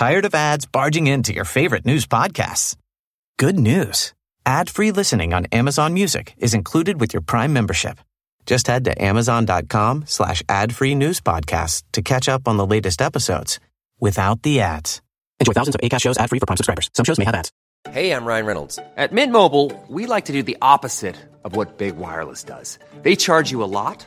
Tired of ads barging into your favorite news podcasts? Good news. Ad-free listening on Amazon Music is included with your Prime membership. Just head to amazon.com slash ad-free news podcasts to catch up on the latest episodes without the ads. Enjoy thousands of ACAST shows ad-free for Prime subscribers. Some shows may have ads. Hey, I'm Ryan Reynolds. At Mint Mobile, we like to do the opposite of what Big Wireless does. They charge you a lot,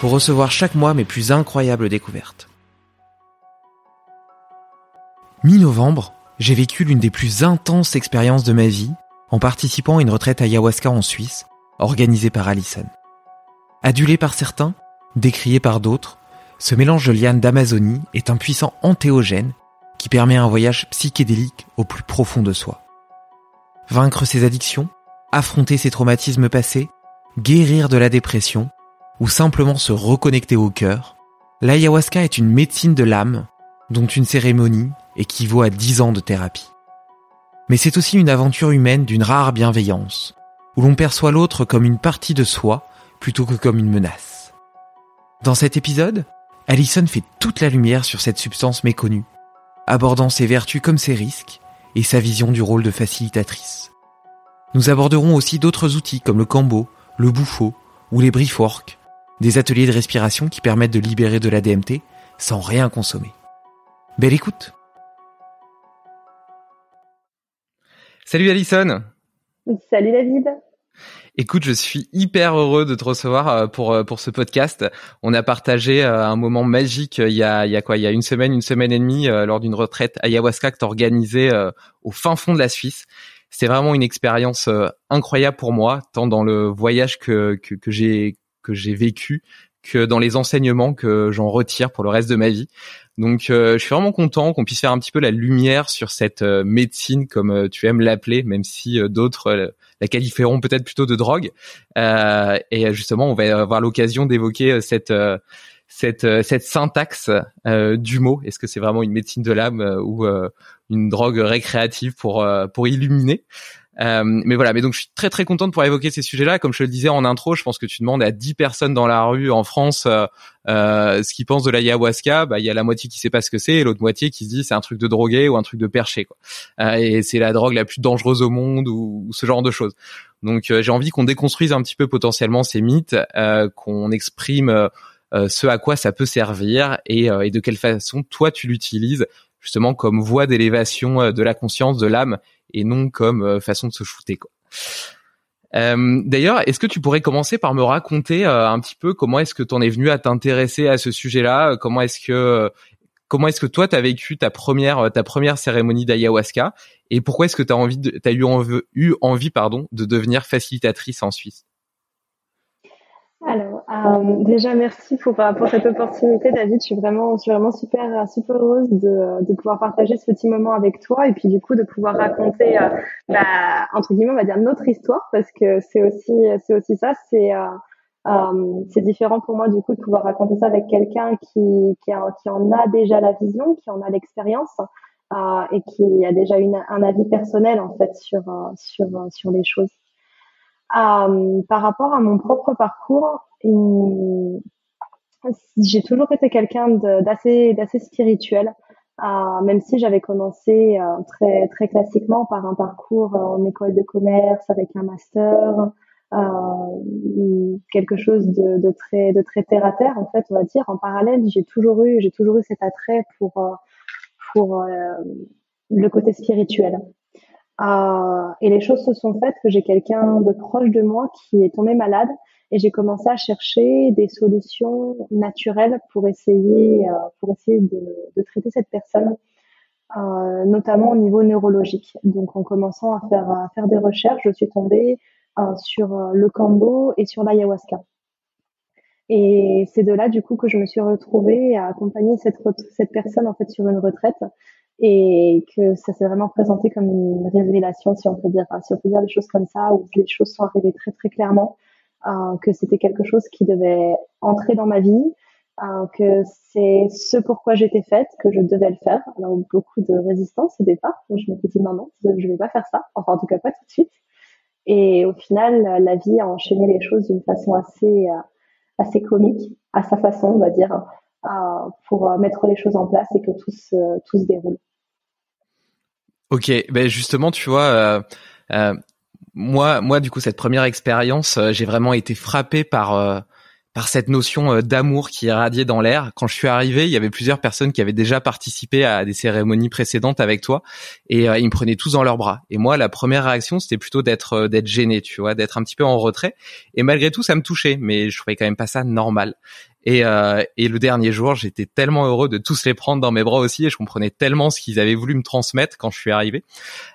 pour recevoir chaque mois mes plus incroyables découvertes. Mi-novembre, j'ai vécu l'une des plus intenses expériences de ma vie en participant à une retraite ayahuasca en Suisse, organisée par Allison. Adulé par certains, décrié par d'autres, ce mélange de lianes d'Amazonie est un puissant antéogène qui permet un voyage psychédélique au plus profond de soi. Vaincre ses addictions, affronter ses traumatismes passés, guérir de la dépression ou simplement se reconnecter au cœur, l'ayahuasca est une médecine de l'âme dont une cérémonie équivaut à dix ans de thérapie. Mais c'est aussi une aventure humaine d'une rare bienveillance, où l'on perçoit l'autre comme une partie de soi plutôt que comme une menace. Dans cet épisode, Allison fait toute la lumière sur cette substance méconnue, abordant ses vertus comme ses risques et sa vision du rôle de facilitatrice. Nous aborderons aussi d'autres outils comme le cambo, le bouffo ou les briefwork, des ateliers de respiration qui permettent de libérer de la DMT sans rien consommer. Belle écoute Salut Alison Salut David Écoute, je suis hyper heureux de te recevoir euh, pour euh, pour ce podcast. On a partagé euh, un moment magique il y a il y a quoi? Il y a une semaine, une semaine et demie lors d'une retraite ayahuasca que tu organisée au fin fond de la Suisse. C'était vraiment une expérience incroyable pour moi, tant dans le voyage que que, que j'ai que j'ai vécu que dans les enseignements que j'en retire pour le reste de ma vie. Donc euh, je suis vraiment content qu'on puisse faire un petit peu la lumière sur cette euh, médecine comme euh, tu aimes l'appeler, même si d'autres la qualifieront peut-être plutôt de drogue. et justement, on va avoir l'occasion d'évoquer cette cette cette syntaxe du mot. Est-ce que c'est vraiment une médecine de l'âme ou une drogue récréative pour pour illuminer? Euh, mais voilà, mais donc je suis très très contente pour évoquer ces sujets-là. Comme je le disais en intro, je pense que tu demandes à 10 personnes dans la rue en France euh, euh, ce qu'ils pensent de l'ayahuasca, bah il y a la moitié qui sait pas ce que c'est et l'autre moitié qui se dit c'est un truc de drogué ou un truc de perché quoi. Euh, et c'est la drogue la plus dangereuse au monde ou, ce genre de choses. Donc j'ai envie qu'on déconstruise un petit peu potentiellement ces mythes, qu'on exprime ce à quoi ça peut servir et, et de quelle façon toi tu l'utilises justement comme voie d'élévation de la conscience, de l'âme et non comme euh, façon de se shooter quoi. Euh, D'ailleurs, est-ce que tu pourrais commencer par me raconter euh, un petit peu comment est-ce que tu en es venu à t'intéresser à ce sujet-là? Comment est-ce que comment est-ce que toi tu as vécu ta première ta première cérémonie d'ayahuasca? Et pourquoi est-ce que tu as envie de, as eu eu envie pardon de devenir facilitatrice en Suisse? Alors, euh, déjà, merci pour, pour cette opportunité, David. Je suis vraiment, je suis vraiment super, super heureuse de, de pouvoir partager ce petit moment avec toi et puis du coup de pouvoir raconter, euh, bah, entre guillemets, on va dire notre histoire parce que c'est aussi, c'est aussi ça. C'est, euh, euh, c'est différent pour moi du coup de pouvoir raconter ça avec quelqu'un qui, qui, qui en a déjà la vision, qui en a l'expérience. euh, et qui a déjà une, un avis personnel en fait sur sur sur les choses. Par rapport à mon propre parcours, j'ai toujours été quelqu'un d'assez spirituel. Euh, même si j'avais commencé euh, très très classiquement par un parcours en école de commerce avec un master, euh, quelque chose de, très de très terre à terre en fait on va dire en parallèle j'ai toujours eu cet attrait pour euh, euh, le côté spirituel euh, et les choses se sont faites que j'ai quelqu'un de proche de moi qui est tombé malade et j'ai commencé à chercher des solutions naturelles pour essayer pour essayer de, traiter cette personne euh, notamment au niveau neurologique. Donc en commençant à faire à faire des recherches, je suis tombée euh, sur euh, le cambo et sur l'ayahuasca. Et c'est de là du coup que je me suis retrouvée à accompagner cette cette personne en fait sur une retraite et que ça s'est vraiment présenté comme une révélation si on peut dire si on peut dire les choses comme ça où les choses sont arrivées très très clairement euh, que c'était quelque chose qui devait entrer dans ma vie euh, que c'est ce pourquoi j'étais faite que je devais le faire. Alors beaucoup de résistance au départ. Je me suis dit non non je vais pas faire ça. Enfin en tout cas pas tout de suite. Et au final, la vie a enchaîné les choses d'une façon assez, euh, assez comique, à sa façon, on va dire, pour mettre les choses en place et que tout se, tout se déroule. Ok, ben justement, tu vois, euh, moi, moi, du coup, cette première expérience, j'ai vraiment été frappé par par cette notion euh, d'amour qui radiée dans l'air. Quand je suis arrivé, il y avait plusieurs personnes qui avaient déjà participé à des cérémonies précédentes avec toi et euh, ils me prenaient tous dans leurs bras. Et moi, la première réaction, c'était plutôt d'être euh, d'être gêné, tu vois, d'être un petit peu en retrait. Et malgré tout, ça me touchait, mais je trouvais quand même pas ça normal. Et, euh, et le dernier jour, j'étais tellement heureux de tous les prendre dans mes bras aussi et je comprenais tellement ce qu'ils avaient voulu me transmettre quand je suis arrivé.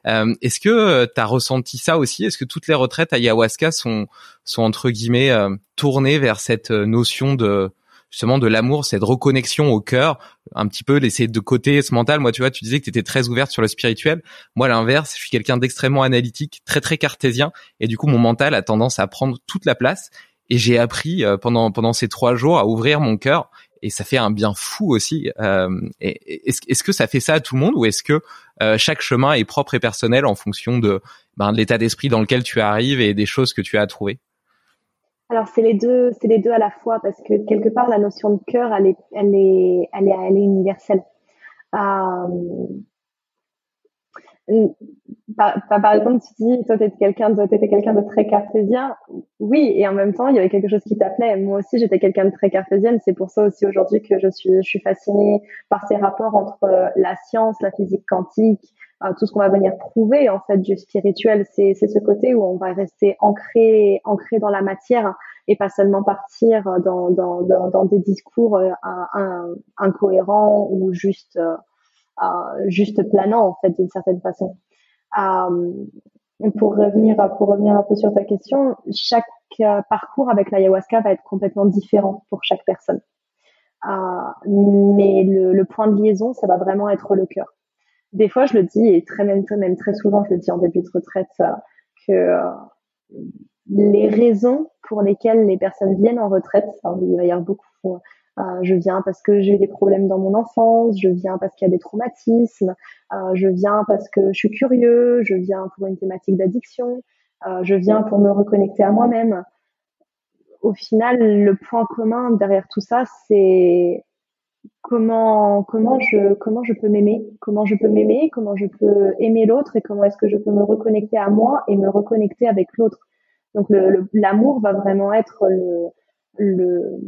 Euh, Est-ce que euh, tu as ressenti ça aussi? Est-ce que toutes les retraites à ayahuasca sont, sont entre guillemets euh, tournées vers cette euh, notion de justement de l'amour, cette reconnexion au cœur, un petit peu laisser de côté ce mental. Moi, tu vois, tu disais que tu étais très ouverte sur le spirituel. Moi, l'inverse, je suis quelqu'un d'extrêmement analytique, très très cartésien, et du coup, mon mental a tendance à prendre toute la place et j'ai appris euh, pendant pendant ces trois jours à ouvrir mon cœur et ça fait un bien fou aussi. Euh, est-ce, est-ce que ça fait ça à tout le monde ou est-ce que euh, chaque chemin est propre et personnel en fonction de, ben, de l'état d'esprit dans lequel tu arrives et des choses que tu as trouvées? Alors c'est les deux, c'est les deux à la fois parce que quelque part la notion de cœur elle est, elle est, elle est, elle est universelle. Euh, par, par, exemple, tu dis, toi, t'étais quelqu'un de, t'étais quelqu'un de très cartésien. Oui, et en même temps, il y avait quelque chose qui t'appelait. Moi aussi, j'étais quelqu'un de très cartésienne. C'est pour ça aussi aujourd'hui que je suis, je suis fascinée par ces rapports entre euh, la science, la physique quantique, euh, tout ce qu'on va venir prouver en fait du spirituel. C'est, ce côté où on va rester ancré, ancré dans la matière et pas seulement partir dans, dans, dans, dans des discours euh, incohérents ou juste juste planant en fait d'une certaine façon. Euh, pour revenir un peu sur ta question, chaque euh, parcours avec l'ayahuasca va être complètement différent pour chaque personne. mais le, point de liaison, ça va vraiment être le cœur. Des fois, je le dis et très très souvent, je le dis en début de retraite, que les raisons pour lesquelles les personnes viennent en retraite, il va y avoir beaucoup euh, je viens parce que j'ai des problèmes dans mon enfance, je viens parce qu'il y a des traumatismes, euh, je viens parce que je suis curieux, je viens pour une thématique d'addiction, euh, je viens pour me reconnecter à moi-même. Au final, le point commun derrière tout ça, c'est comment comment je comment je peux m'aimer, comment je peux m'aimer, comment je peux aimer l'autre et comment est-ce que je peux me reconnecter à moi et me reconnecter avec l'autre. Donc l'amour va vraiment être le, le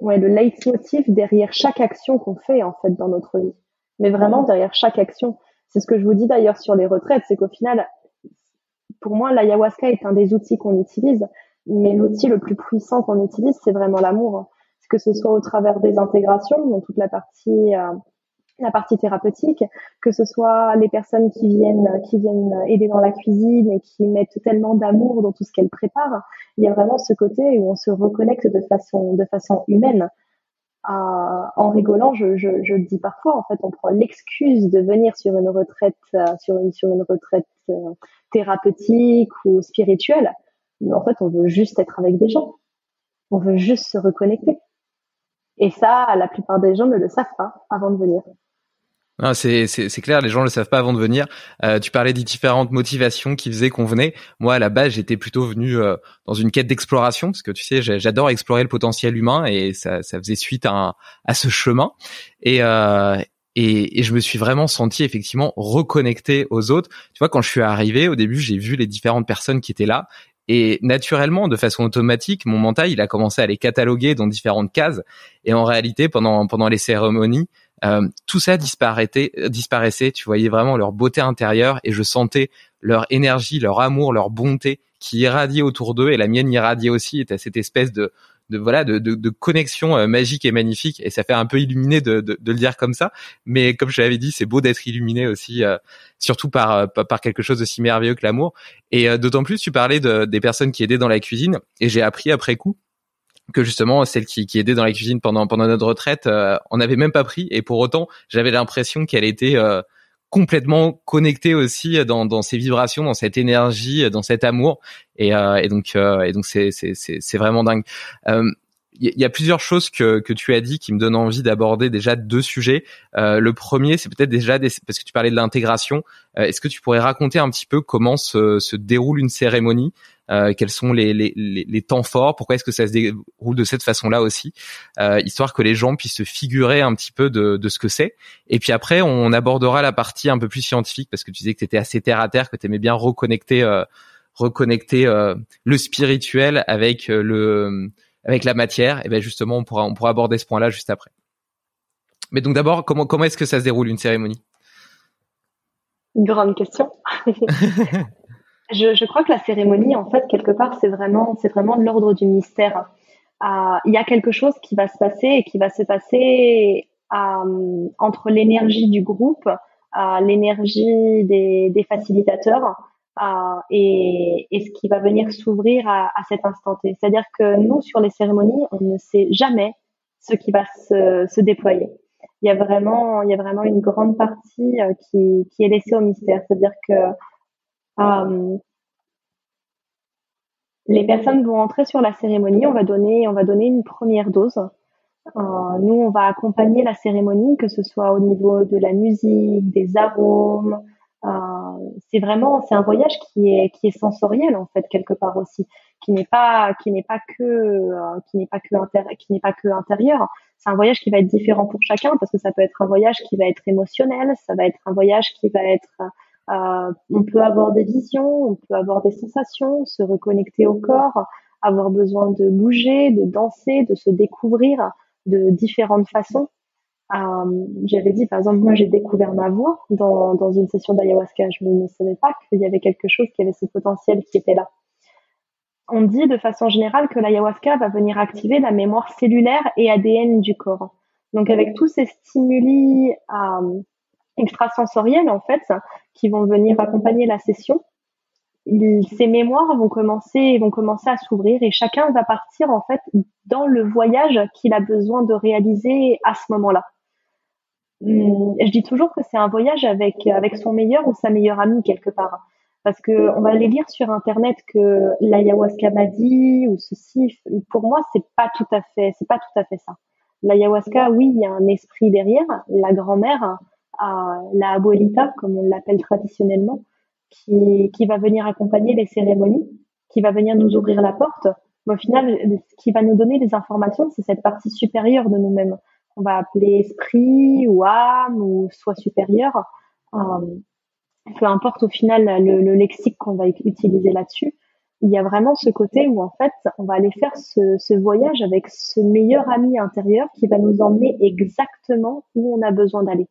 ouais, le leitmotiv derrière chaque action qu'on fait en fait dans notre vie. Mais vraiment derrière chaque action. C'est ce que je vous dis d'ailleurs sur les retraites, c'est qu'au final, pour moi, l'ayahuasca est un des outils qu'on utilise, mais l'outil le plus puissant qu'on utilise, c'est vraiment l'amour. Que ce soit au travers des intégrations, donc toute la partie euh, la partie thérapeutique, que ce soit les personnes qui viennent qui viennent aider dans la cuisine et qui mettent tellement d'amour dans tout ce qu'elles préparent, il y a vraiment ce côté où on se reconnecte de façon de façon humaine. En rigolant, je, je, je, le dis parfois, en fait, on prend l'excuse de venir sur une retraite, euh, sur une sur une retraite euh, thérapeutique ou spirituelle, mais en fait, on veut juste être avec des gens. On veut juste se reconnecter. Et ça, la plupart des gens ne le savent pas avant de venir. Ah, c'est, c'est, c'est clair, les gens le savent pas avant de venir. Euh, tu parlais des différentes motivations qui faisaient qu'on venait. Moi, à la base, j'étais plutôt venu euh, dans une quête d'exploration, parce que tu sais, j'adore explorer le potentiel humain et ça, ça faisait suite à, à ce chemin. Et, euh, et, et, je me suis vraiment senti effectivement reconnecté aux autres. Tu vois, quand je suis arrivé, au début, j'ai vu les différentes personnes qui étaient là. Et naturellement, de façon automatique, mon mental, il a commencé à les cataloguer dans différentes cases. Et en réalité, pendant pendant les cérémonies, tout ça disparaissait, disparaissait. Tu voyais vraiment leur beauté intérieure et je sentais leur énergie, leur amour, leur bonté qui irradiait autour d'eux et la mienne irradiait aussi. Était cette espèce de de voilà de, de, de connexion euh, magique et magnifique et ça fait un peu illuminé de, de, de le dire comme ça mais comme je l'avais dit c'est beau d'être illuminé aussi euh, surtout par par quelque chose de si merveilleux que l'amour et d'autant plus tu parlais de, des personnes qui aidaient dans la cuisine et j'ai appris après coup que justement celle qui, qui aidait dans la cuisine pendant pendant notre retraite euh, on n'avait même pas pris et pour autant j'avais l'impression qu'elle était euh, complètement connectée aussi dans dans ses vibrations dans cette énergie dans cet amour et, euh, et donc et donc c'est c'est c'est vraiment dingue il y a plusieurs choses que, que tu as dit qui me donnent envie d'aborder déjà deux sujets. le premier, c'est peut-être déjà des, parce que tu parlais de l'intégration. Est-ce que tu pourrais raconter un petit peu comment se, se déroule une cérémonie? Euh, quels sont les, les, les, temps forts, pourquoi est-ce que ça se déroule de cette façon-là aussi, euh, histoire que les gens puissent se figurer un petit peu de, de ce que c'est. Et puis après, on abordera la partie un peu plus scientifique, parce que tu disais que tu étais assez terre à terre, que tu aimais bien reconnecter, euh, reconnecter euh, le spirituel avec euh, le avec la matière. Et ben justement, on pourra on pourra aborder ce point-là juste après. Mais donc d'abord, comment comment est-ce que ça se déroule une cérémonie? Grande question. Je, je, crois que la cérémonie, en fait, quelque part, c'est vraiment, c'est vraiment de l'ordre du mystère. Euh, il y a quelque chose qui va se passer et qui va se passer euh, entre l'énergie du groupe, euh, l'énergie des, des facilitateurs euh, et, et, ce qui va venir s'ouvrir à, à, cet instant T. C'est-à-dire que nous, sur les cérémonies, on ne sait jamais ce qui va se, se déployer. Il y a vraiment, il y a vraiment une grande partie qui, qui est laissée au mystère. C'est-à-dire que euh, les personnes vont entrer sur la cérémonie. On va donner, on va donner une première dose. Euh, nous, on va accompagner la cérémonie, que ce soit au niveau de la musique, des arômes. Euh, c'est vraiment, c'est un voyage qui est qui est sensoriel en fait quelque part aussi, qui n'est pas qui n'est pas que qui n'est pas que qui n'est pas que intérieur. C'est un voyage qui va être différent pour chacun parce que ça peut être un voyage qui va être émotionnel, ça va être un voyage qui va être euh, on peut avoir des visions, on peut avoir des sensations, se reconnecter au corps, avoir besoin de bouger, de danser, de se découvrir de différentes façons. Euh, J'avais dit, par exemple, moi j'ai découvert ma voix dans, une session d'ayahuasca. Je ne savais pas qu'il y avait quelque chose qui avait ce potentiel qui était là. On dit de façon générale que l'ayahuasca va venir activer la mémoire cellulaire et ADN du corps. Donc avec tous ces stimuli euh, extrasensoriels en fait qui vont venir accompagner la session. Ces mémoires vont commencer vont commencer à s'ouvrir et chacun va partir en fait dans le voyage qu'il a besoin de réaliser à ce moment-là. Hum, je dis toujours que c'est un voyage avec avec son meilleur ou sa meilleure amie quelque part parce que on va aller lire sur internet que l'ayahuasca m'a dit ou ceci pour moi c'est pas tout à fait c'est pas tout à fait ça l'ayahuasca oui il y a un esprit derrière la grand-mère à la abuelita, comme on l'appelle traditionnellement, qui, qui va venir accompagner les cérémonies, qui va venir nous ouvrir la porte. Mais au final, ce qui va nous donner les informations, c'est cette partie supérieure de nous-mêmes. On va appeler esprit ou âme ou soi supérieur. Euh, peu importe au final le, le lexique qu'on va utiliser là-dessus. Il y a vraiment ce côté où en fait, on va aller faire ce voyage avec ce meilleur ami intérieur qui va nous emmener exactement où on a besoin d'aller.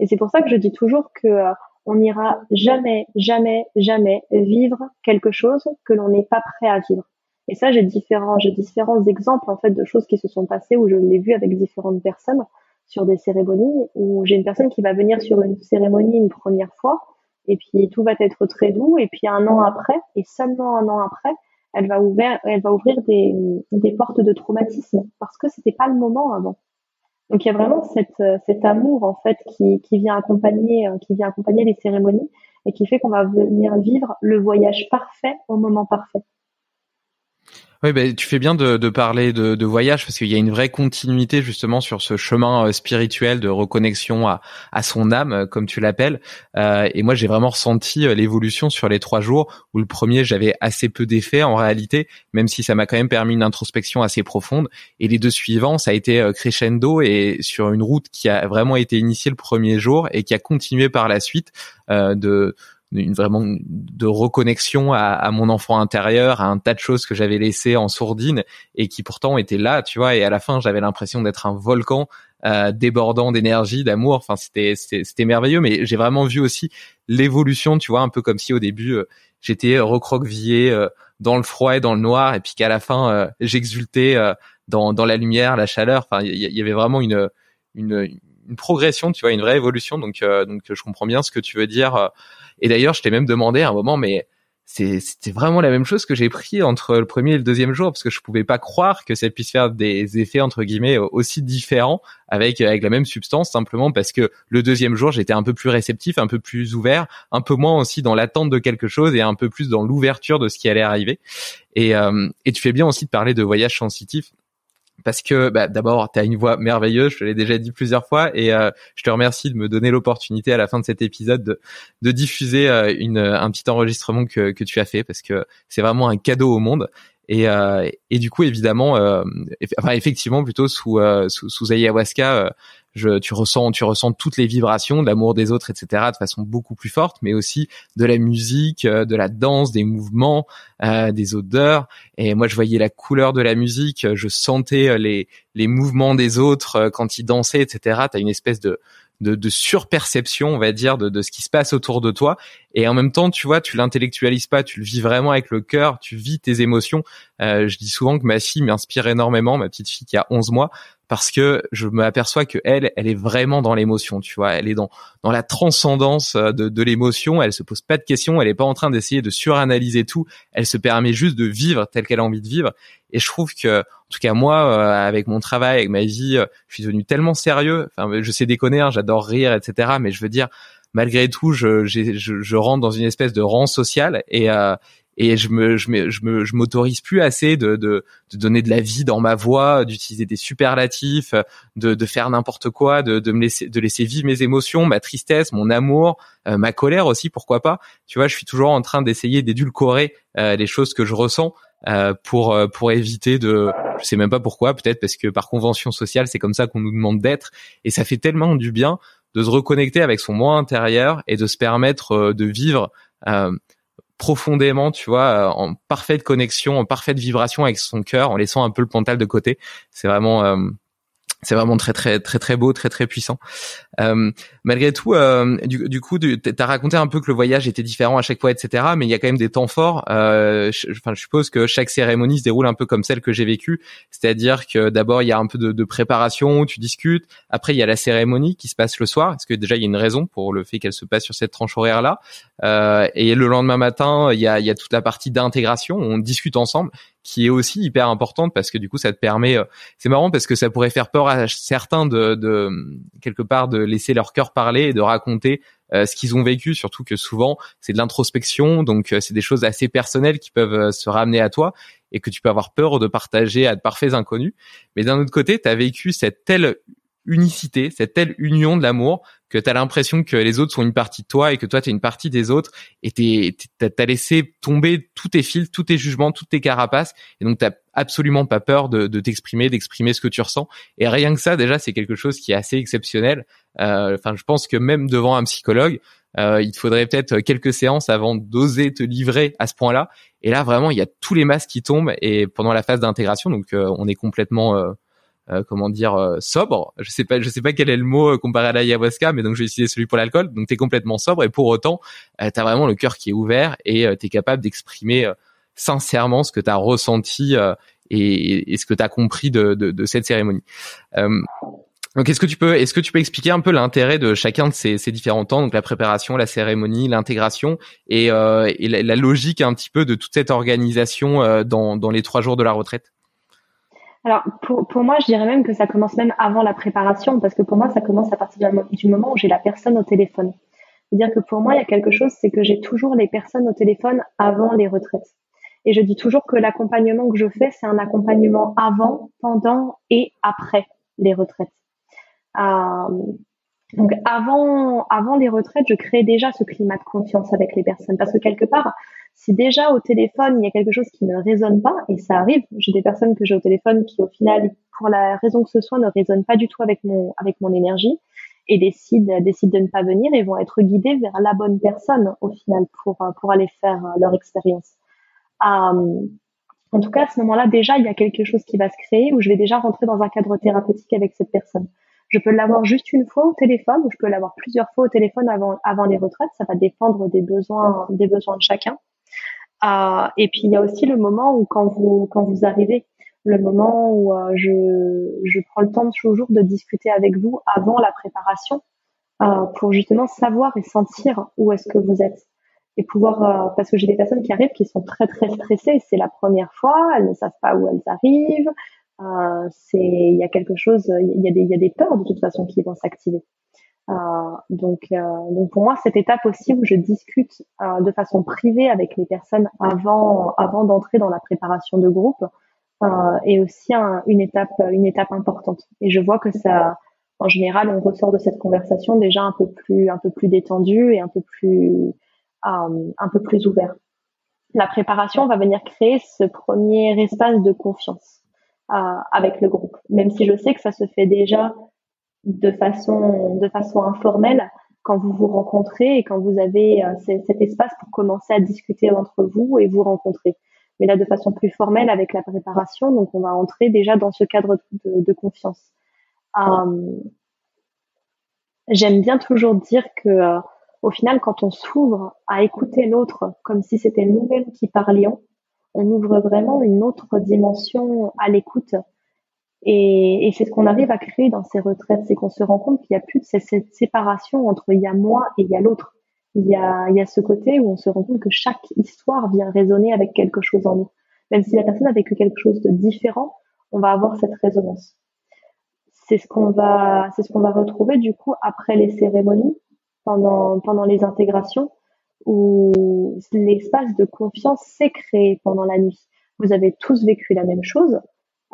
Et c'est pour ça que je dis toujours que euh, on n'ira jamais, jamais, jamais vivre quelque chose que l'on n'est pas prêt à vivre. Et ça, j'ai différents, j'ai différents exemples en fait de choses qui se sont passées où je l'ai vu avec différentes personnes sur des cérémonies où j'ai une personne qui va venir sur une cérémonie une première fois et puis tout va être très doux et puis un an après et seulement un an après elle va ouvrir elle va ouvrir des, des portes de traumatisme parce que c'était pas le moment avant donc il y a vraiment euh, cet amour en fait qui, qui vient accompagner euh, qui vient accompagner les cérémonies et qui fait qu'on va venir vivre le voyage parfait au moment parfait. Oui, ben tu fais bien de, de parler de, de, voyage parce qu'il y a une vraie continuité justement sur ce chemin euh, spirituel de reconnexion à, à son âme, euh, comme tu l'appelles. Euh, et moi, j'ai vraiment ressenti euh, l'évolution sur les trois jours où le premier, j'avais assez peu d'effets en réalité, même si ça m'a quand même permis une introspection assez profonde. Et les deux suivants, ça a été crescendo et sur une route qui a vraiment été initiée le premier jour et qui a continué par la suite euh, de une vraiment de reconnexion à, à, mon enfant intérieur, à un tas de choses que j'avais laissées en sourdine et qui pourtant étaient là, tu vois. Et à la fin, j'avais l'impression d'être un volcan euh, débordant d'énergie, d'amour. Enfin, c'était c'était merveilleux. Mais j'ai vraiment vu aussi l'évolution, tu vois, un peu comme si au début euh, j'étais recroquevillé euh, dans le froid et dans le noir, et puis qu'à la fin euh, j'exultais dans dans la lumière, la chaleur. Enfin, il y, y, avait vraiment une une une progression, tu vois, une vraie évolution. Donc donc je comprends bien ce que tu veux dire et d'ailleurs, je t'ai même demandé à un moment, mais c'était vraiment la même chose que j'ai pris entre le premier et le deuxième jour parce que je pouvais pas croire que ça puisse faire des effets entre guillemets aussi différents avec avec la même substance simplement parce que le deuxième jour j'étais un peu plus réceptif, un peu plus ouvert, un peu moins aussi dans l'attente de quelque chose et un peu plus dans l'ouverture de ce qui allait arriver. Et euh, et tu fais bien aussi de parler de voyage sensitif parce que bah, d'abord tu as une voix merveilleuse, je te l'ai déjà dit plusieurs fois, et euh, je te remercie de me donner l'opportunité à la fin de cet épisode de, diffuser euh, un petit enregistrement que tu as fait, parce que c'est vraiment un cadeau au monde. Et, euh, et du coup, évidemment, euh, enfin effectivement, plutôt sous, euh, sous, sous ayahuasca, je, tu ressens, tu ressens toutes les vibrations de l'amour des autres, etc., de façon beaucoup plus forte, mais aussi de la musique, de la danse, des mouvements, des odeurs. Et moi, je voyais la couleur de la musique, je sentais les, les mouvements des autres quand ils dansaient, etc. T'as une espèce de de, de surperception, on va dire, de, de ce qui se passe autour de toi. Et en même temps, tu vois, tu l'intellectualises pas, tu le vis vraiment avec le cœur, tu vis tes émotions. Euh, je dis souvent que ma fille m'inspire énormément, ma petite fille qui a 11 mois, parce que je m'aperçois que elle, elle est vraiment dans l'émotion, tu vois, elle est dans dans la transcendance euh, de, de l'émotion, elle se pose pas de questions, elle est pas en train d'essayer de suranalyser tout, elle se permet juste de vivre tel qu'elle a envie de vivre. Et je trouve que, en tout cas moi, euh, avec mon travail, avec ma vie, euh, je suis devenu tellement sérieux. Enfin, je sais déconner, hein, j'adore rire, etc. Mais je veux dire, malgré tout, je, je, je, rentre dans une espèce de rang social et et je me je me je me je m'autorise plus assez de, de de donner de la vie dans ma voix, d'utiliser des superlatifs, de de faire n'importe quoi, de de me laisser de laisser vivre mes émotions, ma tristesse, mon amour, euh, ma colère aussi, pourquoi pas. Tu vois, je suis toujours en train d'essayer d'édulcorer euh, les choses que je ressens euh, pour euh, pour éviter de je sais même pas pourquoi, peut-être parce que par convention sociale, c'est comme ça qu'on nous demande d'être et ça fait tellement du bien de se reconnecter avec son moi intérieur et de se permettre euh, de vivre euh, profondément, tu vois, en parfaite connexion, en parfaite vibration avec son cœur, en laissant un peu le pantal de côté. C'est vraiment, euh, c'est vraiment très très très très beau, très très puissant. Euh, malgré tout, euh, du, du, coup, tu as raconté un peu que le voyage était différent à chaque fois, etc. Mais il y a quand même des temps forts. Euh, je, enfin, je suppose que chaque cérémonie se déroule un peu comme celle que j'ai vécue, c'est-à-dire que d'abord il y a un peu de, de, préparation, tu discutes. Après, il y a la cérémonie qui se passe le soir. Est-ce que déjà il y a une raison pour le fait qu'elle se passe sur cette tranche horaire là euh, Et le lendemain matin, il y a, il y a toute la partie d'intégration. On discute ensemble qui est aussi hyper importante parce que du coup ça te permet euh, c'est marrant parce que ça pourrait faire peur à certains de, de quelque part de laisser leur cœur parler et de raconter euh, ce qu'ils ont vécu. Surtout que souvent c'est de l'introspection. Donc euh, c'est des choses assez personnelles qui peuvent se ramener à toi et que tu peux avoir peur de partager à de parfaits inconnus. Mais d'un autre côté tu as vécu cette telle unicité, cette telle union de l'amour que tu as l'impression que les autres sont une partie de toi et que toi tu es une partie des autres et tu as laissé tomber tous tes fils, tous tes jugements, toutes tes carapaces et donc t'as absolument pas peur de, de t'exprimer, d'exprimer ce que tu ressens et rien que ça déjà c'est quelque chose qui est assez exceptionnel. Euh, enfin je pense que même devant un psychologue euh, il te faudrait peut-être quelques séances avant d'oser te livrer à ce point-là et là vraiment il y a tous les masques qui tombent et pendant la phase d'intégration donc euh, on est complètement euh, euh, comment dire euh, sobre. Je sais pas, je sais pas quel est le mot euh, comparé à l'ayahuasca, mais donc je vais utiliser celui pour l'alcool. Donc tu es complètement sobre et pour autant, tu as vraiment le cœur qui est ouvert et tu es capable d'exprimer sincèrement ce que tu as ressenti et, et, ce que tu as compris de, de, de, cette cérémonie. donc est-ce que tu peux est-ce que tu peux expliquer un peu l'intérêt de chacun de ces, ces, différents temps, donc la préparation, la cérémonie, l'intégration et, et la, la, logique un petit peu de toute cette organisation dans, dans les trois jours de la retraite? Alors, pour, pour moi, je dirais même que ça commence même avant la préparation, parce que pour moi, ça commence à partir du moment où j'ai la personne au téléphone. C'est-à-dire que pour moi, il y a quelque chose, c'est que j'ai toujours les personnes au téléphone avant les retraites. Et je dis toujours que l'accompagnement que je fais, c'est un accompagnement avant, pendant et après les retraites. Euh, donc avant, avant les retraites, je crée déjà ce climat de confiance avec les personnes parce que quelque part, si déjà au téléphone il y a quelque chose qui ne résonne pas, et ça arrive, j'ai des personnes que j'ai au téléphone qui au final, pour la raison que ce soit, ne résonnent pas du tout avec mon avec mon énergie et décident décident de ne pas venir et vont être guidés vers la bonne personne au final pour pour aller faire leur expérience. Euh, en tout cas, à ce moment-là, déjà, il y a quelque chose qui va se créer où je vais déjà rentrer dans un cadre thérapeutique avec cette personne. Je peux l'avoir juste une fois au téléphone ou je peux l'avoir plusieurs fois au téléphone avant, avant les retraites. Ça va dépendre des besoins, des besoins de chacun. Euh, et puis il y a aussi le moment où quand vous quand vous arrivez, le moment où euh, je, je prends le temps toujours de discuter avec vous avant la préparation euh, pour justement savoir et sentir où est-ce que vous êtes et pouvoir euh, parce que j'ai des personnes qui arrivent qui sont très très stressées c'est la première fois elles ne savent pas où elles arrivent euh, c'est il y a quelque chose il y a des il y a des peurs de toute façon qui vont s'activer. Euh, donc euh, donc pour moi cette étape aussi où je discute euh, de façon privée avec les personnes avant avant d'entrer dans la préparation de groupe est aussi une étape une étape importante. Et je vois que ça en général on ressort de cette conversation déjà un peu plus un peu plus détendu et un peu plus euh, un peu plus ouvert. La préparation va venir créer ce premier espace de confiance euh, avec le groupe, même si je sais que ça se fait déjà de façon de façon informelle quand vous vous rencontrez et quand vous avez euh, cet espace pour commencer à discuter entre vous et vous rencontrer. Mais là, de façon plus formelle avec la préparation, donc on va entrer déjà dans ce cadre de, de confiance. Euh, J'aime bien toujours dire que au final, quand on s'ouvre à écouter l'autre comme si c'était nous-mêmes qui parlions, on ouvre vraiment une autre dimension à l'écoute. Et, c'est ce qu'on arrive à créer dans ces retraites, c'est qu'on se rend compte qu'il n'y a plus de cette séparation entre il y a moi et il y a l'autre. Il y a, il y a ce côté où on se rend compte que chaque histoire vient résonner avec quelque chose en nous. Même si la personne a vécu quelque chose de différent, on va avoir cette résonance. C'est ce qu'on va, c'est ce qu'on va retrouver du coup après les cérémonies pendant, pendant les intégrations où l'espace de confiance s'est créé pendant la nuit. Vous avez tous vécu la même chose.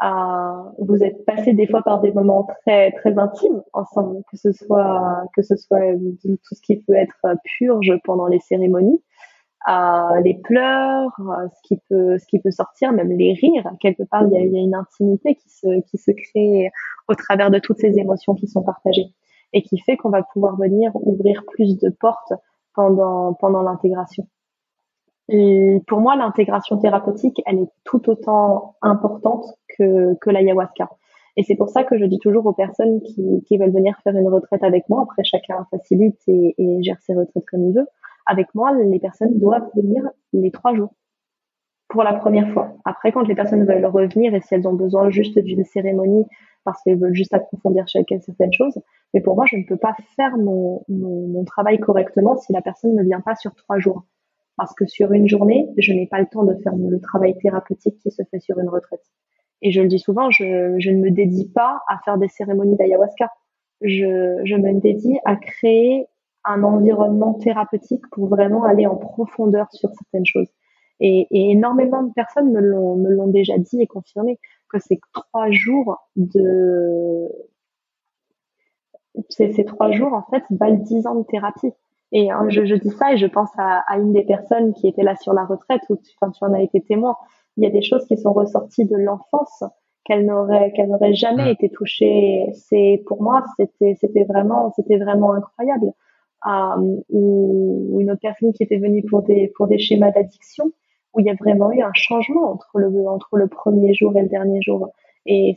Euh, vous êtes passé des fois par des moments très très intimes ensemble, que ce soit que ce soit tout ce qui peut être purge pendant les cérémonies, euh, les pleurs, ce qui peut ce qui peut sortir, même les rires. Quelque part, il y a, il y a une intimité qui se qui se crée au travers de toutes ces émotions qui sont partagées et qui fait qu'on va pouvoir venir ouvrir plus de portes pendant, pendant l'intégration. Et pour moi, l'intégration thérapeutique, elle est tout autant importante que, que l'ayahuasca. Et c'est pour ça que je dis toujours aux personnes qui, qui veulent venir faire une retraite avec moi, après chacun facilite et, et gère ses retraites comme il veut, avec moi, les personnes doivent venir les trois jours pour la première fois. Après, quand les personnes veulent revenir et si elles ont besoin juste d'une cérémonie parce qu'elles veulent juste approfondir chacun certaines choses, mais pour moi, je ne peux pas faire mon, travail correctement si la personne ne vient pas sur trois jours. Parce que sur une journée, je n'ai pas le temps de faire le travail thérapeutique qui se fait sur une retraite. Et je le dis souvent, je, ne me dédie pas à faire des cérémonies d'ayahuasca. Je, me dédie à créer un environnement thérapeutique pour vraiment aller en profondeur sur certaines choses. Et, énormément de personnes me l'ont déjà dit et confirmé que ces trois jours de ces, trois jours en fait valent dix ans de thérapie. Et hein, je, je, dis ça et je pense à, à, une des personnes qui était là sur la retraite où tu, enfin, tu en as été témoin. Il y a des choses qui sont ressorties de l'enfance qu'elle n'aurait qu'elle n'aurait jamais été touchée. C'est pour moi c'était c'était vraiment c'était vraiment incroyable. Euh, ou une autre personne qui était venue pour des pour des schémas d'addiction où il y a vraiment eu un changement entre le entre le premier jour et le dernier jour. Et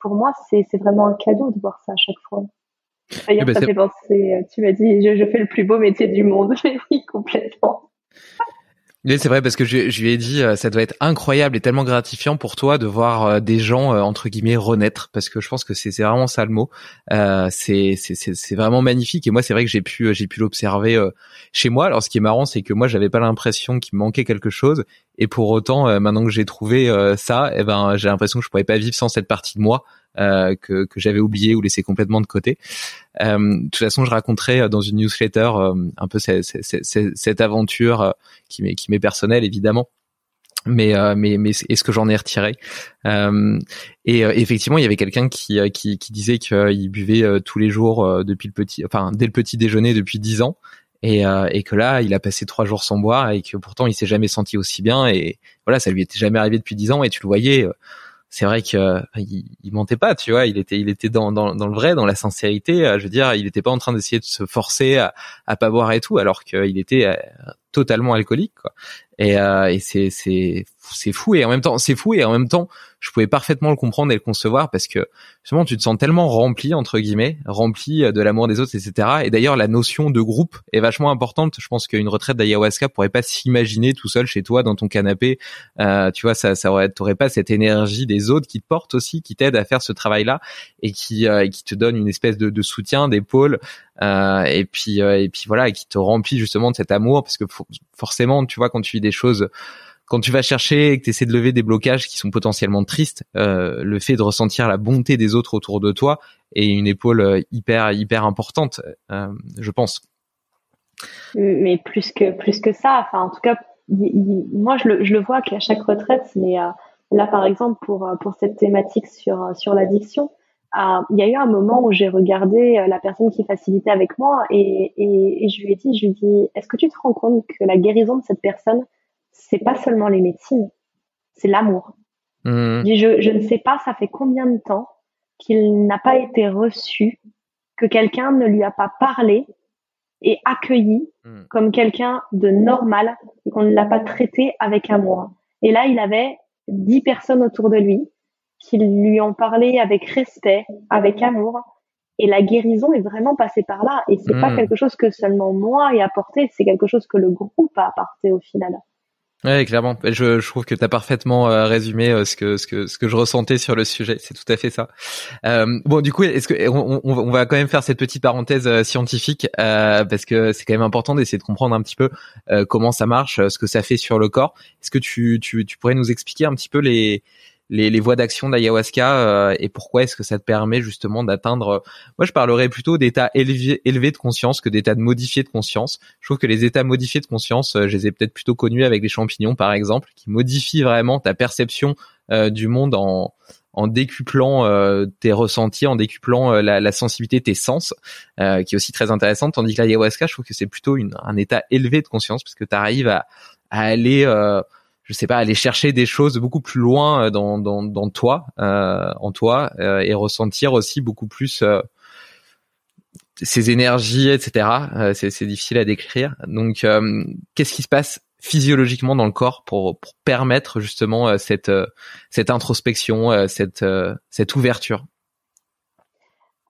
pour moi c'est c'est vraiment un cadeau de voir ça à chaque fois. D'ailleurs, eh ben, ça fait penser, tu m'as dit, je, je, fais le plus beau métier du monde. oui, complètement. C'est vrai parce que je, lui ai dit, euh, ça doit être incroyable et tellement gratifiant pour toi de voir euh, des gens entre guillemets renaître, parce que je pense que c'est vraiment ça le mot. Euh, c'est c'est vraiment magnifique et moi c'est vrai que j'ai pu l'observer chez moi. Alors ce qui est marrant, c'est que moi j'avais pas l'impression qu'il manquait quelque chose et pour autant maintenant que j'ai trouvé ça, eh ben j'ai l'impression que je pourrais pas vivre sans cette partie de moi euh, que, que j'avais oublié ou laissé complètement de côté. Euh, de toute façon, je raconterai euh, dans une newsletter un peu cette, cette, cette aventure qui m'est qui m'est personnelle évidemment. mais mais mais est-ce que j'en ai retiré et effectivement il y avait quelqu'un qui, qui qui disait qu'il buvait tous les jours depuis le petit enfin dès le petit déjeuner depuis dix ans et, et que là il a passé trois jours sans boire et que pourtant il s'est jamais senti aussi bien et voilà ça lui était jamais arrivé depuis dix ans et tu le voyais c'est vrai que il, il, mentait pas, tu vois, il était il était dans, dans, le vrai, dans la sincérité. Je veux dire, il était pas en train d'essayer de se forcer à, à pas boire et tout, alors qu'il était totalement alcoolique, quoi. Et, euh, et c'est c'est c'est fou. Et en même temps c'est fou. Et en même temps je pouvais parfaitement le comprendre et le concevoir parce que justement tu te sens tellement rempli entre guillemets rempli de l'amour des autres etc et d'ailleurs la notion de groupe est vachement importante. Je pense qu'une retraite d'ayahuasca pourrait pas s'imaginer tout seul chez toi dans ton canapé. Euh, tu vois ça ça aurait t'aurais pas cette énergie des autres qui te portent aussi qui t'aident à faire ce travail là et qui euh, qui te donne une espèce de, de soutien d'épaule euh, et puis euh, et puis voilà qui te remplit justement de cet amour parce que forcément tu vois quand tu vis des choses quand tu vas chercher et que tu essaies de lever des blocages qui sont potentiellement tristes, euh, le fait de ressentir la bonté des autres autour de toi est une épaule euh, hyper hyper importante, euh, je pense. Mais plus que plus que ça, enfin en tout cas, moi je le, je le vois qu'à chaque retraite, mais là par exemple pour pour cette thématique sur sur l'addiction, il y a eu un moment où j'ai regardé la personne qui facilitait avec moi et, et, et je lui ai dit, je lui ai dit, est-ce que tu te rends compte que la guérison de cette personne, c'est pas seulement les médecines, c'est l'amour? Mmh. Je, je ne sais pas, ça fait combien de temps qu'il n'a pas été reçu, que quelqu'un ne lui a pas parlé et accueilli mmh. comme quelqu'un de normal et qu'on ne l'a pas traité avec amour. Et là, il avait dix personnes autour de lui qui lui ont parlé avec respect, avec amour. Et la guérison est vraiment passée par là. Et c'est pas mmh. quelque chose que seulement moi ai apporté, c'est quelque chose que le groupe a apporté au final. Ouais, clairement. Je, je trouve que tu as parfaitement euh, résumé euh, ce que ce que ce que je ressentais sur le sujet. C'est tout à fait ça. Euh, bon, du coup, est-ce que on, on, va quand même faire cette petite parenthèse scientifique parce que c'est quand même important d'essayer de comprendre un petit peu comment ça marche, ce que ça fait sur le corps. Est-ce que tu, tu tu pourrais nous expliquer un petit peu les les, les voies d'action d'ayahuasca euh, et pourquoi est-ce que ça te permet justement d'atteindre euh, moi je parlerais plutôt d'états élevés, élevés de conscience que d'états modifiés de conscience je trouve que les états modifiés de conscience euh, je les ai peut-être plutôt connus avec les champignons par exemple qui modifient vraiment ta perception du monde en en décuplant tes ressentis, en décuplant la, la, sensibilité tes sens, qui est aussi très intéressante. Tandis que l'ayahuasca, je trouve que c'est plutôt une, un état élevé de conscience, parce que tu arrives à, à aller je sais pas, aller chercher des choses beaucoup plus loin euh, dans, dans, dans toi, euh, en toi, euh, et ressentir aussi beaucoup plus euh, ces énergies, etc. Euh, c'est, difficile à décrire. Donc, qu'est-ce qui se passe physiologiquement dans le corps pour, pour permettre justement cette, cette introspection, cette, cette ouverture?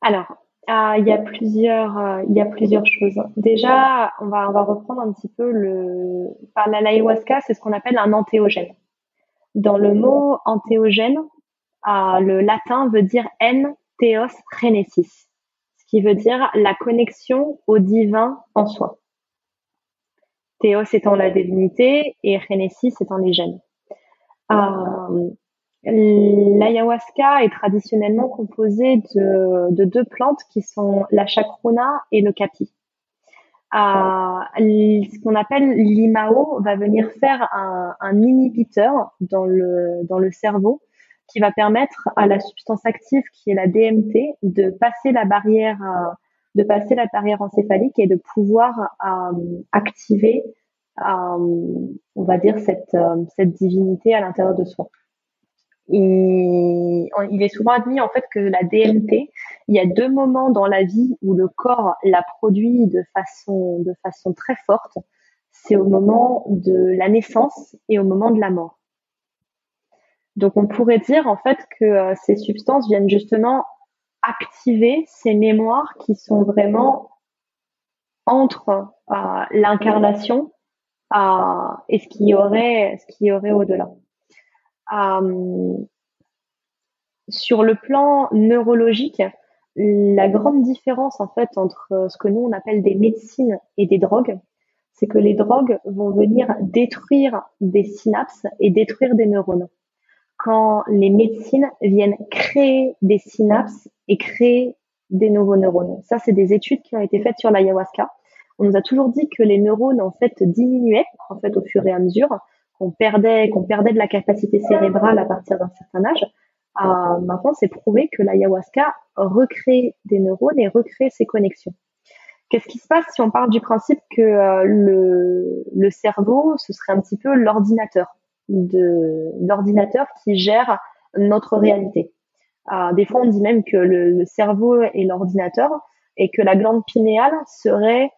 Alors, ah, il y a plusieurs, euh, il y a plusieurs choses. Déjà, on va, reprendre un petit peu le, par la l'ayahuasca, c'est ce qu'on appelle un antéogène. Dans le mot antéogène, euh, le latin veut dire en theos renesis, ce qui veut dire la connexion au divin en soi. Théos étant la divinité et renesis étant les gènes. Euh, L'ayahuasca est traditionnellement composé de, de, deux plantes qui sont la chacruna et le capi. Euh, ce qu'on appelle l'imao va venir faire un, inhibiteur dans le, cerveau qui va permettre à la substance active qui est la DMT de passer la barrière euh, de passer la barrière encéphalique et de pouvoir euh, activer on va dire cette divinité à l'intérieur de soi. Il est souvent admis en fait que la DMT, il y a deux moments dans la vie où le corps la produit de façon de façon très forte. C'est au moment de la naissance et au moment de la mort. Donc on pourrait dire en fait que euh, ces substances viennent justement activer ces mémoires qui sont vraiment entre euh, l'incarnation euh, et ce qui aurait ce qui aurait au-delà. Euh, sur le plan neurologique, la grande différence en fait entre ce que nous on appelle des médecines et des drogues, c'est que les drogues vont venir détruire des synapses et détruire des neurones. Quand les médecines viennent créer des synapses et créer des nouveaux neurones. Ça, c'est des études qui ont été faites sur l'ayahuasca. On nous a toujours dit que les neurones en fait diminuaient en fait au fur et à mesure qu'on perdait, qu'on perdait de la capacité cérébrale à partir d'un certain âge. Euh, maintenant, c'est prouvé que l'ayahuasca recrée des neurones et recrée ces connexions. Qu'est-ce qui se passe si on parle du principe que euh, le, cerveau, ce serait un petit peu l'ordinateur de l'ordinateur qui gère notre réalité. Euh, des fois, on dit même que le, le cerveau est l'ordinateur et que la glande pinéale serait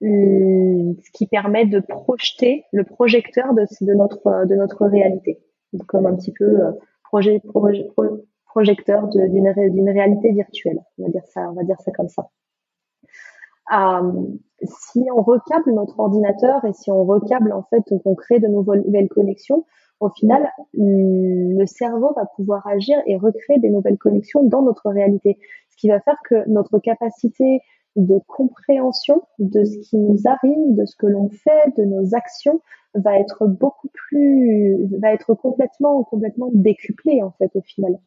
ce qui permet de projeter le projecteur de, notre de notre réalité, comme un petit peu euh, projet, projet, projecteur d'une réalité virtuelle. On va dire ça, on va dire ça comme ça. Euh, si on recable notre ordinateur et si on recable en fait, on crée de nouvelles connexions, au final, le cerveau va pouvoir agir et recréer des nouvelles connexions dans notre réalité, ce qui va faire que notre capacité de compréhension de ce qui nous arrive, de ce que l'on fait, de nos actions, va être beaucoup plus, va être complètement, complètement décuplée en fait au final.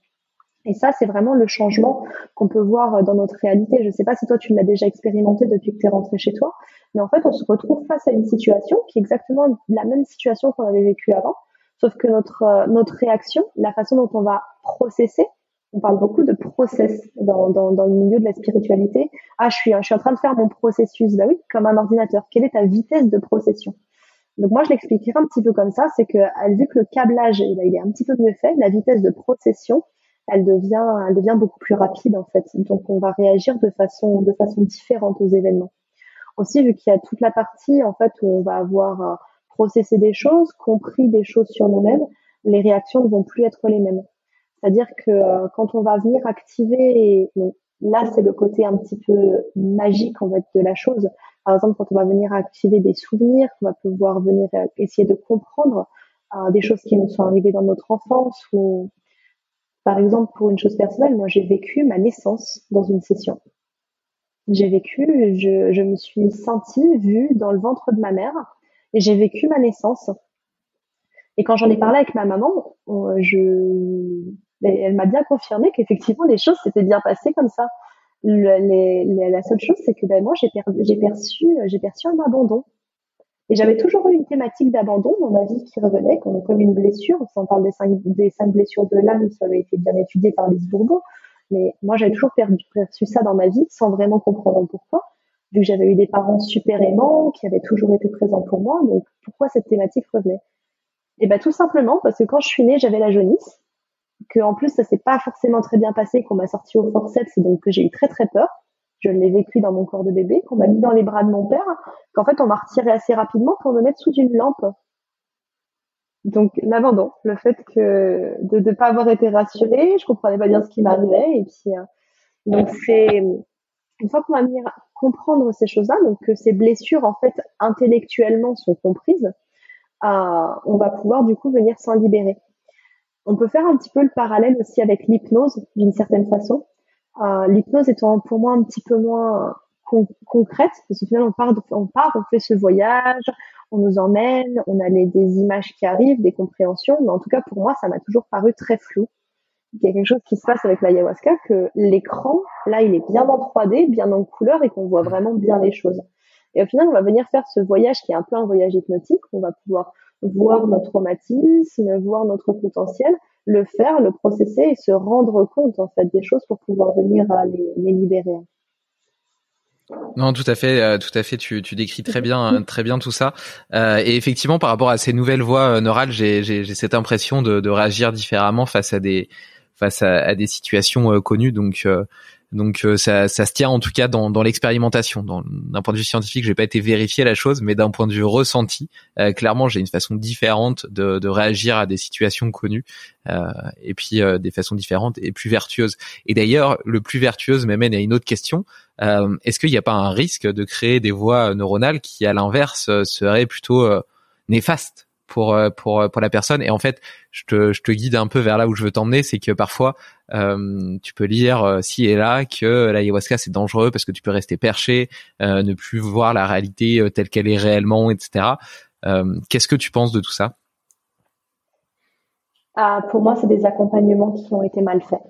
Et ça, c'est vraiment le changement qu'on peut voir dans notre réalité. Je ne sais pas si toi, tu l'as déjà expérimenté depuis que tu es rentré chez toi, mais en fait, on se retrouve face à une situation qui est exactement la même situation qu'on avait vécue avant, sauf que notre, euh, notre réaction, la façon dont on va processer, on parle beaucoup de process dans, dans, dans le milieu de la spiritualité. Ah, je suis, je suis en train de faire mon processus. Bah oui, comme un ordinateur. Quelle est ta vitesse de procession? Donc moi, je l'expliquerai un petit peu comme ça. C'est que vu que le câblage, eh ben, il est un petit peu mieux fait, la vitesse de procession, elle devient, elle devient beaucoup plus rapide en fait. Donc on va réagir de façon, de façon différente aux événements. Aussi, vu qu'il y a toute la partie en fait où on va avoir euh, processé des choses, compris des choses sur nous-mêmes, les réactions ne vont plus être les mêmes. C'est-à-dire que euh, quand on va venir activer, là c'est le côté un petit peu magique en fait de la chose. Par exemple, quand on va venir activer des souvenirs, on va pouvoir venir euh, essayer de comprendre des choses qui nous sont arrivées dans notre enfance ou par exemple, pour une chose personnelle, moi j'ai vécu ma naissance dans une session. J'ai vécu, je me suis sentie, vue dans le ventre de ma mère, et j'ai vécu ma naissance. Et quand j'en ai parlé avec ma maman, je, elle m'a bien confirmé qu'effectivement les choses s'étaient bien passées comme ça. Le, les, la seule chose, c'est que ben, moi j'ai perçu, j'ai perçu un abandon. Et j'avais toujours eu une thématique d'abandon dans ma vie qui revenait comme, une blessure. On parle des cinq, des cinq blessures de l'âme, ça avait été bien étudié par Lise Bourbeau. Mais moi, j'avais toujours perçu ça dans ma vie sans vraiment comprendre pourquoi. Vu que j'avais eu des parents super aimants, qui avaient toujours été présents pour moi. Donc, pourquoi cette thématique revenait? Et ben, tout simplement parce que quand je suis née, j'avais la jaunisse. Que, en plus, ça s'est pas forcément très bien passé, qu'on m'a sorti au forceps, donc que j'ai eu très très peur je l'ai vécu dans mon corps de bébé, qu'on m'a mis dans les bras de mon père, qu'en fait on m'a retiré assez rapidement pour me mettre sous une lampe. Donc l'abandon, le fait que de ne pas avoir été rassurée, je comprenais pas bien ce qui m'arrivait et puis euh, donc c'est une fois qu'on va venir comprendre ces choses-là, donc que ces blessures en fait intellectuellement sont comprises, euh, on va pouvoir du coup venir s'en libérer. On peut faire un petit peu le parallèle aussi avec l'hypnose d'une certaine façon. Euh, l'hypnose étant pour moi un petit peu moins concrète, parce qu'au final on part, on part, on fait ce voyage, on nous emmène, on a des images qui arrivent, des compréhensions, mais en tout cas pour moi ça m'a toujours paru très flou. Il y a quelque chose qui se passe avec l'ayahuasca, que l'écran, là il est bien en 3D, bien en couleur et qu'on voit vraiment bien les choses. Et au final on va venir faire ce voyage qui est un peu un voyage hypnotique, on va pouvoir voir notre traumatisme, voir notre potentiel, le faire, le processer et se rendre compte en fait des choses pour pouvoir venir à les, les libérer. Non, tout à fait, euh, tout à fait. Tu, tu décris très bien, très bien tout ça. Euh, et effectivement, par rapport à ces nouvelles voies euh, neurales, j'ai, j'ai, j'ai cette impression de, de réagir différemment face à des, face à, à des situations euh, connues. Donc, donc euh, ça, ça, se tient en tout cas dans, dans l'expérimentation. D'un point de vue scientifique, j'ai pas été vérifier la chose, mais d'un point de vue ressenti, euh, clairement, j'ai une façon différente de, de, réagir à des situations connues, euh, et puis euh, des façons différentes et plus vertueuses. Et d'ailleurs, le plus vertueuse m'amène à une autre question. Est-ce qu'il n'y a pas un risque de créer des voies neuronales qui, à l'inverse, seraient plutôt néfastes? Pour euh, pour euh, pour la personne. Et en fait je te je te guide un peu vers là où je veux t'emmener c'est que parfois euh, tu peux lire euh, ci et là que l'ayahuasca c'est dangereux parce que tu peux rester perché ne plus voir la réalité telle qu'elle est réellement etc qu'est-ce que tu penses de tout ça? Ah, pour moi c'est des accompagnements qui ont été mal faits.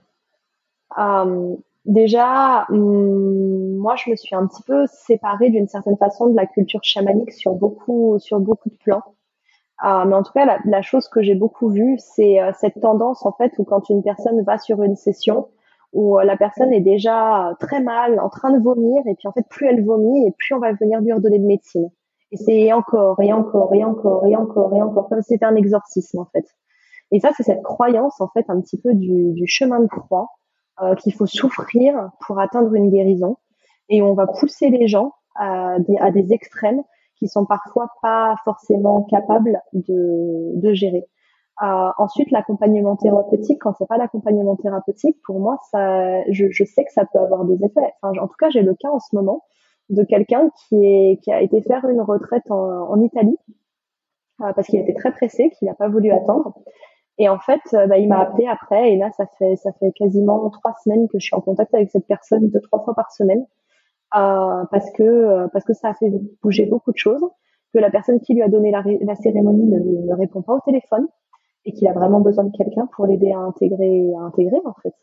Déjà hum, moi, je me suis un petit peu séparée d'une certaine façon de la culture chamanique sur beaucoup, sur beaucoup de plans. Euh, mais en tout cas, la, la chose que j'ai beaucoup vue, c'est euh, cette tendance en fait où quand une personne va sur une session, où euh, la personne est déjà très mal, en train de vomir, et puis en fait, plus elle vomit, et plus on va venir lui redonner de médecine. Et c'est encore, et encore, et encore, et encore, et encore, comme c'était un exorcisme en fait. Et ça, c'est cette croyance en fait un petit peu du, du chemin de croix euh, qu'il faut souffrir pour atteindre une guérison. Et on va pousser les gens à des, à des extrêmes qui sont parfois pas forcément capables de, de gérer. Euh, ensuite, l'accompagnement thérapeutique, quand c'est pas l'accompagnement thérapeutique, pour moi, ça, je, je, sais que ça peut avoir des effets. Enfin, en tout cas, j'ai le cas en ce moment de quelqu'un qui qui a été faire une retraite en, en Italie euh, parce qu'il était très pressé, qu'il n'a pas voulu attendre. Et en fait, euh, bah, il m'a appelé après, et là, ça fait ça fait quasiment trois semaines que je suis en contact avec cette personne deux trois fois par semaine, parce que euh, parce que ça a fait bouger beaucoup de choses, que la personne qui lui a donné la, la cérémonie ne, ne répond pas au téléphone, et qu'il a vraiment besoin de quelqu'un pour l'aider à intégrer à intégrer en fait.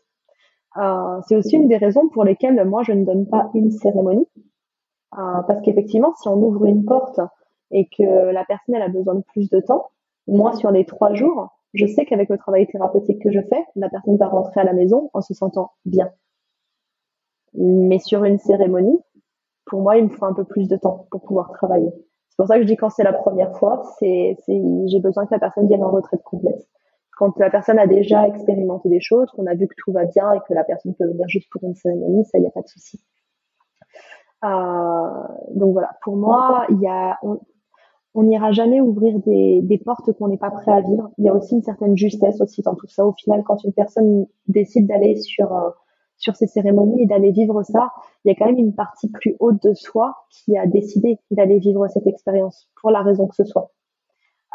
Euh, c'est aussi une des raisons pour lesquelles moi je ne donne pas une cérémonie, euh, parce qu'effectivement, si on ouvre une porte et que la personne elle a besoin de plus de temps, moi sur les trois jours je sais qu'avec le travail thérapeutique que je fais, la personne va rentrer à la maison en se sentant bien. Mais sur une cérémonie, pour moi, il me faut un peu plus de temps pour pouvoir travailler. C'est pour ça que je dis quand c'est la première fois, c'est, j'ai besoin que la personne vienne en retraite complète. Quand la personne a déjà expérimenté des choses, qu'on a vu que tout va bien et que la personne peut venir juste pour une cérémonie, ça, il n'y a pas de souci. Euh, donc voilà, pour moi, il y a, on n'ira jamais ouvrir des, des portes qu'on n'est pas prêt à vivre. Il y a aussi une certaine justesse aussi dans tout ça. Au final, quand une personne décide d'aller sur euh, sur ces cérémonies et d'aller vivre ça, il y a quand même une partie plus haute de soi qui a décidé d'aller vivre cette expérience pour la raison que ce soit.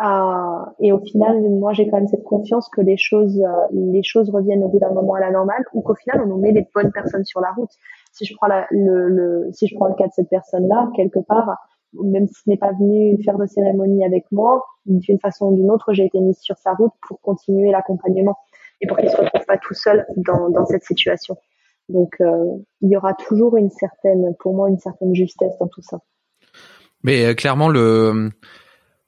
Euh, et au final, moi, j'ai quand même cette confiance que les choses, euh, les choses reviennent au bout d'un moment à la normale, ou qu'au final, on nous met les bonnes personnes sur la route. Si je prends la, le, le, si je prends le cas de cette personne-là, quelque part, même s'il n'est pas venu faire de cérémonie avec moi, d'une façon ou d'une autre, j'ai été mise sur sa route pour continuer l'accompagnement et pour qu'il se retrouve pas tout seul dans, dans cette situation. Donc, euh, il y aura toujours une certaine, pour moi, une certaine justesse dans tout ça. Mais euh, clairement, le,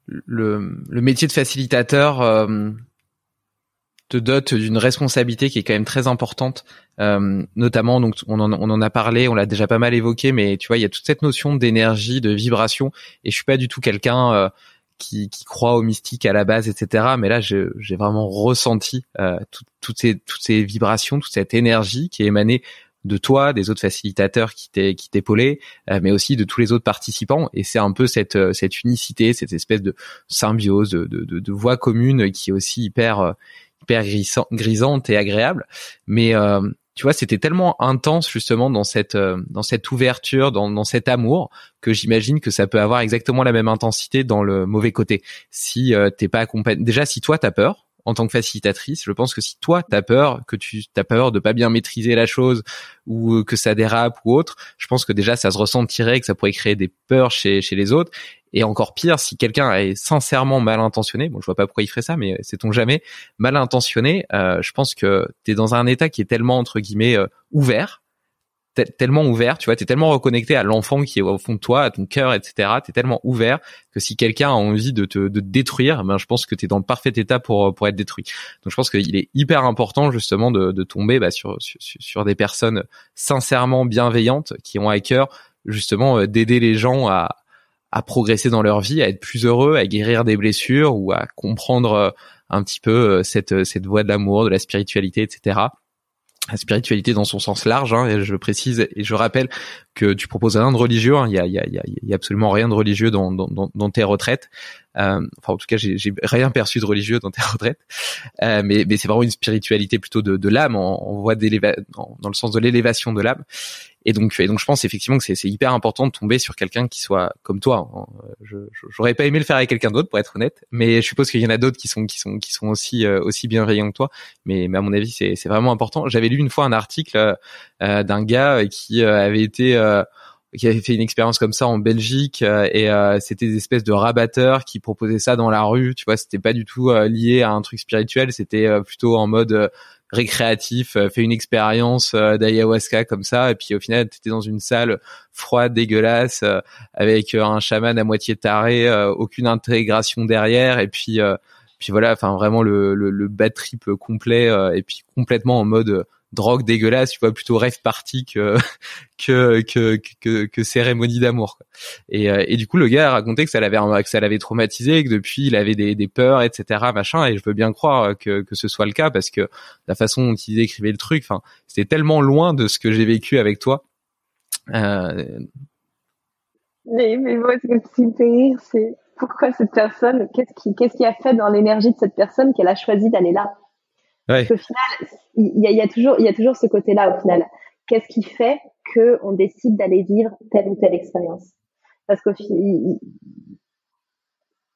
le, métier de facilitateur, euh, te dote d'une responsabilité qui est quand même très importante, notamment donc on en, on en a parlé, on l'a déjà pas mal évoqué, mais tu vois il y a toute cette notion d'énergie, de vibration, et je suis pas du tout quelqu'un qui, qui croit au mystique à la base, etc. Mais là j'ai vraiment ressenti euh, toutes ces toutes ces vibrations, toute cette énergie qui émanée de toi, des autres facilitateurs qui t'épaulaient, euh, mais aussi de tous les autres participants. Et c'est un peu cette euh, cette unicité, cette espèce de symbiose, de, de, de voix commune qui est aussi hyper hyper grisante et agréable. Mais euh, tu vois, c'était tellement intense justement dans cette euh, dans cette ouverture, dans, dans cet amour que j'imagine que ça peut avoir exactement la même intensité dans le mauvais côté. Si euh, t'es pas accompagné, déjà si toi t'as peur, en tant que facilitatrice, je pense que si toi t'as peur, que tu as peur de pas bien maîtriser la chose ou que ça dérape ou autre, je pense que déjà ça se ressentirait, que ça pourrait créer des peurs chez chez les autres. Et encore pire, si quelqu'un est sincèrement mal intentionné, bon, je vois pas pourquoi il ferait ça, mais sait-on jamais, mal intentionné, euh, je pense que tu es dans un état qui est tellement entre guillemets euh, ouvert, tellement ouvert, tu vois, t'es tellement reconnecté à l'enfant qui est au fond de toi, à ton cœur, etc. T'es tellement ouvert que si quelqu'un a envie de te, de détruire, ben je pense que t'es dans le parfait état pour pour être détruit. Donc je pense qu'il est hyper important justement de, de tomber bah, sur, sur, sur des personnes sincèrement bienveillantes qui ont à cœur justement euh, d'aider les gens à à progresser dans leur vie, à être plus heureux, à guérir des blessures ou à comprendre euh, un petit peu euh, cette cette voie de l'amour, de la spiritualité, etc la spiritualité dans son sens large, hein, et je précise et je rappelle que tu proposes rien de religieux, hein, il y, a, y, a, y, a, absolument rien de religieux dans, dans, dans tes retraites, euh, enfin en tout cas j'ai rien perçu de religieux dans tes retraites, euh, mais, mais c'est vraiment une spiritualité plutôt de, de l'âme, on, voit dans le sens de l'élévation de l'âme, et donc, et donc je pense effectivement que c'est hyper important de tomber sur quelqu'un qui soit comme toi. Hein. J'aurais pas aimé le faire avec quelqu'un d'autre pour être honnête, mais je suppose qu'il y en a d'autres qui sont qui sont qui sont aussi euh, aussi bienveillants que toi. Mais, mais à mon avis, c'est vraiment important. J'avais lu une fois un article euh, d'un gars qui euh, avait été qui avait fait une expérience comme ça en Belgique et c'était des espèces de rabatteurs qui proposaient ça dans la rue. Tu vois, c'était pas du tout lié à un truc spirituel. C'était plutôt en mode récréatif, fait une expérience d'ayahuasca comme ça, et puis au final, tu étais dans une salle froide, dégueulasse, avec un chaman à moitié taré, aucune intégration derrière, et puis puis voilà, enfin vraiment le, le, le complet, et puis complètement en mode drogue dégueulasse, tu vois, plutôt rêve party que que que que, que cérémonie d'amour. Et, euh, et du coup, le gars a raconté que ça l'avait que ça l'avait traumatisé, que depuis il avait des, des peurs, etc. Machin. Et je veux bien croire que que ce soit le cas parce que la façon dont il décrivait le truc, enfin, c'était tellement loin de ce que j'ai vécu avec toi. Euh... Mais, mais moi, ce qui me fait rire, c'est pourquoi cette personne, qu'est-ce qui, qu'est-ce qui a fait dans l'énergie de cette personne qu'elle a choisi d'aller là? Ouais. Au final, il y a, toujours, il y a toujours ce côté-là au final. Qu'est-ce qui fait que on décide d'aller vivre telle ou telle expérience? Parce qu'au il,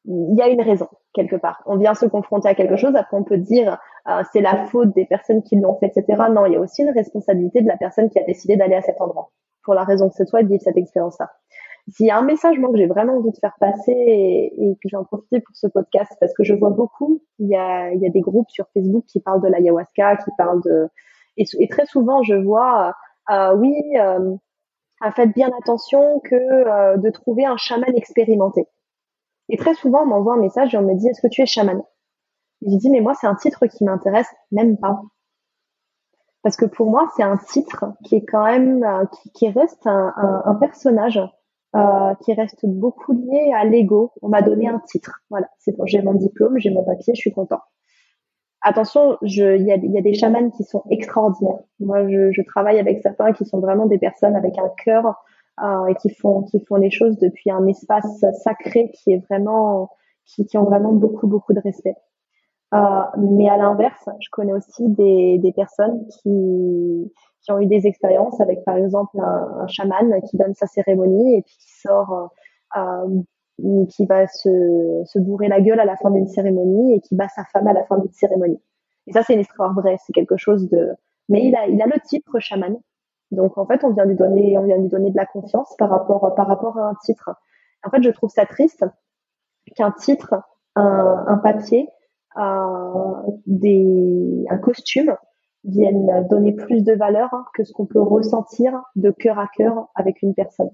il y a une raison quelque part. On vient se confronter à quelque chose, après on peut dire euh, c'est la faute des personnes qui l'ont fait, etc. Non, il y a aussi une responsabilité de la personne qui a décidé d'aller à cet endroit pour la raison que ce soit de vivre cette expérience-là. S'il y a un message moi que j'ai vraiment envie de faire passer et, que j'ai en profité pour ce podcast parce que je vois beaucoup, il y a, y a des groupes sur Facebook qui parlent de l'ayahuasca, qui parlent de et, très souvent je vois euh, oui euh, faites bien attention que euh, de trouver un chaman expérimenté. Et très souvent on m'envoie un message et on me dit est-ce que tu es chaman? Je dis mais moi c'est un titre qui m'intéresse même pas parce que pour moi c'est un titre qui est quand même euh, qui, qui reste un, un personnage euh, qui reste beaucoup lié à l'ego. On m'a donné un titre. Voilà, c'est bon, j'ai mon diplôme, j'ai mon papier, je suis content. Attention, il y a, y a, des chamans qui sont extraordinaires. Moi, je, je, travaille avec certains qui sont vraiment des personnes avec un cœur euh, et qui font qui font les choses depuis un espace sacré qui est vraiment qui, qui ont vraiment beaucoup beaucoup de respect. Euh, mais à l'inverse, je connais aussi des, des personnes qui qui ont eu des expériences avec par exemple un, un, chaman qui donne sa cérémonie et puis qui sort, euh, euh, qui va se, se bourrer la gueule à la fin d'une cérémonie et qui bat sa femme à la fin d'une cérémonie. Et ça c'est une histoire vraie, c'est quelque chose de. Mais il a, il a le titre chaman. Donc en fait, on vient lui donner, on vient lui donner de la confiance par rapport, par rapport à un titre. En fait, je trouve ça triste qu'un titre, un, un papier, euh, des, un costume viennent donner plus de valeur que ce qu'on peut ressentir de cœur à cœur avec une personne.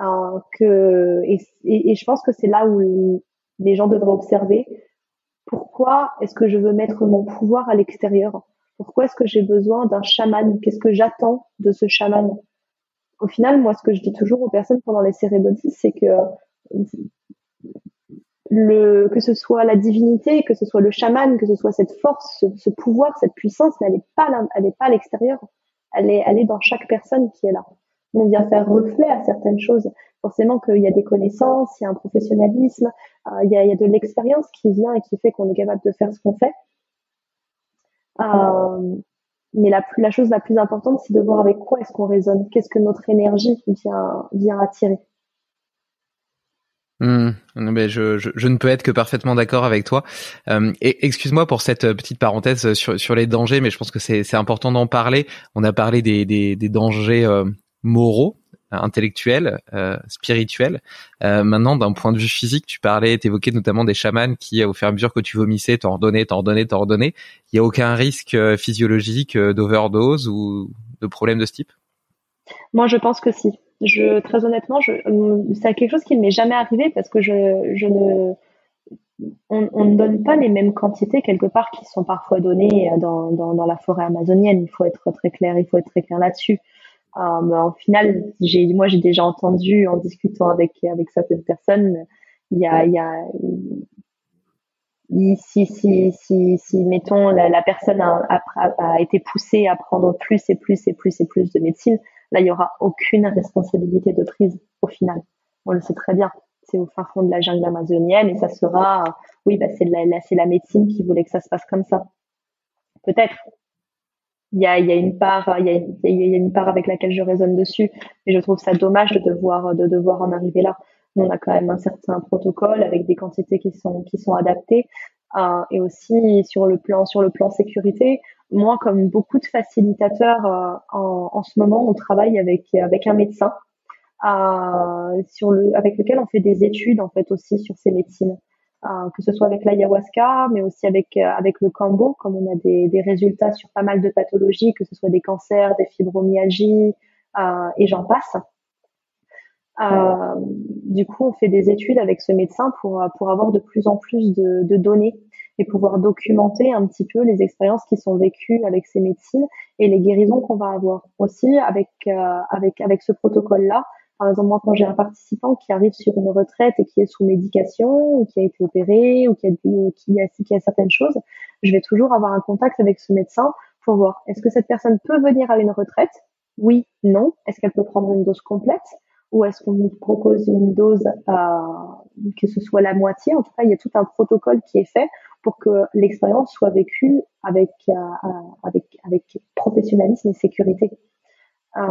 Euh, et, je pense que c'est là où les gens devraient observer pourquoi est-ce que je veux mettre mon pouvoir à l'extérieur? Pourquoi est-ce que j'ai besoin d'un chaman? Qu'est-ce que j'attends de ce chaman? Au final, moi, ce que je dis toujours aux personnes pendant les cérémonies, c'est que le, que ce soit la divinité, que ce soit le chaman, que ce soit cette force, ce, pouvoir, cette puissance, elle n'est pas, elle pas à l'extérieur. Elle est, dans chaque personne qui est là. On vient faire reflet à certaines choses. Forcément qu'il y a des connaissances, il y a un professionnalisme, euh, il, y a, de l'expérience qui vient et qui fait qu'on est capable de faire ce qu'on fait. Euh, mais la, chose la plus importante, c'est de voir avec quoi est-ce qu'on résonne, qu'est-ce que notre énergie vient attirer. Mmh, mais je, ne peux être que parfaitement d'accord avec toi. Euh, et excuse-moi pour cette euh, petite parenthèse sur, sur les dangers, mais je pense que c'est important d'en parler. On a parlé des, dangers euh, moraux, intellectuels, euh, spirituels. Euh, maintenant, d'un point de vue physique, tu parlais, t'évoquais notamment des chamans qui, au fur et à mesure que tu vomissais, t'en redonnaient, t'en redonnaient, t'en redonnaient. Il y a aucun risque physiologique d'overdose ou de problème de ce type? Moi, je pense que si très honnêtement, je, c'est quelque chose qui ne m'est jamais arrivé parce que je, je ne, on, ne donne pas les mêmes quantités quelque part qui sont parfois données dans, dans, dans, la forêt amazonienne. Il faut être très clair, il faut être très clair là-dessus. Euh, en final, moi, j'ai déjà entendu en discutant avec avec certaines personnes, il y a, si, si, si, si, mettons, la, personne a, été poussée à prendre plus et plus et plus et plus de médecine, Là, il y aura aucune responsabilité de prise au final. On le sait très bien. C'est au fin fond de la jungle amazonienne et ça sera, oui, bah, c'est la, médecine qui voulait que ça se passe comme ça. Peut-être. Il y a, une part, avec laquelle je raisonne dessus, mais je trouve ça dommage de devoir, de devoir en arriver là. Nous, on a quand même un certain protocole avec des quantités qui sont, qui sont adaptées. Euh, et aussi sur le plan, sur le plan sécurité, moi, comme beaucoup de facilitateurs euh, en, en, ce moment, on travaille avec avec un médecin euh, sur le avec lequel on fait des études en fait aussi sur ces médecines. que ce soit avec l'ayahuasca, mais aussi avec avec le cambo, comme on a des, des résultats sur pas mal de pathologies, que ce soit des cancers, des fibromyalgies, et j'en passe. Euh, du coup, on fait des études avec ce médecin pour, pour avoir de plus en plus de, de données et pouvoir documenter un petit peu les expériences qui sont vécues avec ces médecines et les guérisons qu'on va avoir aussi avec euh, avec avec ce protocole là par exemple moi quand j'ai un participant qui arrive sur une retraite et qui est sous médication ou qui a été opéré ou qui a ou qui a, qui a certaines choses je vais toujours avoir un contact avec ce médecin pour voir est-ce que cette personne peut venir à une retraite? Oui non. Est-ce qu'elle peut prendre une dose complète? Ou est-ce qu'on nous propose une dose euh, que ce soit la moitié? En tout cas, il y a tout un protocole qui est fait pour que l'expérience soit vécue avec euh, avec avec professionnalisme et sécurité. Euh,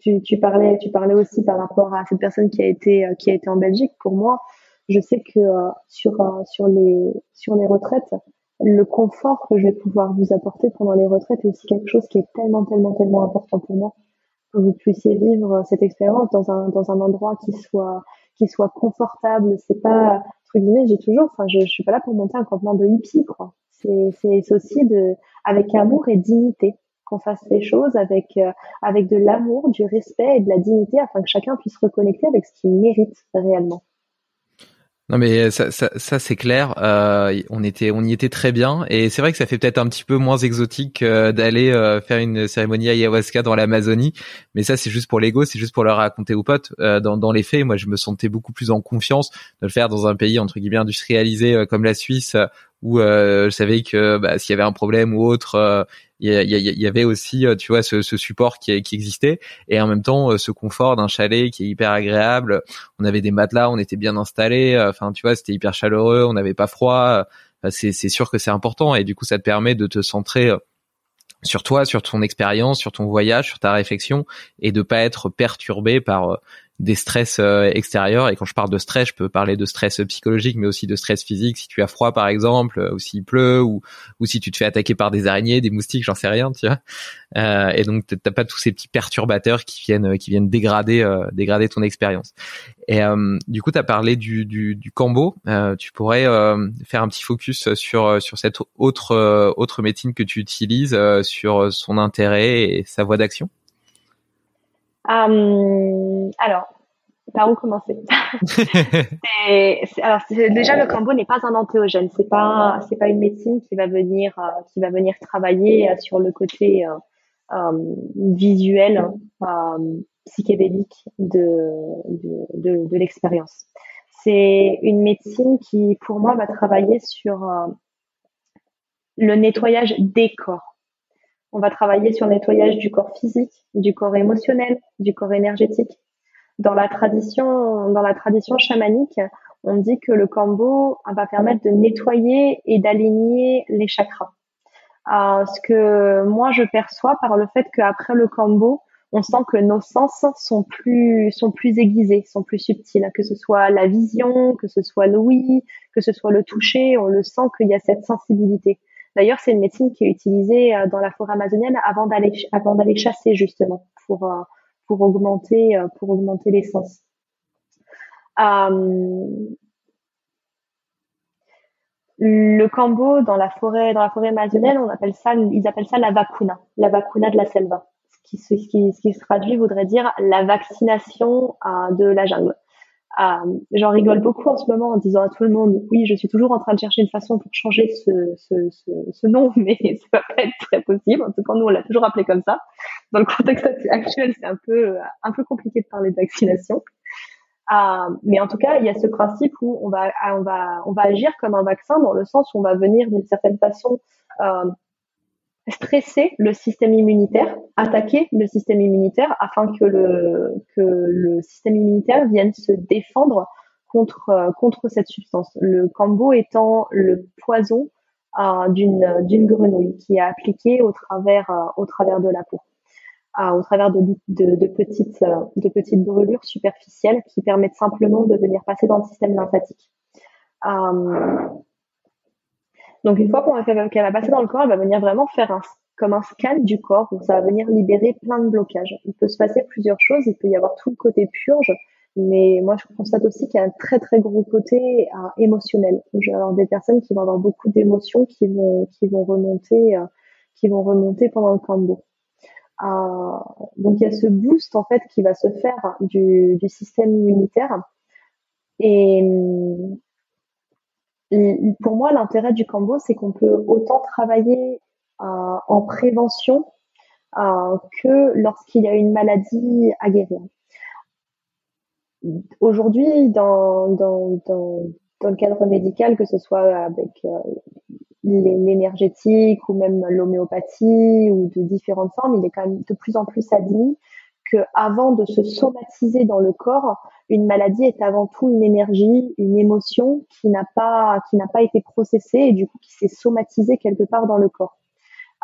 tu, tu parlais tu parlais aussi par rapport à cette personne qui a été qui a été en Belgique. Pour moi, je sais que euh, sur euh, sur les sur les retraites, le confort que je vais pouvoir vous apporter pendant les retraites est aussi quelque chose qui est tellement tellement tellement important pour moi que vous puissiez vivre cette expérience dans un dans un endroit qui soit qui soit confortable. C'est pas entre guillemets, j'ai toujours, enfin, je, je suis pas là pour monter un campement de hippie, quoi. C'est aussi de avec amour et dignité qu'on fasse les choses avec euh, avec de l'amour, du respect et de la dignité afin que chacun puisse reconnecter avec ce qu'il mérite réellement. Non mais ça, ça, c'est clair. Euh, on était, on y était très bien et c'est vrai que ça fait peut-être un petit peu moins exotique euh, d'aller euh, faire une cérémonie ayahuasca dans l'Amazonie, mais ça c'est juste pour l'ego, c'est juste pour le raconter aux potes. Dans, dans les faits, moi je me sentais beaucoup plus en confiance de le faire dans un pays entre guillemets industrialisé comme la Suisse où je savais que bah, s'il y avait un problème ou autre, il y, avait aussi, euh, tu vois, ce, support qui, qui, existait et en même temps euh, ce confort d'un chalet qui est hyper agréable. On avait des matelas, on était bien installés. Euh, enfin, tu vois, c'était hyper chaleureux, on n'avait pas froid. c'est sûr que c'est important et du coup, ça te permet de te centrer sur toi, sur ton expérience, sur ton voyage, sur ta réflexion et de pas être perturbé par des stress euh, extérieurs. Et quand je parle de stress, je peux parler de stress psychologique, mais aussi de stress physique. Si tu as froid, par exemple, euh, ou s'il pleut, ou, ou si tu te fais attaquer par des araignées, des moustiques, j'en sais rien, tu vois. Euh, et donc t'as pas tous ces petits perturbateurs qui viennent qui viennent dégrader dégrader ton expérience. Et du coup, tu as parlé du du, du cambo. tu pourrais faire un petit focus sur sur cette autre autre médecine que tu utilises, sur son intérêt et sa voie d'action? Euh, alors, par où commencer Alors, déjà le cambo n'est pas un antéogène, c'est pas c'est pas une médecine qui va venir euh, qui va venir travailler euh, sur le côté visuel psychédélique de de, de, de l'expérience. C'est une médecine qui, pour moi, va travailler sur le nettoyage des corps on va travailler sur le nettoyage du corps physique, du corps émotionnel, du corps énergétique. Dans la tradition, dans la tradition chamanique, on dit que le kambo va permettre de nettoyer et d'aligner les chakras. Euh, ce que moi je perçois par le fait qu'après le kambo, on sent que nos sens sont plus sont plus aiguisés, sont plus subtils, que ce soit la vision, que ce soit l'ouïe, que ce soit le toucher, on le sent qu'il y a cette sensibilité. D'ailleurs, c'est une médecine qui est utilisée euh, dans la forêt amazonienne avant d'aller avant d'aller chasser justement pour euh, pour augmenter euh, pour augmenter l'essence. le cambo dans la forêt dans la forêt amazonienne, on appelle ça ils appellent ça la vacuna, la vacuna de la selva. Ce qui, ce qui, ce qui se traduit voudrait dire la vaccination de la jungle. Euh, J'en rigole beaucoup en ce moment en disant à tout le monde, oui, je suis toujours en train de chercher une façon pour changer ce, ce, ce, ce nom, mais ça va pas être très possible. En tout cas, nous, on l'a toujours appelé comme ça. Dans le contexte actuel, c'est un peu, un peu compliqué de parler de vaccination. Euh, mais en tout cas, il y a ce principe où on va, on va, on va agir comme un vaccin dans le sens où on va venir d'une certaine façon euh, stresser le système immunitaire, attaquer le système immunitaire afin que le, système immunitaire vienne se défendre contre, euh, cette substance. Le cambo étant le poison euh, d'une, grenouille qui est appliqué au travers, euh, au travers de la peau, au travers de petites brûlures superficielles qui permettent simplement de venir passer dans le système lymphatique. Donc une fois qu'elle va passer dans le corps, elle va venir vraiment faire un comme un scan du corps où ça va venir libérer plein de blocages. Il peut se passer plusieurs choses. Il peut y avoir tout le côté purge Mais moi, je constate aussi qu'il y a un très très gros côté euh, émotionnel. Alors des personnes qui vont avoir beaucoup d'émotions, qui vont qui vont remonter, euh, qui vont remonter pendant le cambo. Euh, donc il y a ce boost en fait qui va se faire du, du système immunitaire. Et, pour moi, l'intérêt du cambo, c'est qu'on peut autant travailler euh, en prévention euh, que lorsqu'il y a une maladie à guérir. Aujourd'hui, dans, dans, dans, le cadre médical, que ce soit avec euh, l'énergétique ou même l'homéopathie ou de différentes formes, il est quand même de plus en plus admis que avant de se somatiser dans le corps, une maladie est avant tout une énergie, une émotion qui n'a pas qui n'a pas été processée et du coup qui s'est somatisée quelque part dans le corps.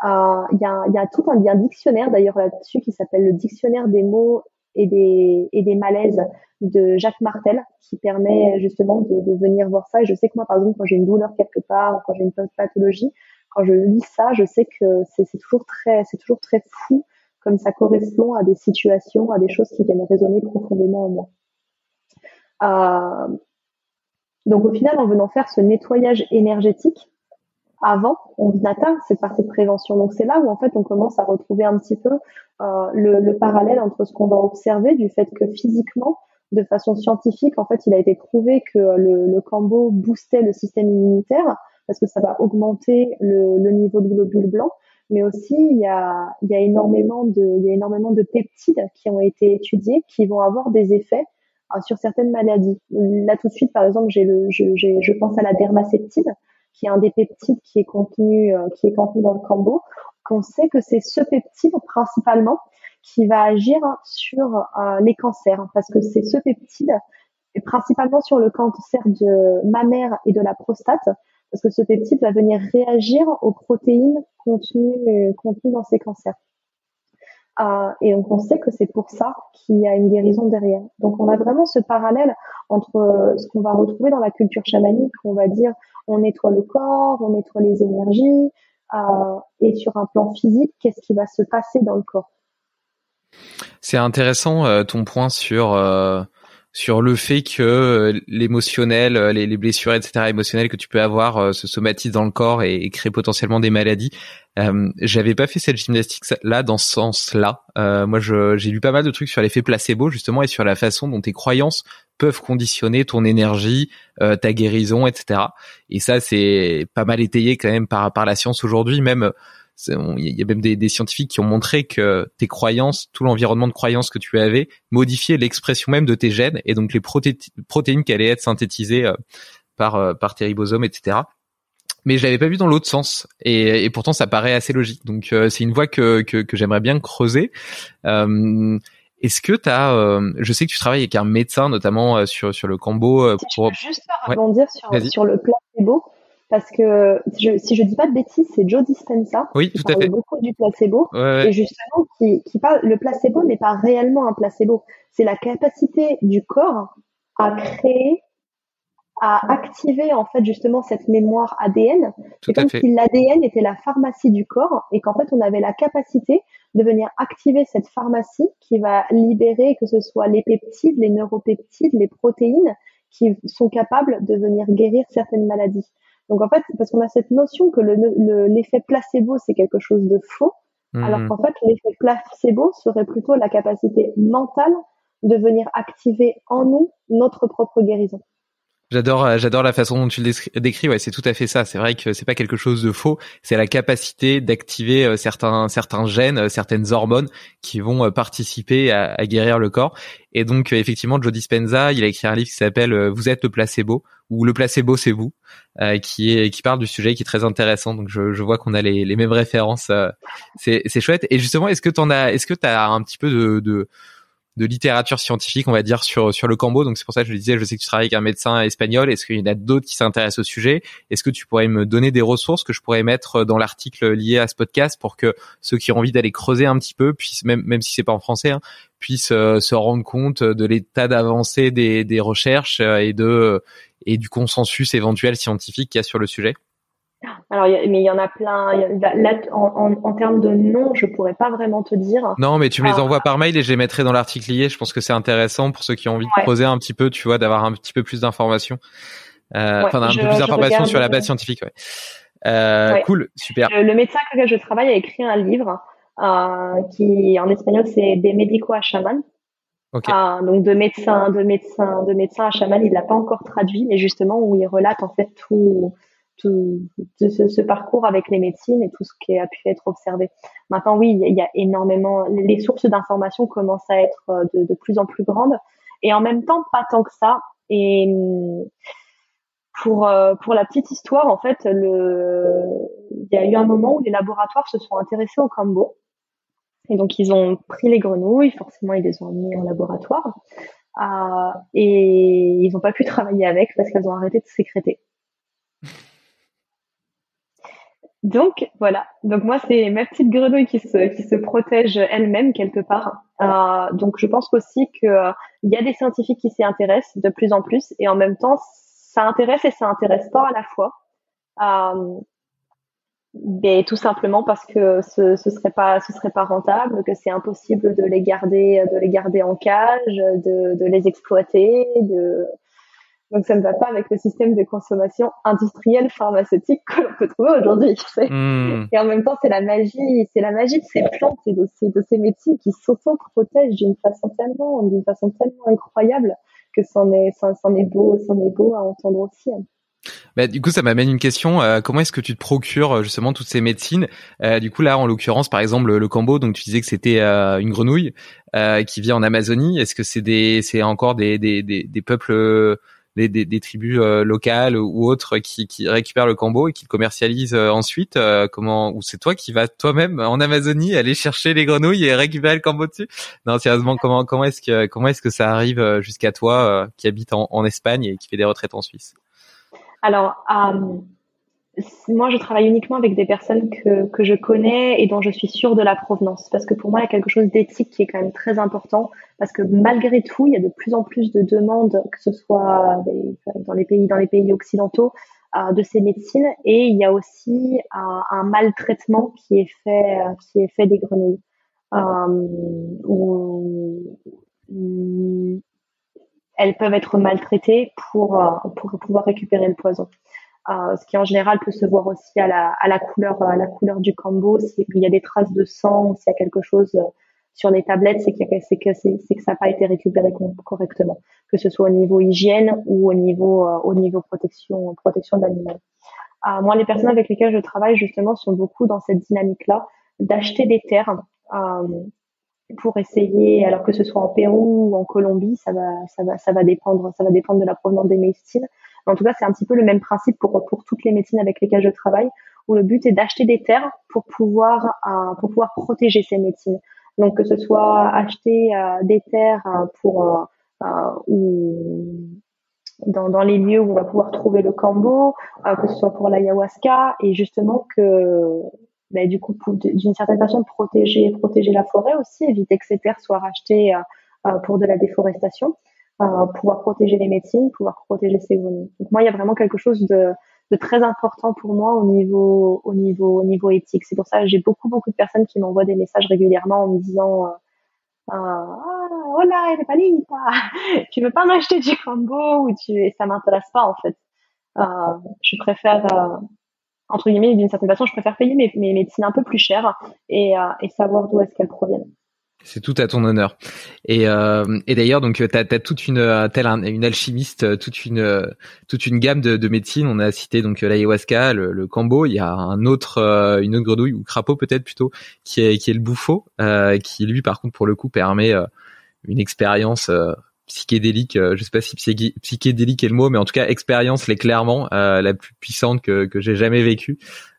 Euh, il y, a, y a tout un, dictionnaire d'ailleurs là-dessus qui s'appelle le dictionnaire des mots et des, et des malaises de Jacques Martel qui permet justement de, de, venir voir ça. Et je sais que moi, par exemple, quand j'ai une douleur quelque part, quand j'ai une pathologie, quand je lis ça, je sais que c'est toujours très, c'est toujours très fou comme ça correspond à des situations, à des choses qui viennent résonner profondément en moi. Euh, donc au final, en venant faire ce nettoyage énergétique, avant, on atteint cette partie de prévention. Donc c'est là où en fait on commence à retrouver un petit peu euh, le, le, parallèle entre ce qu'on va observer du fait que physiquement, de façon scientifique, en fait, il a été prouvé que le, le cambo boostait le système immunitaire parce que ça va augmenter le, le niveau de globules blancs mais aussi il y a, il y a énormément de il y a énormément de peptides qui ont été étudiés qui vont avoir des effets euh, sur certaines maladies. Là tout de suite par exemple, j'ai le je, je pense à la dermacéptine qui est un des peptides qui est contenu, euh, qui est contenu dans le cambo, qu'on sait que c'est ce peptide principalement qui va agir sur euh, les cancers, parce que c'est ce peptide, et principalement sur le cancer de mammaire et de la prostate, parce que ce peptide va venir réagir aux protéines contenues, contenues dans ces cancers. Euh, et donc on sait que c'est pour ça qu'il y a une guérison derrière. Donc on a vraiment ce parallèle entre euh, ce qu'on va retrouver dans la culture chamanique, on va dire on nettoie le corps, on nettoie les énergies, euh, et sur un plan physique, qu'est-ce qui va se passer dans le corps? C'est intéressant euh, ton point sur euh, sur le fait que euh, l'émotionnel, euh, les, les, blessures, etc. émotionnelles que tu peux avoir euh, se somatisent dans le corps et, créent potentiellement des maladies. Euh, J'avais pas fait cette gymnastique là dans ce sens-là. Moi, j'ai lu pas mal de trucs sur l'effet placebo justement et sur la façon dont tes croyances peuvent conditionner ton énergie, ta guérison, etc. Et ça, c'est pas mal étayé quand même par par la science aujourd'hui. Même il y a même des, scientifiques qui ont montré que tes croyances, tout l'environnement de croyances que tu avais, modifiait l'expression même de tes gènes et donc les protéines qui allaient être synthétisées euh, par euh, par tes ribosomes, etc. Mais je l'avais pas vu dans l'autre sens et, pourtant ça paraît assez logique. Donc euh, c'est une voie que que, j'aimerais bien creuser. Est-ce que tu as, je sais que tu travailles avec un médecin notamment sur sur le combo. Si pour... juste rebondir sur, sur le placebo, parce que je, si je dis pas de bêtises, c'est Joe Dispenza oui, qui parle beaucoup du placebo. Et justement qui, qui parle le placebo n'est pas réellement un placebo, c'est la capacité du corps à créer à activer en fait justement cette mémoire ADN. C'est comme si l'ADN était la pharmacie du corps et qu'en fait on avait la capacité de venir activer cette pharmacie qui va libérer que ce soit les peptides, les neuropeptides, les protéines qui sont capables de venir guérir certaines maladies. Donc en fait, parce qu'on a cette notion que l'effet le, placebo, c'est quelque chose de faux, hmm. alors qu'en fait, l'effet placebo serait plutôt la capacité mentale de venir activer en nous notre propre guérison. J'adore, euh, j'adore la façon dont tu le décris. Ouais, c'est tout à fait ça. C'est vrai que c'est pas quelque chose de faux. C'est la capacité d'activer euh, certains certains gènes, euh, certaines hormones qui vont participer à, à guérir le corps. Et donc effectivement, Joe Dispenza, il a écrit un livre qui s'appelle "Vous êtes le placebo" ou "Le placebo c'est vous", qui est qui parle du sujet, qui est très intéressant. Donc je, je vois qu'on a les, les mêmes références. c'est c'est chouette. Et justement, est-ce que t'en as, est-ce que t'as un petit peu de, de de littérature scientifique, on va dire, sur sur le cambo. Donc c'est pour ça que je le disais, je sais que tu travailles avec un médecin espagnol. Est-ce qu'il y en a d'autres qui s'intéressent au sujet? Est-ce que tu pourrais me donner des ressources que je pourrais mettre dans l'article lié à ce podcast pour que ceux qui ont envie d'aller creuser un petit peu puissent, même même si c'est pas en français, hein, puissent euh, se rendre compte de l'état d'avancée des, des recherches euh, et de et du consensus éventuel scientifique qu'il y a sur le sujet? Alors, mais il y en a plein. Là, en, en, termes de noms, je pourrais pas vraiment te dire. Non, mais tu me les ah. envoies par mail et je les mettrai dans l'article lié. Je pense que c'est intéressant pour ceux qui ont envie de creuser un petit peu, tu vois, d'avoir un petit peu plus d'informations. Euh, enfin, un peu plus d'informations sur la base scientifique. Ouais. Euh, Cool, super. Le, médecin avec lequel je travaille a écrit un livre euh, qui, en espagnol, c'est Des médicos à chaman. Okay. Euh, donc de médecin, de médecin, de médecin à chaman. Il l'a pas encore traduit, mais justement où il relate en fait tout tout, ce, parcours avec les médecines et tout ce qui a pu être observé. Maintenant, oui, il y a énormément, les sources d'informations commencent à être euh, de, plus en plus grandes et en même temps pas tant que ça. Et hum, pour euh, pour la petite histoire, en fait, il y a eu un moment où les laboratoires se sont intéressés au cambo. Et donc, ils ont pris les grenouilles, forcément, ils les ont emmenées en laboratoire. Euh, et ils n'ont pas pu travailler avec parce qu'elles ont arrêté de sécréter. Donc voilà. Donc moi c'est ma petite grenouille qui se qui se protège elle-même quelque part. Euh, donc je pense aussi que euh, il y a des scientifiques qui s'y intéressent de plus en plus et en même temps ça intéresse et ça intéresse pas à la fois. Euh, mais tout simplement parce que ce, ce serait pas ce serait pas rentable, que c'est impossible de les garder de les garder en cage, de, de les exploiter, de donc ça ne va pas avec le système de consommation industrielle pharmaceutique que l'on peut trouver aujourd'hui. Hmm. Et en même temps, c'est la magie, c'est la magie de ces plantes et de ces, de ces médecines qui s'auto-protègent d'une façon tellement, d'une façon tellement incroyable que c'en est, c'en est beau, c'en est beau à entendre aussi. Bah, du coup, ça m'amène une question. Euh, comment est-ce que tu te procures euh, justement toutes ces médecines? Euh, Du coup, là, en l'occurrence, par exemple, le, cambo. Donc, tu disais que c'était une grenouille qui vit en Amazonie. Est-ce que c'est des, c'est encore des, des, des, des peuples des, tribus euh, locales ou autres qui, récupèrent le cambo et qui le commercialisent euh, ensuite euh, Comment Ou c'est toi qui vas toi-même en Amazonie aller chercher les grenouilles et récupérer le cambo dessus? Non, sérieusement, comment comment est-ce que comment est-ce que ça arrive jusqu'à toi qui habite en, Espagne et qui fait des retraites en Suisse? Alors moi, je travaille uniquement avec des personnes que, que je connais et dont je suis sûre de la provenance. Parce que pour moi, il y a quelque chose d'éthique qui est quand même très important. Parce que malgré tout, il y a de plus en plus de demandes, que ce soit dans les pays, dans les pays occidentaux, euh, de ces médecines. Et il y a aussi un, un maltraitement qui est fait, qui est fait des grenouilles. Euh, elles peuvent être maltraitées pour, euh, pour pouvoir récupérer le poison. Euh, ce qui en général peut se voir aussi à la, couleur à la couleur du cambo s'il y a des traces de sang s'il y a quelque chose euh, sur les tablettes c'est que ça n'a pas été récupéré correctement. Que ce soit au niveau hygiène ou au niveau euh, au niveau protection protection de l'animal. Euh, moi les personnes avec lesquelles je travaille justement sont beaucoup dans cette dynamique là d'acheter des terres euh, pour essayer alors que ce soit en Pérou ou en Colombie ça va ça va ça va dépendre ça va dépendre de la provenance des médecines en tout cas, c'est un petit peu le même principe pour, pour toutes les médecines avec lesquelles je travaille, où le but est d'acheter des terres pour pouvoir, euh, pour pouvoir protéger ces médecines. Donc, que ce soit acheter euh, des terres euh, pour ou dans, dans les lieux où on va pouvoir trouver le cambo, que ce soit pour l'ayahuasca, et justement que ben, du coup, d'une certaine façon, protéger, protéger la forêt aussi, éviter que ces terres soient rachetées pour de la déforestation pouvoir protéger les médecines, pouvoir protéger ses grenouilles. Donc moi, il y a vraiment quelque chose de, de très important pour moi au niveau, au niveau, au niveau éthique. C'est pour ça que j'ai beaucoup, beaucoup de personnes qui m'envoient des messages régulièrement en me disant euh, euh ah, hola, Panita, tu veux pas m'acheter du combo ou tu, et ça m'intéresse pas en fait. Euh, je préfère, euh, entre guillemets, d'une certaine façon, je préfère payer mes, mes médecines un peu plus chères et, euh, et savoir d'où est-ce qu'elles proviennent. C'est tout à ton honneur. Et, euh, et d'ailleurs, donc, t'as as toute une euh, telle une alchimiste, euh, toute une toute une gamme de, de médecines. On a cité donc l'ayahuasca, le, le cambo. Il y a un autre, une autre grenouille ou crapaud peut-être plutôt, qui est qui est le bouffo, qui lui par contre pour le coup permet une expérience psychédélique. je sais pas si psychédélique est le mot, mais en tout cas expérience l'est clairement la plus puissante que que j'ai jamais vécue.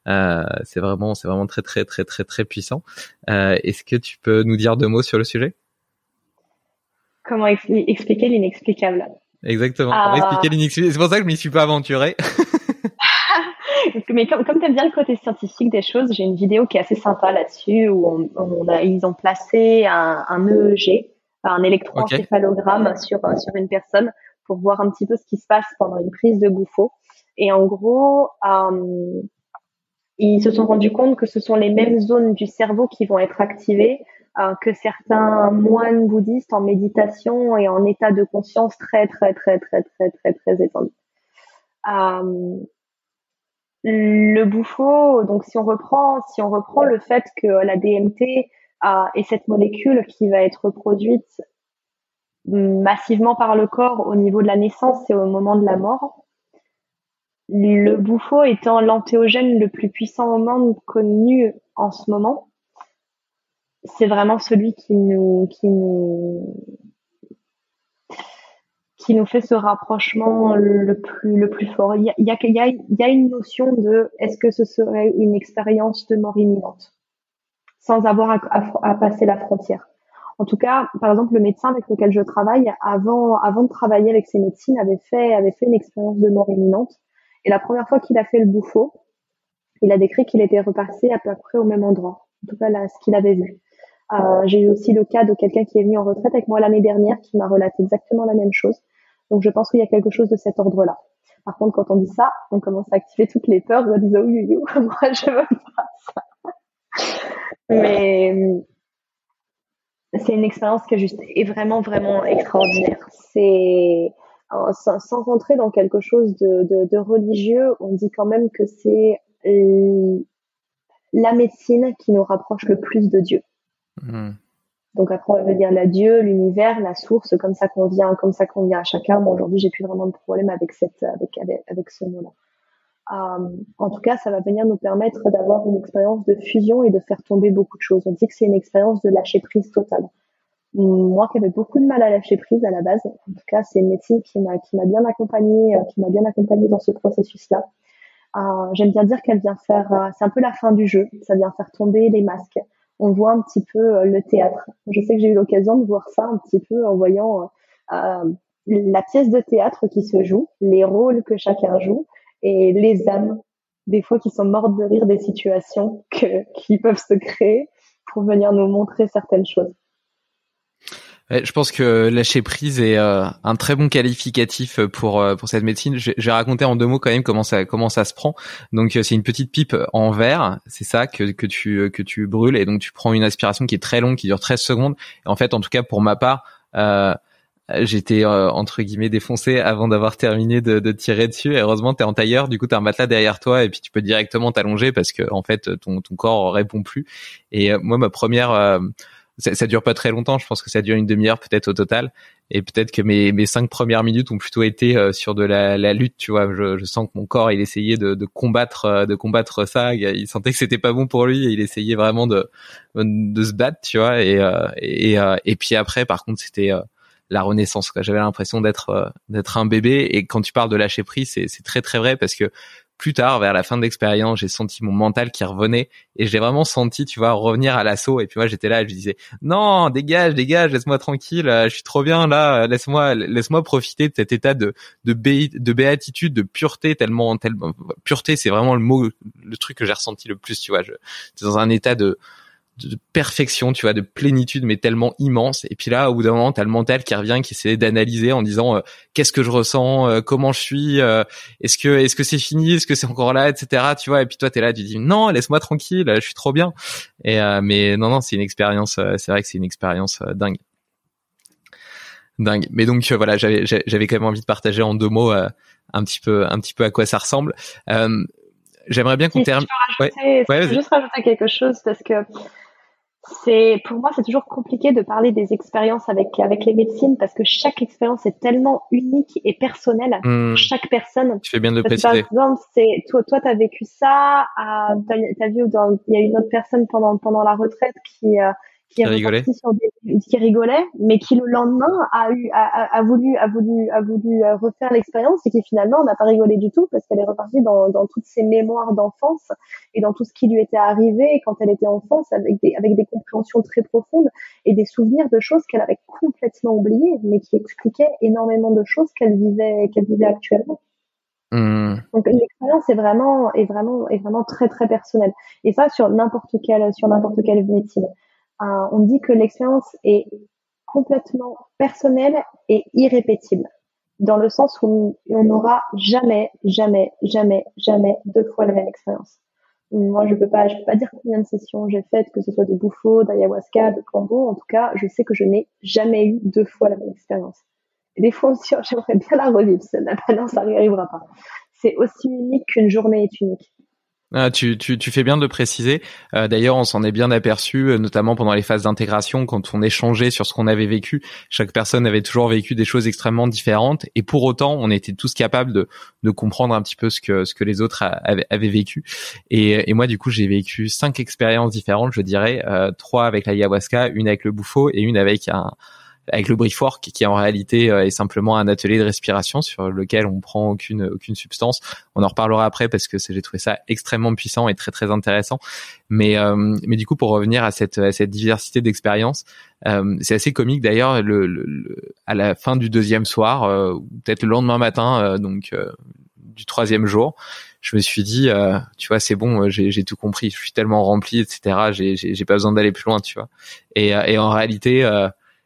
Euh, c'est vraiment, c'est vraiment très, très, très, très, très puissant. Euh, est-ce que tu peux nous dire deux mots sur le sujet? Comment expliquer l'inexplicable? Exactement. Comment ah. expliquer l'inexplicable? C'est pour ça que je m'y suis pas aventuré. Mais comme, comme tu aimes bien le côté scientifique des choses, j'ai une vidéo qui est assez sympa là-dessus où on, a, ils ont placé un, un EEG, un électroencéphalogramme sur, sur une personne pour voir un petit peu ce qui se passe pendant une prise de bouffon. Et en gros, euh, ils se sont rendus compte que ce sont les mêmes zones du cerveau qui vont être activées euh, que certains moines bouddhistes en méditation et en état de conscience très très très très très très très étendu. Euh, le bouffo, donc si on reprend si on reprend le fait que la DMT euh, est cette molécule qui va être produite massivement par le corps au niveau de la naissance et au moment de la mort, le bouffo étant l'antéogène le plus puissant au monde connu en ce moment, c'est vraiment celui qui nous, qui nous, qui nous fait ce rapprochement le plus, le plus fort. Il y a, y a, il y a une notion de est-ce que ce serait une expérience de mort imminente? Sans avoir à, à, passer la frontière. En tout cas, par exemple, le médecin avec lequel je travaille, avant, avant de travailler avec ces médecines, avait fait, avait fait une expérience de mort imminente et la première fois qu'il a fait le bouffo, il a décrit qu'il était repassé à peu près au même endroit. En tout cas, là, ce qu'il avait vu. Euh, j'ai eu aussi le cas de quelqu'un qui est venu en retraite avec moi l'année dernière qui m'a relaté exactement la même chose. Donc, je pense qu'il y a quelque chose de cet ordre-là. Par contre, quand on dit ça, on commence à activer toutes les peurs en disant oui, oui, oui, moi, je veux pas ça. Mais c'est une expérience qui est juste est vraiment, vraiment extraordinaire. C'est sans, rentrer dans quelque chose de, de, de, religieux, on dit quand même que c'est la médecine qui nous rapproche le plus de Dieu. Mmh. Donc après on veut dire la Dieu, l'univers, la source, comme ça qu'on vient, comme ça qu'on vient à chacun. Bon aujourd'hui j'ai plus vraiment de problème avec cette, avec avec, avec ce mot-là. Euh, en tout cas, ça va venir nous permettre d'avoir une expérience de fusion et de faire tomber beaucoup de choses. On dit que c'est une expérience de lâcher prise totale moi qui avais beaucoup de mal à lâcher prise à la base. En tout cas, c'est une médecine qui m'a bien accompagnée, euh, qui m'a bien accompagnée dans ce processus-là. Euh, J'aime bien dire qu'elle vient faire, c'est un peu la fin du jeu. Ça vient faire tomber les masques. On voit un petit peu le théâtre. Je sais que j'ai eu l'occasion de voir ça un petit peu en voyant la pièce de théâtre qui se joue, les rôles que chacun joue et les âmes des fois qui sont mortes de rire des situations que, qui peuvent se créer pour venir nous montrer certaines choses je pense que lâcher prise est euh, un très bon qualificatif pour euh, pour cette médecine. Je, vais raconter en deux mots quand même comment ça comment ça se prend. Donc euh, c'est une petite pipe en verre, c'est ça que que tu que tu brûles et donc tu prends une aspiration qui est très longue, qui dure 13 secondes. En fait, en tout cas pour ma part, euh, j'étais entre guillemets défoncé avant d'avoir terminé de, de, tirer dessus. Et heureusement, t'es en tailleur, du coup t'as un matelas derrière toi et puis tu peux directement t'allonger parce que en fait ton ton corps répond plus. Et moi ma première ça, ça, dure pas très longtemps. Je pense que ça dure une demi-heure peut-être au total. Et peut-être que mes, mes cinq premières minutes ont plutôt été euh, sur de la, la, lutte. Tu vois, je, je, sens que mon corps il essayait de, de combattre euh, de combattre ça. Il, sentait que c'était pas bon pour lui et il essayait vraiment de de se battre. Tu vois. Et euh, et, et puis après, par contre, c'était la renaissance. J'avais l'impression d'être d'être un bébé. Et quand tu parles de lâcher prise, c'est très très vrai parce que plus tard, vers la fin de l'expérience, j'ai senti mon mental qui revenait et j'ai vraiment senti, tu vois, revenir à l'assaut. Et puis moi, j'étais là, je disais, non, dégage, dégage, laisse-moi tranquille, euh, je suis trop bien là, laisse-moi, laisse-moi profiter de cet état de de, de béatitude, de pureté, tellement, tellement pureté, c'est vraiment le mot, le truc que j'ai ressenti le plus, tu vois. Je, dans un état de de perfection, tu vois, de plénitude, mais tellement immense. Et puis là, au bout d'un moment, t'as le mental qui revient, qui essaie d'analyser en disant euh, qu'est-ce que je ressens, euh, comment je suis, euh, est-ce que est-ce que c'est fini, est-ce que c'est encore là, etc. Tu vois. Et puis toi, t'es là, tu dis non, laisse-moi tranquille, je suis trop bien. Et mais non, non, c'est une expérience. c'est vrai que c'est une expérience dingue, dingue. Mais donc voilà, j'avais j'avais quand même envie de partager en deux mots un petit peu un petit peu à quoi ça ressemble. J'aimerais bien qu'on termine. Ouais. Ouais, juste rajouter quelque chose parce que c'est pour moi c'est toujours compliqué de parler des expériences avec avec les médecines parce que chaque expérience est tellement unique et personnelle mmh. chaque personne tu fais bien de le préciser par exemple c'est toi toi t'as vécu ça t'as as vu il y a une autre personne pendant pendant la retraite qui euh, qui, rigolait. Sur des, qui rigolait, mais qui le lendemain a eu a, a, voulu a voulu a voulu euh, refaire l'expérience et qui finalement n'a pas rigolé du tout parce qu'elle est repartie dans, dans toutes ses mémoires d'enfance et dans tout ce qui lui était arrivé quand elle était enfance avec des avec des compréhensions très profondes et des souvenirs de choses qu'elle avait complètement oubliées mais qui expliquaient énormément de choses qu'elle vivait qu'elle vivait actuellement. Mmh. Donc l'expérience est vraiment est vraiment est vraiment très très personnelle et ça sur n'importe quelle sur n'importe quelle médecine. Euh, on dit que l'expérience est complètement personnelle et irrépétible, dans le sens où on n'aura jamais, jamais, jamais, jamais deux fois la même expérience. moi, je peux peux pas dire combien de sessions j'ai faites, que ce soit de bouffo, d'ayahuasca, de cambo. En tout cas, je sais que je n'ai jamais eu deux fois la même expérience. Des fois aussi, j'aimerais bien la revivre. Ça n'y arrivera pas. C'est aussi unique qu'une journée est unique. Ah, tu, tu, tu, fais bien de le préciser. Euh, d'ailleurs, on s'en est bien aperçu, euh, notamment pendant les phases d'intégration, quand on échangeait sur ce qu'on avait vécu. Chaque personne avait toujours vécu des choses extrêmement différentes, et pour autant, on était tous capables de, de comprendre un petit peu ce que ce que les autres avaient, avaient vécu. Et, et, moi, du coup, j'ai vécu cinq expériences différentes, je dirais, euh, trois avec la ayahuasca, une avec le bouffo et une avec un avec le Briefwork qui en réalité euh, est simplement un atelier de respiration sur lequel on prend aucune aucune substance. On en reparlera après parce que j'ai trouvé ça extrêmement puissant et très très intéressant. Mais euh, mais du coup pour revenir à cette à cette diversité d'expériences, euh, c'est assez comique d'ailleurs le, le, à la fin du deuxième soir, euh, peut-être le lendemain matin, donc du troisième jour, je me suis dit, tu vois, c'est bon, j'ai tout compris, je suis tellement rempli, etc. J'ai pas besoin d'aller plus loin, tu vois. Et, et en réalité,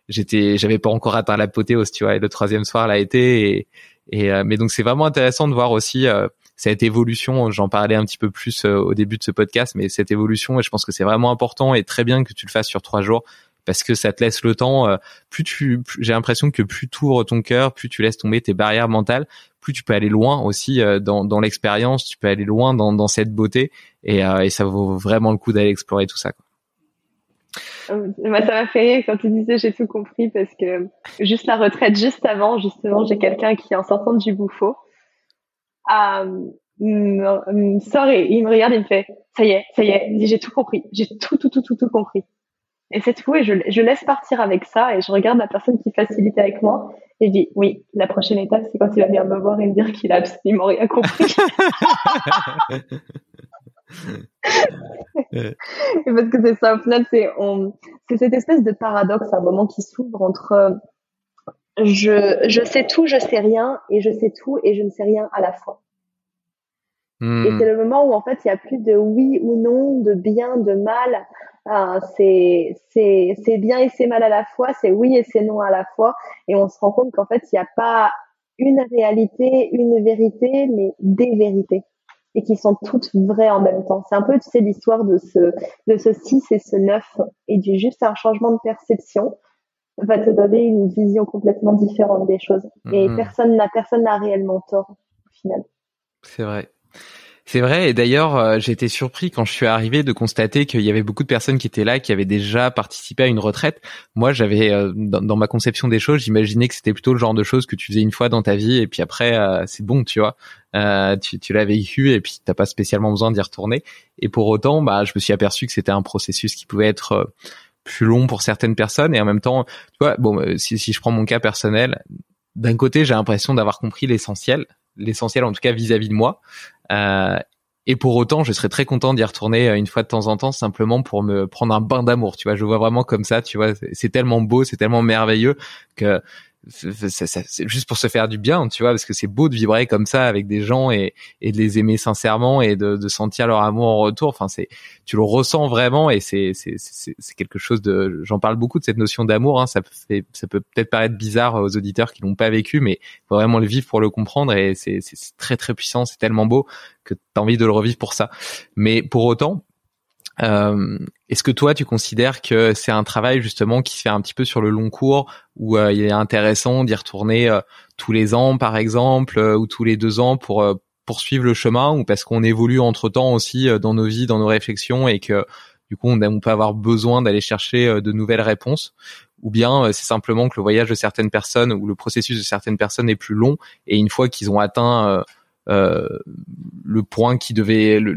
j'étais j'avais pas encore atteint l'apothéose tu vois et le troisième soir l'a été et, et euh, mais donc c'est vraiment intéressant de voir aussi euh, cette évolution j'en parlais un petit peu plus euh, au début de ce podcast mais cette évolution et je pense que c'est vraiment important et très bien que tu le fasses sur trois jours parce que ça te laisse le temps plus tu j'ai l'impression que plus tu ouvres ton cœur plus tu laisses tomber tes barrières mentales plus tu peux aller loin aussi dans, dans l'expérience tu peux aller loin dans, dans cette beauté et, et ça vaut vraiment le coup d'aller explorer tout ça quoi. Euh, moi, ça m'a fait rire quand tu disais j'ai tout compris parce que juste la retraite, juste avant, justement, j'ai quelqu'un qui, en sortant du bouffo, euh, me, sort et il me regarde et il me fait ça y est, ça y est, j'ai tout compris, j'ai tout, tout, tout, tout, tout compris. Et c'est tout, et je, je laisse partir avec ça, et je regarde la personne qui facilite avec moi, et je dis, oui, la prochaine étape, c'est quand il va venir me voir et me dire qu'il a absolument rien compris. parce que c'est ça, au final, c'est c'est cette espèce de paradoxe à un moment qui s'ouvre entre je, je sais tout, je sais rien, et je sais tout et je ne sais rien à la fois. Hmm. Et c'est le moment où en fait il n'y a plus de oui ou non, de bien, de mal. Ah, c'est c'est bien et c'est mal à la fois, c'est oui et c'est non à la fois. Et on se rend compte qu'en fait il n'y a pas une réalité, une vérité, mais des vérités et qui sont toutes vraies en même temps. C'est un peu, tu sais, l'histoire de ce, de ce 6 et ce 9 et du juste un changement de perception va te donner une vision complètement différente des choses. Et mhm. personne n'a, personne n'a réellement tort, au final. C'est vrai. C'est vrai, et d'ailleurs, euh, j'ai été surpris quand je suis arrivé de constater qu'il y avait beaucoup de personnes qui étaient là, qui avaient déjà participé à une retraite. Moi, j'avais, euh, dans, ma conception des choses, j'imaginais que c'était plutôt le genre de choses que tu faisais une fois dans ta vie, et puis après, euh, c'est bon, tu vois. tu, tu l'as vécu, et puis t'as pas spécialement besoin d'y retourner. Et pour autant, bah, je me suis aperçu que c'était un processus qui pouvait être plus long pour certaines personnes, et en même temps, tu vois, bon, si, si je prends mon cas personnel, d'un côté, j'ai l'impression d'avoir compris l'essentiel, l'essentiel en tout cas vis-à-vis de moi. Euh, et pour autant, je serais très content d'y retourner euh, une fois de temps en temps, simplement pour me prendre un bain d'amour. Tu vois, je vois vraiment comme ça. Tu vois, c'est tellement beau, c'est tellement merveilleux que c'est juste pour se faire du bien, tu vois, parce que c'est beau de vibrer comme ça avec des gens et, et de les aimer sincèrement et de, de sentir leur amour en retour. Enfin, c'est, tu le ressens vraiment et c'est, c'est, c'est, quelque chose de. J'en parle beaucoup de cette notion d'amour. Hein, ça fait, ça peut peut-être paraître bizarre aux auditeurs qui l'ont pas vécu, mais faut vraiment le vivre pour le comprendre et c'est, c'est très très puissant, c'est tellement beau que tu as envie de le revivre pour ça. Mais pour autant, euh, Est-ce que toi, tu considères que c'est un travail justement qui se fait un petit peu sur le long cours, où euh, il est intéressant d'y retourner euh, tous les ans, par exemple, euh, ou tous les deux ans pour poursuivre le chemin, ou parce qu'on évolue entre temps aussi dans nos vies, dans nos réflexions, et que du coup, on, on peut avoir besoin d'aller chercher de nouvelles réponses, ou bien c'est simplement que le voyage de certaines personnes ou le processus de certaines personnes est plus long, et une fois qu'ils ont atteint euh, le point qui devait, le,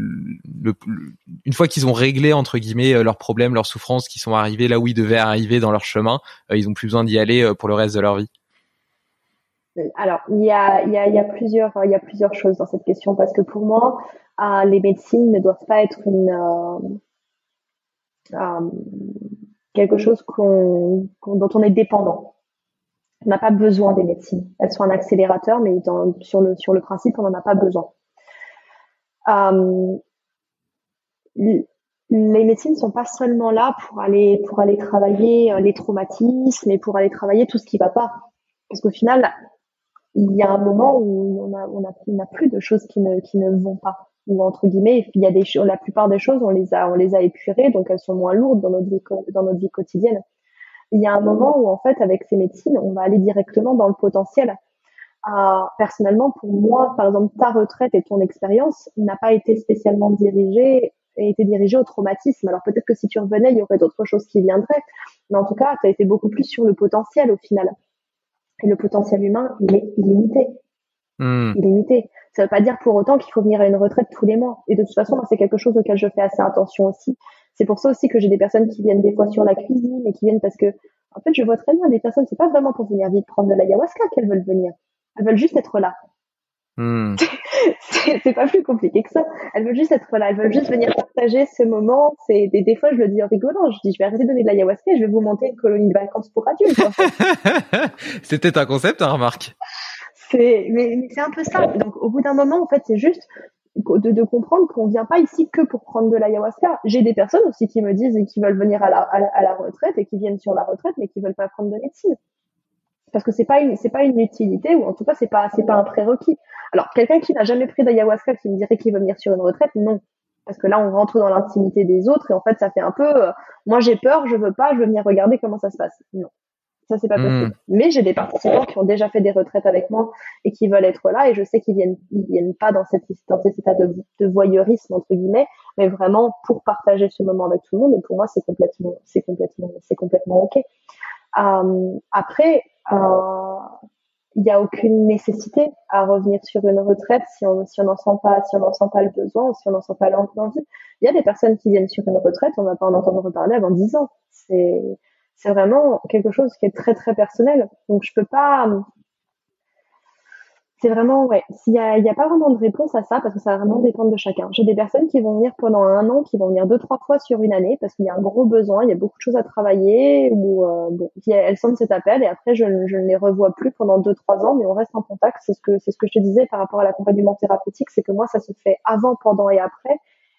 une fois qu'ils ont réglé entre guillemets euh, leurs problèmes, leurs souffrances, qui sont arrivés là où ils devaient arriver dans leur chemin, euh, ils ont plus besoin d'y aller pour le reste de leur vie. Alors, il y a, il y, a, il y a plusieurs, il y a plusieurs choses dans cette question parce que pour moi, les médecines ne doivent pas être une quelque chose qu'on, dont on est dépendant on n'a pas besoin des médecines. Elles sont un accélérateur, mais sur, le, principe, on n'en a pas besoin. Euh, les médecines ne sont pas seulement là pour aller travailler euh, les traumatismes et pour aller travailler tout ce qui va pas. Parce qu'au final, il y a un moment où on a, on a, plus de choses qui ne, ne vont pas. où entre guillemets, il y a la plupart des choses, on les a, épurées, donc elles sont moins lourdes dans notre vie quotidienne. Il y a un moment où en fait, avec ces médecines, on va aller directement dans le potentiel. Euh, personnellement, pour moi, par exemple, ta retraite et ton expérience n'a pas été spécialement dirigée et été dirigée au traumatisme. Alors peut-être que si tu revenais, il y aurait d'autres choses qui viendraient, mais en tout cas, tu as été beaucoup plus sur le potentiel au final. Et le potentiel humain, il est illimité. Hmm. Illimité. Ça veut pas dire pour autant qu'il faut venir à une retraite tous les mois. Et de toute façon, c'est quelque chose auquel je fais assez attention aussi. C'est pour ça aussi que j'ai des personnes qui viennent des fois sur la cuisine et qui viennent parce que, en fait, je vois très bien des personnes, c'est pas vraiment pour venir vite prendre de l'ayahuasca qu'elles veulent venir. Elles veulent juste être là. Hmm. c'est pas plus compliqué que ça. Elles veulent juste être là. Elles veulent juste venir partager ce moment. C'est des, des, fois, je le dis en rigolant. Je dis, je vais arrêter de donner de l'ayahuasca et je vais vous monter une colonie de vacances pour adultes. C'était un concept, hein, remarque. C'est, mais, c'est un peu ça. Donc, au bout d'un moment, en fait, c'est juste de, comprendre qu'on vient pas ici que pour prendre de l'ayahuasca. J'ai des personnes aussi qui me disent et qui veulent venir à la, à la, retraite et qui viennent sur la retraite, mais qui veulent pas prendre de médecine. Parce que c'est pas une, c'est pas une utilité, ou en tout cas, c'est pas, c'est pas un prérequis. Alors, quelqu'un qui n'a jamais pris d'ayahuasca, qui me dirait qu'il veut venir sur une retraite, non. Parce que là, on rentre dans l'intimité des autres et en fait, ça fait un peu, euh, moi j'ai peur, je veux pas, je veux venir regarder comment ça se passe. Non. Ça, c'est pas possible. Hmm. Mais j'ai des participants qui ont déjà fait des retraites avec moi et qui veulent être là. Et je sais qu'ils viennent, ils viennent pas dans cette, dans cet état de, de, voyeurisme, entre guillemets, mais vraiment pour partager ce moment avec tout le monde. Et pour moi, c'est complètement, c'est complètement, c'est complètement OK. Euh, après, euh, il n'y a aucune nécessité à revenir sur une retraite si on si on n'en sent pas si on n'en sent pas le besoin si on n'en sent pas l'envie. Il y a des personnes qui viennent sur une retraite, on va pas en entendre reparler avant dix ans. C'est c'est vraiment quelque chose qui est très très personnel. Donc je peux pas. C'est vraiment ouais. S'il y a, il y a pas vraiment de réponse à ça parce que ça va vraiment dépendre de chacun. J'ai des personnes qui vont venir pendant un an, qui vont venir deux trois fois sur une année parce qu'il y a un gros besoin, il y a beaucoup de choses à travailler ou euh, bon, elles sentent cet appel et après je, je ne les revois plus pendant deux trois ans, mais on reste en contact. C'est ce que c'est ce que je te disais par rapport à l'accompagnement thérapeutique, c'est que moi ça se fait avant, pendant et après.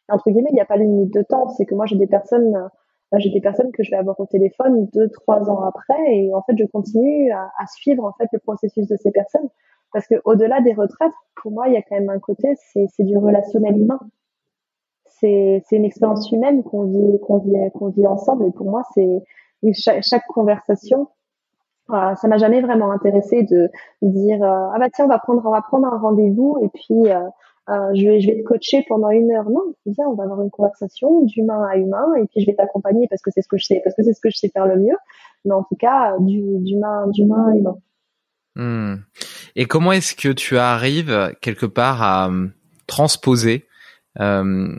Et entre guillemets, il n'y a pas de limite de temps. C'est que moi j'ai des personnes j'ai des personnes que je vais avoir au téléphone deux, trois ans après, et en fait, je continue à, à suivre en fait le processus de ces personnes, parce que au-delà des retraites, pour moi, il y a quand même un côté, c'est, c'est du relationnel humain. C'est, c'est une expérience humaine qu'on vit, qu'on vit, qu'on vit ensemble, et pour moi, c'est chaque, conversation. Euh, ça m'a jamais vraiment intéressé de, dire euh, ah bah tiens on va prendre on va prendre un rendez-vous et puis euh, euh, je, vais, te coacher pendant une heure. Non, viens, on va avoir une conversation d'humain à humain et puis je vais t'accompagner parce que c'est ce que je sais, parce que c'est ce que je sais faire le mieux. Mais en tout cas, d'humain, d'humain à humain. Hmm. Et comment est-ce que tu arrives quelque part à euh, transposer euh,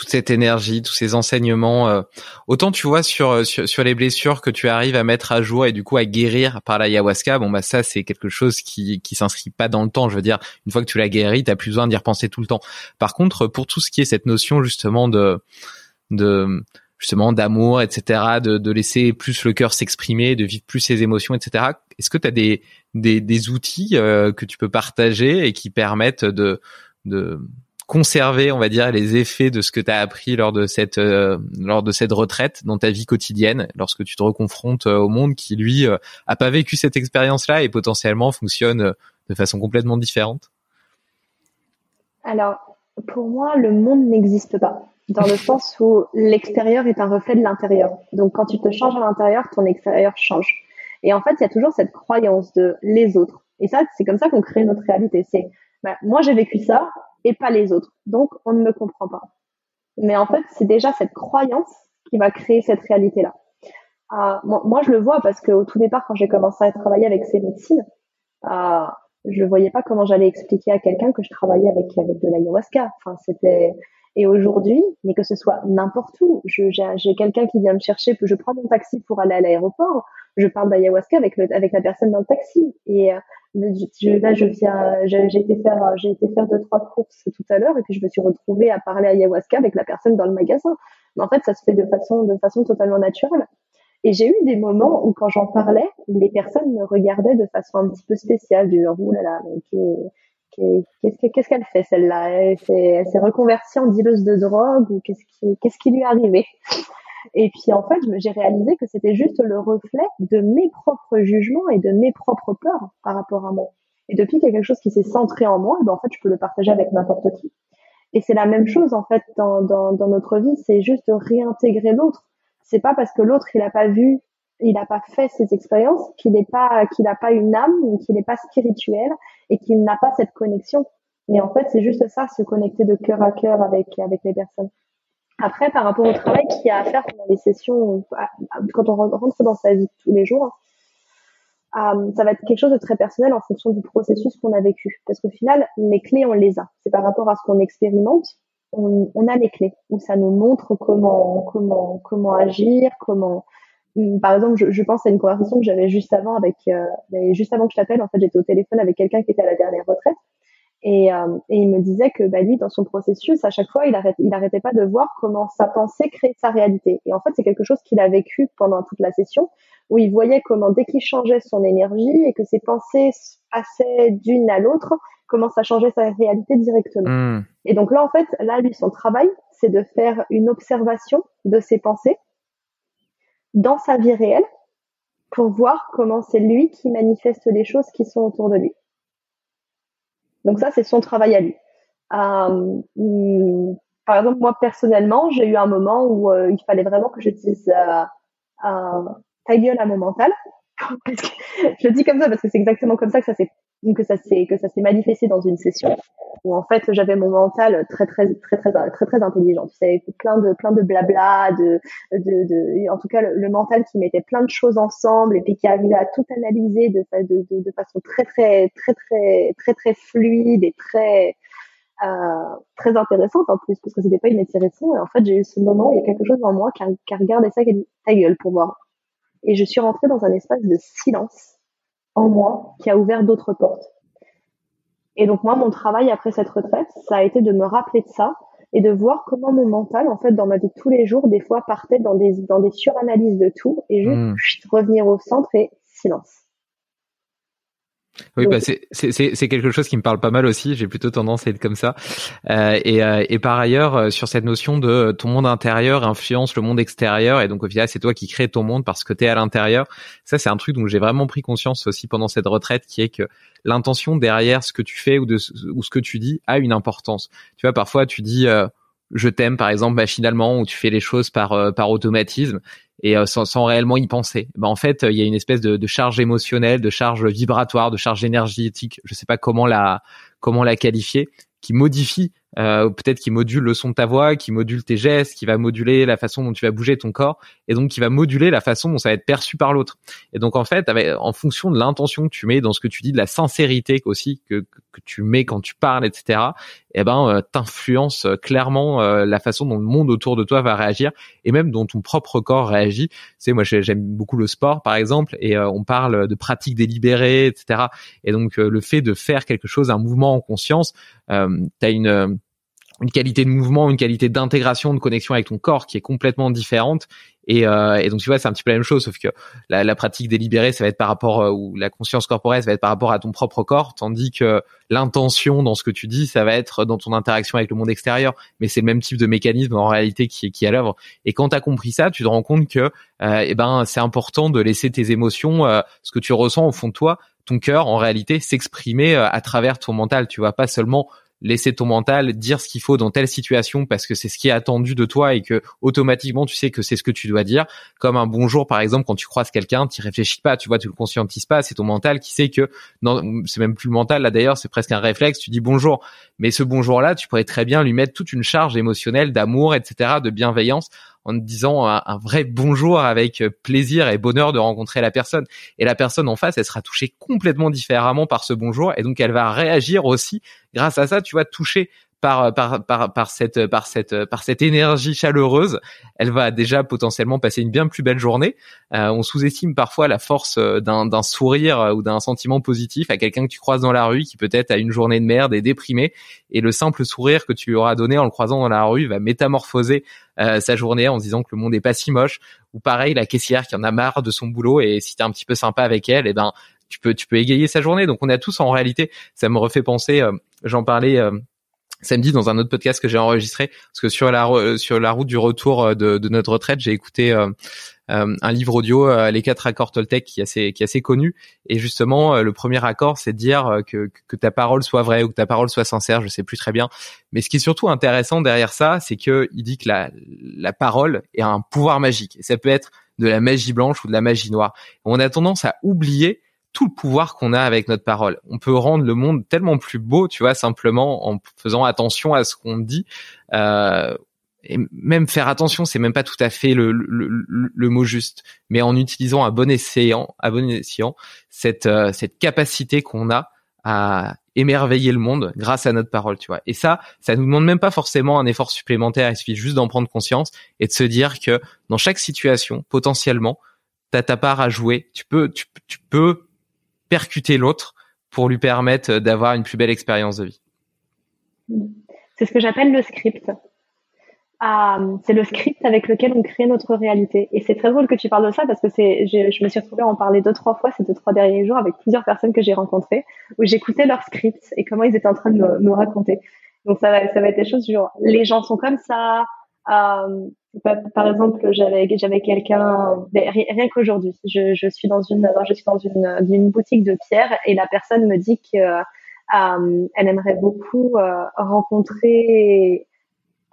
toute cette énergie, tous ces enseignements. Euh, autant tu vois sur, sur, sur les blessures que tu arrives à mettre à jour et du coup à guérir par l'ayahuasca. Bon bah ça c'est quelque chose qui qui s'inscrit pas dans le temps. Je veux dire, une fois que tu l'as guéri, t'as plus besoin d'y repenser tout le temps. Par contre, pour tout ce qui est cette notion justement de de justement d'amour, etc., de, de laisser plus le cœur s'exprimer, de vivre plus ses émotions, etc. Est-ce que tu as des, des, des outils euh, que tu peux partager et qui permettent de, de conserver, on va dire, les effets de ce que tu as appris lors de cette euh, lors de cette retraite dans ta vie quotidienne, lorsque tu te reconfrontes euh, au monde qui lui euh, a pas vécu cette expérience-là et potentiellement fonctionne de façon complètement différente? Alors, pour moi, le monde n'existe pas dans le sens où l'extérieur est un reflet de l'intérieur. Donc, quand tu te changes à l'intérieur, ton extérieur change. Et en fait, il y a toujours cette croyance de les autres. Et ça, c'est comme ça qu'on crée notre réalité. C'est bah, moi j'ai vécu ça, et pas les autres. Donc, on ne me comprend pas. Mais en fait, c'est déjà cette croyance qui va créer cette réalité-là. Euh, moi, je le vois parce qu'au tout départ, quand j'ai commencé à travailler avec ces médecines, euh, je ne voyais pas comment j'allais expliquer à quelqu'un que je travaillais avec avec de l'ayahuasca. Enfin, c'était et aujourd'hui, mais que ce soit n'importe où, j'ai quelqu'un qui vient me chercher, je prends mon taxi pour aller à l'aéroport, je parle d'ayahuasca avec avec la personne dans le taxi et euh, je, là, je viens, j'ai été faire, faire deux trois courses tout à l'heure et puis je me suis retrouvée à parler ayahuasca avec la personne dans le magasin. Mais en fait, ça se fait de façon, de façon totalement naturelle. Et j'ai eu des moments où quand j'en parlais, les personnes me regardaient de façon un petit peu spéciale, du genre, ouh là là, qu'est-ce qu'elle fait celle-là? Elle s'est reconvertie en dealeuse de drogue ou qu'est-ce qui, lui est arrivé? Et puis en fait, j'ai réalisé que c'était juste le reflet de mes propres jugements et de mes propres peurs par rapport à moi. Et depuis qu'il y a quelque chose qui s'est centré en moi, ben en fait, je peux le partager avec n'importe qui. Et c'est la même chose en fait dans, notre vie, c'est juste réintégrer l'autre. C'est pas parce que l'autre il a pas vu, il n'a pas fait ces expériences qu'il n'est pas qu'il n'a pas une âme, qu'il n'est pas spirituel et qu'il n'a pas cette connexion. Mais en fait, c'est juste ça, se connecter de cœur à cœur avec avec les personnes. Après, par rapport au travail qu'il y a à faire pendant les sessions, quand on rentre dans sa vie tous les jours, euh, ça va être quelque chose de très personnel en fonction du processus qu'on a vécu. Parce qu'au final, les clés, on les a. C'est par rapport à ce qu'on expérimente, on, on, a les clés où ça nous montre comment comment comment agir, comment. Hmm, par exemple, je, je pense à une conversation que j'avais juste avant avec, euh, juste avant que je t'appelle. En fait, j'étais au téléphone avec quelqu'un qui était à la dernière retraite et, euh, et, il me disait que bah, lui, dans son processus, à chaque fois, il arrêtait, il arrêtait pas de voir comment sa pensée crée sa réalité. Et en fait, c'est quelque chose qu'il a vécu pendant toute la session, où il voyait comment dès qu'il changeait son énergie et que ses pensées passaient d'une à l'autre, comment ça changeait sa réalité directement. Hmm. Et donc là, en fait, là, lui, son travail, c'est de faire une observation de ses pensées dans sa vie réelle pour voir comment c'est lui qui manifeste les choses qui sont autour de lui. Donc ça, c'est son travail à lui. Euh, mm, par exemple, moi personnellement, j'ai eu un moment où euh, il fallait vraiment que je dise euh, euh ta à mon mental. je le dis comme ça parce que c'est exactement comme ça que ça s'est que ça s'est que ça s'est manifesté dans une session où en fait j'avais mon mental très très très très très très, intelligent. Tu sais plein de plein de blabla de de, de en tout cas le, mental qui mettait plein de choses ensemble et puis qui arrivait à tout analyser de de, de, façon très très très très très très fluide et très euh, très intéressante en plus parce que c'était pas inintéressant et en fait j'ai eu ce moment où il y a quelque chose en moi qui a, qui a regardé ça qui a dit ta gueule pour voir et je suis rentrée dans un espace de silence en moi qui a ouvert d'autres portes. Et donc moi, mon travail après cette retraite, ça a été de me rappeler de ça et de voir comment mon mental, en fait, dans ma vie de tous les jours, des fois partait dans des, dans des suranalyses de tout et juste mmh. revenir au centre et silence. Oui, bah c'est c'est quelque chose qui me parle pas mal aussi. J'ai plutôt tendance à être comme ça. Euh, et, euh, et par ailleurs, euh, sur cette notion de ton monde intérieur influence le monde extérieur, et donc au final, c'est toi qui crée ton monde parce que tu es à l'intérieur. Ça, c'est un truc dont j'ai vraiment pris conscience aussi pendant cette retraite, qui est que l'intention derrière ce que tu fais ou de ou ce que tu dis a une importance. Tu vois, parfois tu dis euh, je t'aime par exemple machinalement ou tu fais les choses par euh, par automatisme et euh, sans, sans, réellement y penser. Ben, en fait, il y a une espèce de, de, charge émotionnelle, de charge vibratoire, de charge énergétique, je sais pas comment la comment la qualifier, qui modifie euh, peut-être qui module le son de ta voix, qui module tes gestes, qui va moduler la façon dont tu vas bouger ton corps, et donc qui va moduler la façon dont ça va être perçu par l'autre. Et donc en fait, en fonction de l'intention que tu mets dans ce que tu dis, de la sincérité aussi que, que tu mets quand tu parles, etc. Eh ben, euh, t'influence euh, clairement euh, la façon dont le monde autour de toi va réagir, et même dont ton propre corps réagit. Tu sais, moi j'aime beaucoup le sport, par exemple, et on parle de pratique délibérée, etc. Et donc le fait de faire quelque chose, un mouvement en conscience, euh, t'as une une qualité de mouvement, une qualité d'intégration, de connexion avec ton corps qui est complètement différente. Et, euh, et donc tu vois, c'est un petit peu la même chose, sauf que la, la pratique délibérée, ça va être par rapport euh, ou la conscience corporelle, ça va être par rapport à ton propre corps, tandis que l'intention dans ce que tu dis, ça va être dans ton interaction avec le monde extérieur. Mais c'est le même type de mécanisme en réalité qui, qui est à l'œuvre. Et quand tu compris ça, tu te rends compte que euh, eh ben c'est important de laisser tes émotions, euh, ce que tu ressens au fond de toi, ton cœur en réalité s'exprimer euh, à travers ton mental. Tu vois pas seulement laisser ton mental dire ce qu'il faut dans telle situation parce que c'est ce qui est attendu de toi et que automatiquement tu sais que c'est ce que tu dois dire. Comme un bonjour par exemple quand tu croises quelqu'un, tu réfléchis pas, tu vois, tu le conscientises pas, c'est ton mental qui sait que non, c'est même plus le mental là d'ailleurs, c'est presque un réflexe, tu dis bonjour. Mais ce bonjour là, tu pourrais très bien lui mettre toute une charge émotionnelle d'amour, etc., de bienveillance en disant un, vrai bonjour avec plaisir et bonheur de rencontrer la personne. Et la personne en face, elle sera touchée complètement différemment par ce bonjour et donc elle va réagir aussi grâce à ça, tu vois, toucher par, par, par, par, cette, par, cette, par cette énergie chaleureuse, elle va déjà potentiellement passer une bien plus belle journée. Euh, on sous-estime parfois la force euh, d'un sourire euh, ou d'un sentiment positif à quelqu'un que tu croises dans la rue qui peut-être a une journée de merde et déprimé. Et le simple sourire que tu lui auras donné en le croisant dans la rue va métamorphoser sa journée en disant que le monde est pas si moche. Ou pareil, la caissière qui en a marre de son boulot et si t'es un petit peu sympa avec elle, et eh ben tu peux tu peux égayer sa journée. Donc on a tous en réalité, ça me refait penser. J'en parlais samedi dans un autre podcast que j'ai enregistré parce que sur la sur la route du retour euh, de, de notre retraite j'ai écouté euh, un livre audio, les quatre accords Toltec, qui est assez qui est assez connu. Et justement, le premier accord, c'est de dire que que ta parole soit vraie ou que ta parole soit sincère. Je sais plus très bien, mais ce qui est surtout intéressant derrière ça, c'est que il dit que la la parole est un pouvoir magique. Et ça peut être de la magie blanche ou de la magie noire. On a tendance à oublier tout le pouvoir qu'on a avec notre parole. On peut rendre le monde tellement plus beau, tu vois, simplement en faisant attention à ce qu'on dit. Euh, et même faire attention, c'est même pas tout à fait le, le, le, mot juste, mais en utilisant à bon escient, à bon escient cette euh, cette capacité qu'on a à émerveiller le monde grâce à notre parole, tu vois. Et ça, ça nous demande même pas forcément un effort supplémentaire. Il suffit juste d'en prendre conscience et de se dire que dans chaque situation, potentiellement, t'as ta part à jouer. Tu peux, tu, tu peux percuter l'autre pour lui permettre d'avoir une plus belle expérience de vie. C'est ce que j'appelle le script. Euh, c'est le script avec lequel on crée notre réalité. Et c'est très drôle que tu parles de ça parce que c'est, je, je, me suis retrouvée à en parler deux, trois fois ces deux, trois derniers jours avec plusieurs personnes que j'ai rencontrées où j'écoutais leur script et comment ils étaient en train de me, raconter. Donc ça va, ça va être des choses genre, les gens sont comme ça. Euh, par exemple, j'avais, j'avais quelqu'un, rien qu'aujourd'hui, je, je suis dans une, je suis dans une, une boutique de pierre et la personne me dit que, euh, elle aimerait beaucoup euh, rencontrer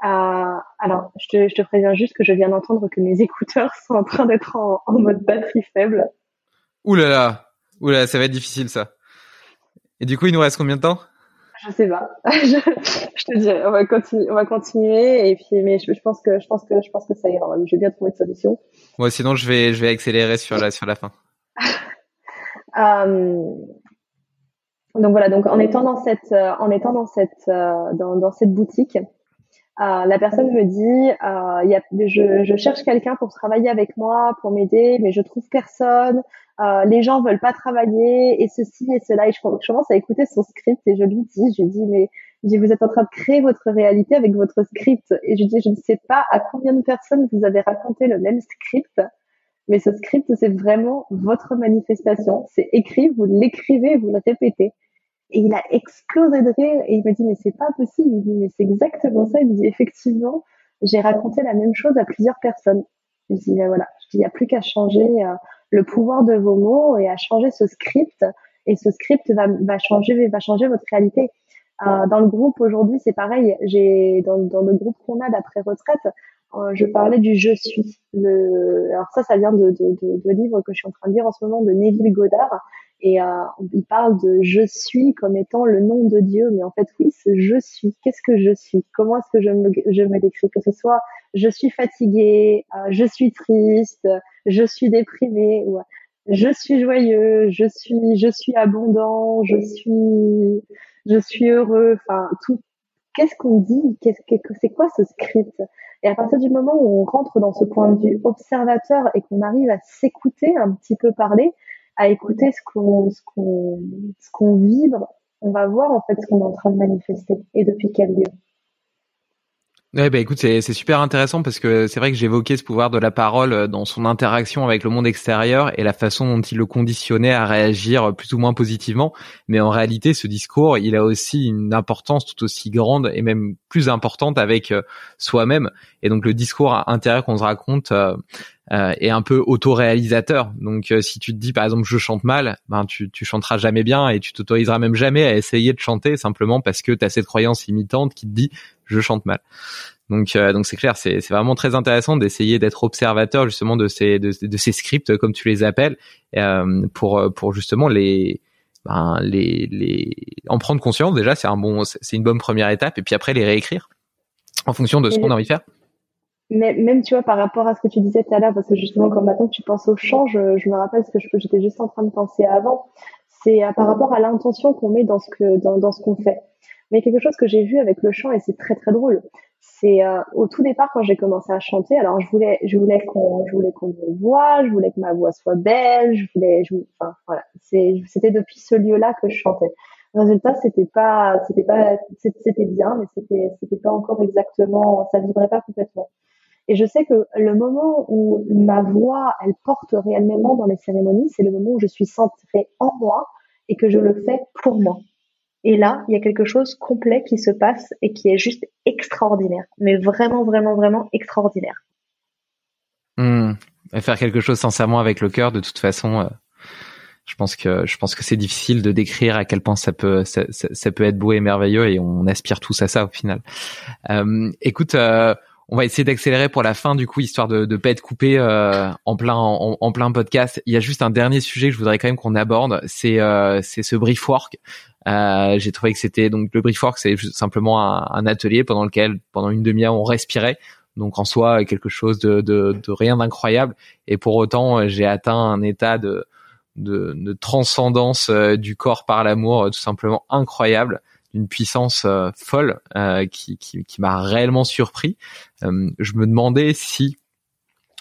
euh, alors, je te, je te préviens juste que je viens d'entendre que mes écouteurs sont en train d'être en, mode batterie faible. Ouh là là, ça va être difficile ça. Et du coup, il nous reste combien de temps? Je sais pas. je, je, te dis, on va continuer, on va continuer. Et puis, mais je, je, pense que, je pense que, je pense que ça ira. Je vais bien trouver une solution. Moi, sinon, je vais, je vais accélérer sur la, sur la fin. euh, donc voilà. Donc en étant dans cette, en étant dans cette, euh, dans, dans cette boutique. Euh, la personne me dit, euh, y a, je, je, cherche quelqu'un pour travailler avec moi, pour m'aider, mais je trouve personne. Euh, les gens veulent pas travailler et ceci et cela. Et je, commence à écouter son script et je lui dis, je lui dis, mais je vous êtes en train de créer votre réalité avec votre script. Et je lui dis, je ne sais pas à combien de personnes vous avez raconté le même script, mais ce script, c'est vraiment votre manifestation. C'est écrit, vous l'écrivez, vous le répétez. Et il a explosé de rire et il me dit mais c'est pas possible. Il me dit mais c'est exactement ça. Il me dit effectivement j'ai raconté la même chose à plusieurs personnes. Je dis mais voilà, il n'y a plus qu'à changer euh, le pouvoir de vos mots et à changer ce script et ce script va, va changer va changer votre réalité. Euh, dans le groupe aujourd'hui c'est pareil. J'ai dans, dans le groupe qu'on a d'après retraite, euh, je parlais du je suis. Le, alors ça ça vient de, de, de, livres que je suis en train de lire en ce moment de Neville Goddard et euh, il parle de je suis comme étant le nom de Dieu, mais en fait oui, ce je suis. Qu'est-ce que je suis Comment est-ce que je me, je me décris Que ce soit je suis fatigué, euh, je suis triste, je suis déprimé, ou je suis joyeux, je suis je suis abondant, je suis je suis heureux. Enfin tout. Qu'est-ce qu'on dit? C'est quoi ce script? Et à partir du moment où on rentre dans ce point de vue observateur et qu'on arrive à s'écouter un petit peu parler, à écouter ce qu'on vibre, on va voir en fait ce qu'on est en train de manifester et depuis quel lieu. Ouais, bah écoute, c'est super intéressant parce que c'est vrai que j'évoquais ce pouvoir de la parole euh, dans son interaction avec le monde extérieur et la façon dont il le conditionnait à réagir plus ou moins positivement. Mais en réalité, ce discours, il a aussi une importance tout aussi grande et même plus importante avec euh, soi-même. Et donc le discours intérieur qu'on se raconte, euh, euh, est un peu autoréalisateur. Donc euh, si tu te dis par exemple je chante mal, ben tu tu chanteras jamais bien et tu t'autoriseras même jamais à essayer de chanter simplement parce que tu as cette croyance limitante qui te dit je chante mal. Donc euh, donc c'est clair, c'est c'est vraiment très intéressant d'essayer d'être observateur justement de ces de, de, ces scripts comme tu les appelles pour pour justement les ben, les les en prendre conscience déjà, c'est un bon c'est une bonne première étape et puis après les réécrire en fonction de ce qu'on a envie de faire même tu vois par rapport à ce que tu disais tout à l'heure parce que justement quand maintenant tu penses au chant je, je me rappelle ce que j'étais juste en train de penser avant c'est euh, par rapport à l'intention qu'on met dans ce que dans, dans ce qu'on fait. Mais quelque chose que j'ai vu avec le chant et c'est très très drôle c'est euh, au tout départ quand j'ai commencé à chanter alors je voulais je voulais qu'on je voulais qu'on me voit je voulais que ma voix soit belle je voulais je, enfin voilà. C'est c'était depuis ce lieu là que je chantais. Résultat c'était pas c'était pas c'était bien mais c'était c'était pas encore exactement ça vibrait pas complètement et je sais que le moment où ma voix, elle porte réellement dans les cérémonies, c'est le moment où je suis centrée en moi et que je le fais pour moi. Et là, il y a quelque chose complet qui se passe et qui est juste extraordinaire. Mais vraiment, vraiment, vraiment extraordinaire. Mmh. faire quelque chose sincèrement avec le cœur, de toute façon, je pense que que c'est difficile de décrire à quel point ça peut ça, peut être beau et merveilleux et on aspire tous à ça au final. Euh, écoute, euh, on va essayer d'accélérer pour la fin du coup histoire de ne pas être coupé euh, en plein en, plein podcast. Il y a juste un dernier sujet que je voudrais quand même qu'on aborde, c'est euh, c'est ce brief work. Euh, j'ai trouvé que c'était donc le brief work, c'est simplement un, atelier pendant lequel pendant une demi-heure on respirait. Donc en soi quelque chose de, rien d'incroyable et pour autant j'ai atteint un état de de, de transcendance euh, du corps par l'amour tout simplement incroyable d'une puissance euh, folle qui, qui, qui m'a réellement surpris. je me demandais si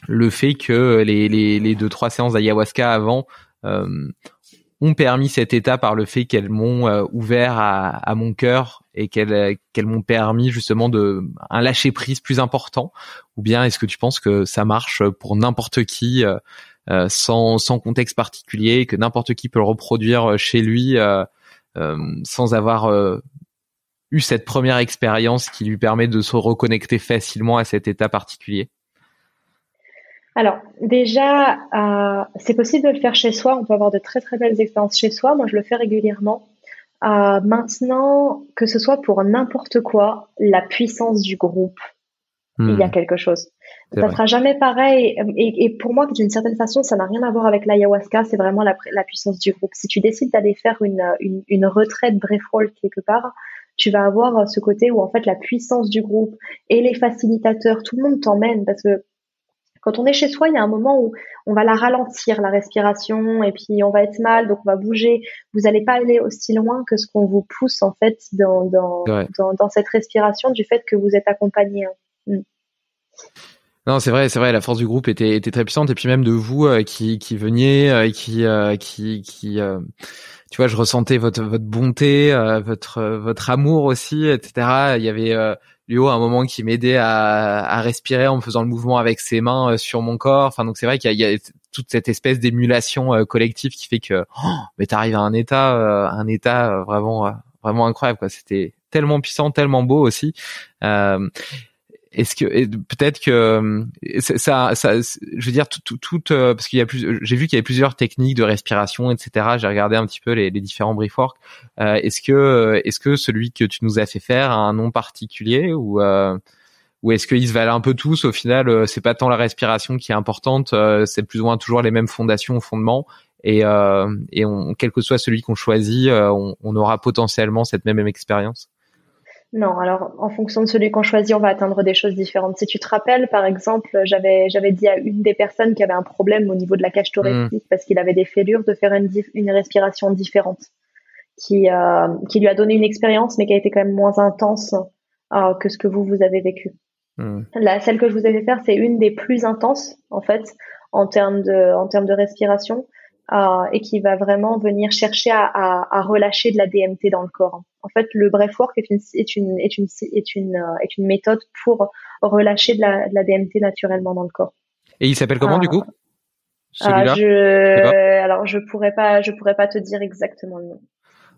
le fait que les, les, les deux trois séances d'ayahuasca avant ont permis cet état par le fait qu'elles m'ont ouvert à, à, mon cœur et qu'elles qu'elles m'ont permis justement de un lâcher prise plus important? Ou bien est-ce que tu penses que ça marche pour n'importe qui euh, sans, sans contexte particulier, que n'importe qui peut le reproduire euh, chez lui euh, sans avoir eu cette première expérience qui lui permet de se reconnecter facilement à cet état particulier alors déjà, euh, c'est possible de le faire chez soi. On peut avoir de très très belles expériences chez soi. Moi, je le fais régulièrement. Euh, maintenant, que ce soit pour n'importe quoi, la puissance du groupe, il y a hmm. quelque chose. Ça sera jamais pareil. Et, et pour moi, d'une certaine façon, ça n'a rien à voir avec l'ayahuasca. C'est vraiment la, la, puissance du groupe. Si tu décides d'aller faire une, une, une retraite breathwork quelque part, tu vas avoir ce côté où en fait la puissance du groupe et les facilitateurs, tout le monde t'emmène parce que quand on est chez soi, il y a un moment où on va la ralentir, la respiration, et puis on va être mal, donc on va bouger. Vous n'allez pas aller aussi loin que ce qu'on vous pousse en fait dans, dans, dans, dans, cette respiration du fait que vous êtes accompagné. Mm. Non, c'est vrai, c'est vrai. La force du groupe était, était très puissante, et puis même de vous euh, qui, qui veniez, euh, qui, euh, qui, qui, tu vois, je ressentais votre, votre bonté, votre, votre amour aussi, etc. Il y avait Léo à un moment qui m'aidait à, à respirer en me faisant le mouvement avec ses mains sur mon corps. Enfin, donc c'est vrai qu'il y, a toute cette espèce d'émulation collective qui fait que, oh, mais t'arrives à un état, un état vraiment, vraiment incroyable. Quoi. C'était tellement puissant, tellement beau aussi. Euh, est-ce que peut-être que euh, ça, ça, je veux dire tout, tout, euh, parce qu'il y a plus, j'ai vu qu'il y avait plusieurs techniques de respiration, etc. J'ai regardé un petit peu les, les différents briefworks. Euh, est-ce que, est-ce que celui que tu nous as fait faire a un nom particulier ou ou est-ce qu'ils se valent un peu tous Au final, c'est pas tant la respiration qui est importante, c'est plus ou moins toujours les mêmes fondations, fondements. Et, et on, quel que soit celui qu'on choisit, on, on aura potentiellement cette même expérience. Non, alors en fonction de celui qu'on choisit, on va atteindre des choses différentes. Si tu te rappelles, par exemple, j'avais j'avais dit à une des personnes qui avait un problème au niveau de la cage thoracique mm. parce qu'il avait des fêlures de faire une, une respiration différente, qui euh, qui lui a donné une expérience, mais qui a été quand même moins intense euh, que ce que vous vous avez vécu. Mm. La celle que je vous ai fait faire, c'est une des plus intenses en fait en termes de en termes de respiration euh, et qui va vraiment venir chercher à, à, à, relâcher de la DMT dans le corps. En fait, le breathwork est une, est une, est une, est une, euh, est une méthode pour relâcher de la, de la DMT naturellement dans le corps. Et il s'appelle comment du coup? Celui-là? je... Alors je pourrais pas, je pourrais pas te dire exactement le nom.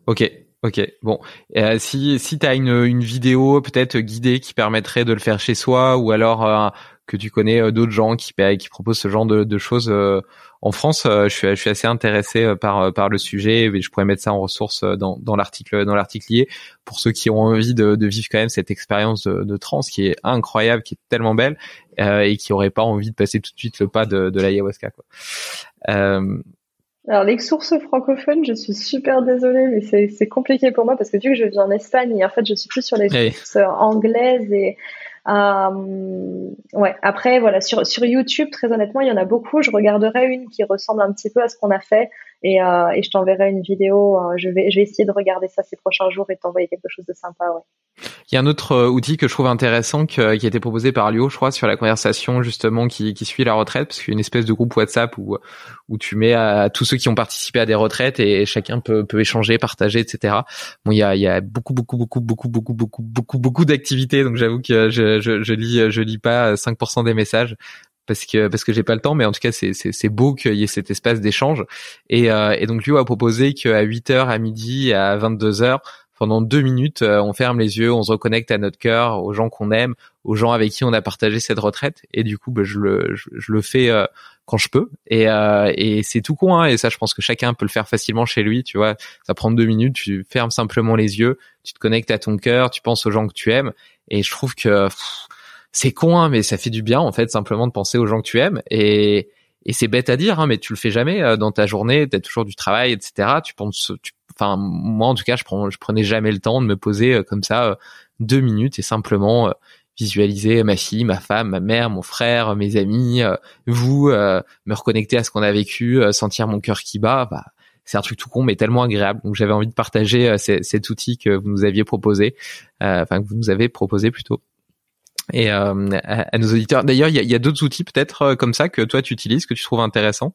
Ok, ok. Bon, euh, si si t'as une une vidéo peut-être guidée qui permettrait de le faire chez soi, ou alors euh, que tu connais euh, d'autres gens qui qui proposent ce genre de, de choses euh, en France. Euh, je suis je suis assez intéressé par par le sujet et je pourrais mettre ça en ressource dans dans l'article dans l'article lié pour ceux qui ont envie de, de vivre quand même cette expérience de, de trans qui est incroyable, qui est tellement belle et qui auraient pas envie de passer tout de suite le pas de de l'ayahuasca quoi. Alors les sources francophones, je suis super désolée, mais c'est compliqué pour moi parce que vu que je vis en Espagne et en fait je suis plus sur les sources anglaises et euh, ouais. Après, voilà, sur, sur YouTube, très honnêtement, il y en a beaucoup. Je regarderai une qui ressemble un petit peu à ce qu'on a fait et, euh, et je t'enverrai une vidéo. Euh, je vais, je vais essayer de regarder ça ces prochains jours et t'envoyer quelque chose de sympa. Ouais. Il y a un autre outil que je trouve intéressant qui a été proposé par Lio, je crois, sur la conversation justement qui, qui suit la retraite, parce qu'il y a une espèce de groupe WhatsApp où, où tu mets à tous ceux qui ont participé à des retraites et chacun peut, peut échanger, partager, etc. Bon, il y a, il y a beaucoup, beaucoup, beaucoup, beaucoup, beaucoup, beaucoup, beaucoup, beaucoup d'activités, donc j'avoue que je je je lis je lis pas 5% des messages parce que parce que j'ai pas le temps mais en tout cas c'est c'est beau qu'il y ait cet espace d'échange et euh, et donc lui a proposé qu'à 8h à midi à 22h pendant deux minutes, on ferme les yeux, on se reconnecte à notre cœur, aux gens qu'on aime, aux gens avec qui on a partagé cette retraite. Et du coup, bah, je le je, le fais quand je peux. Et, et c'est tout con, hein, et ça, je pense que chacun peut le faire facilement chez lui. Tu vois, ça prend deux minutes, tu fermes simplement les yeux, tu te connectes à ton cœur, tu penses aux gens que tu aimes. Et je trouve que c'est con, hein, mais ça fait du bien en fait simplement de penser aux gens que tu aimes. Et, et c'est bête à dire, hein, mais tu le fais jamais euh, dans ta journée. T'as toujours du travail, etc. Tu penses, enfin moi en tout cas, je, prends, je prenais jamais le temps de me poser euh, comme ça euh, deux minutes et simplement visualiser ma fille, ma femme, ma mère, mon frère, mes amis, vous, me reconnecter à ce qu'on a vécu, sentir mon cœur qui bat. Bah, c'est un truc tout con mais tellement agréable. Donc j'avais envie de partager cet outil que vous nous aviez proposé, enfin que vous nous avez proposé plutôt et euh, à, nos auditeurs. D'ailleurs, il y a, d'autres outils peut-être euh, comme ça que toi tu utilises, que tu trouves intéressants?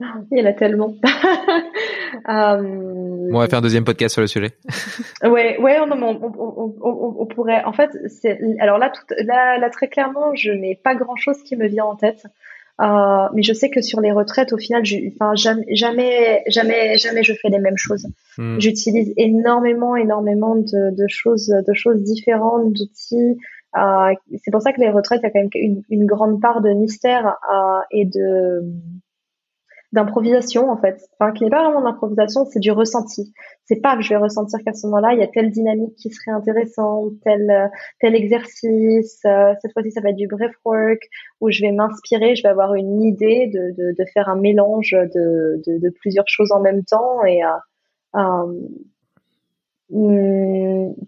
Il y en a tellement. euh... on va faire un deuxième podcast sur le sujet. ouais, ouais, on, on, on, on, pourrait. En fait, c'est alors là, tout, là, là, très clairement, je n'ai pas grand-chose qui me vient en tête. Euh, mais je sais que sur les retraites, au final, je, enfin, jamais, jamais, jamais, jamais je fais les mêmes choses. Hmm. J'utilise énormément, énormément de, de, choses, de choses différentes, d'outils. Euh, c'est pour ça que les retraites, il y a quand même une, une grande part de mystère euh, et de d'improvisation en fait, enfin qui n'est pas vraiment d'improvisation, c'est du ressenti. C'est pas que je vais ressentir qu'à ce moment-là il y a telle dynamique qui serait intéressante, tel tel exercice. Euh, cette fois-ci ça va être du breathwork où je vais m'inspirer, je vais avoir une idée de, de, de faire un mélange de, de, plusieurs choses en même temps et euh, euh,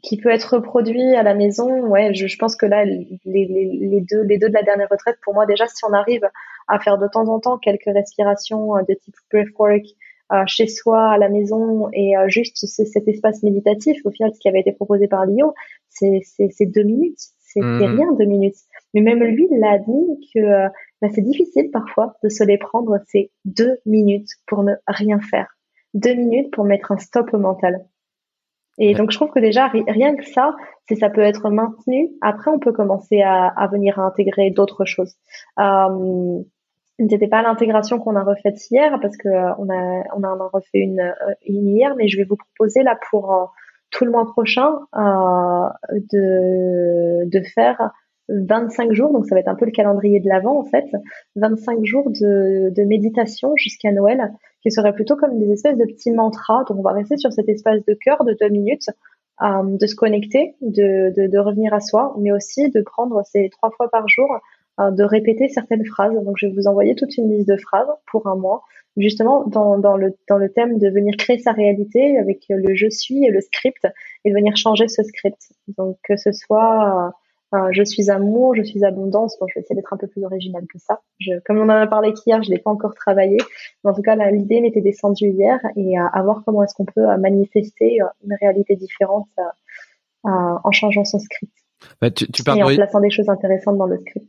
qui peut être reproduit à la maison. Ouais, je, je pense que là les, les, les deux les deux de la dernière retraite pour moi déjà si on arrive à faire de temps en temps quelques respirations euh, de type breathwork euh, chez soi, à la maison, et euh, juste cet espace méditatif, au final, ce qui avait été proposé par Lio, c'est deux minutes. C'est mmh. rien, deux minutes. Mais même lui, il l'a admis que bah, c'est difficile parfois de se les prendre ces deux minutes pour ne rien faire. Deux minutes pour mettre un stop mental. Et donc je trouve que déjà rien que ça, si ça peut être maintenu, après on peut commencer à, à venir à intégrer d'autres choses. Euh, n'était pas l'intégration qu'on a refaite hier parce que euh, on a on en a refait une, euh, une hier, mais je vais vous proposer là pour euh, tout le mois prochain de de faire 25 jours, donc ça va être un peu le calendrier de l'avant en fait, 25 jours de, de méditation jusqu'à Noël, qui serait plutôt comme des espèces de petits mantras. Donc on va rester sur cet espace de cœur de deux minutes, de se connecter, de, de, de, revenir à soi, mais aussi de prendre ces trois fois par jour euh, de répéter certaines phrases. Donc, je vais vous envoyer toute une liste de phrases pour un mois, justement dans, dans, le, dans le thème de venir créer sa réalité avec le je suis et le script et de venir changer ce script. Donc, que ce soit euh, euh, je suis amour, je suis abondance. Bon, je vais essayer d'être un peu plus original que ça. Je, comme on en a parlé qu'hier, je l'ai pas encore travaillé. Mais en tout cas, l'idée m'était descendue hier et à, voir comment est-ce qu'on peut manifester une réalité différente en changeant son script. Bah, tu, tu et en plaçant des choses intéressantes dans le script.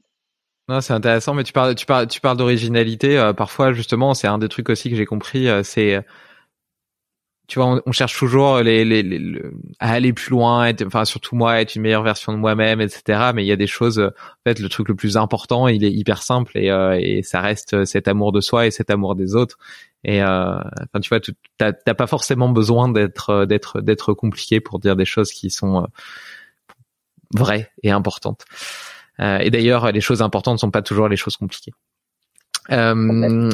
Non, c'est intéressant, mais tu parles, tu parles, tu parles d'originalité. Euh, parfois, justement, c'est un des trucs aussi que j'ai compris. Euh, c'est, tu vois, on, cherche toujours les, les, les, à aller plus loin, être, enfin surtout moi, être une meilleure version de moi-même, etc. Mais il y a des choses. En fait, le truc le plus important, il est hyper simple et, euh, et ça reste cet amour de soi et cet amour des autres. Et enfin, tu vois, t'as pas forcément besoin d'être, d'être, d'être compliqué pour dire des choses qui sont vraies et importantes. Euh, et d'ailleurs, les choses importantes ne sont pas toujours les choses compliquées. Euh,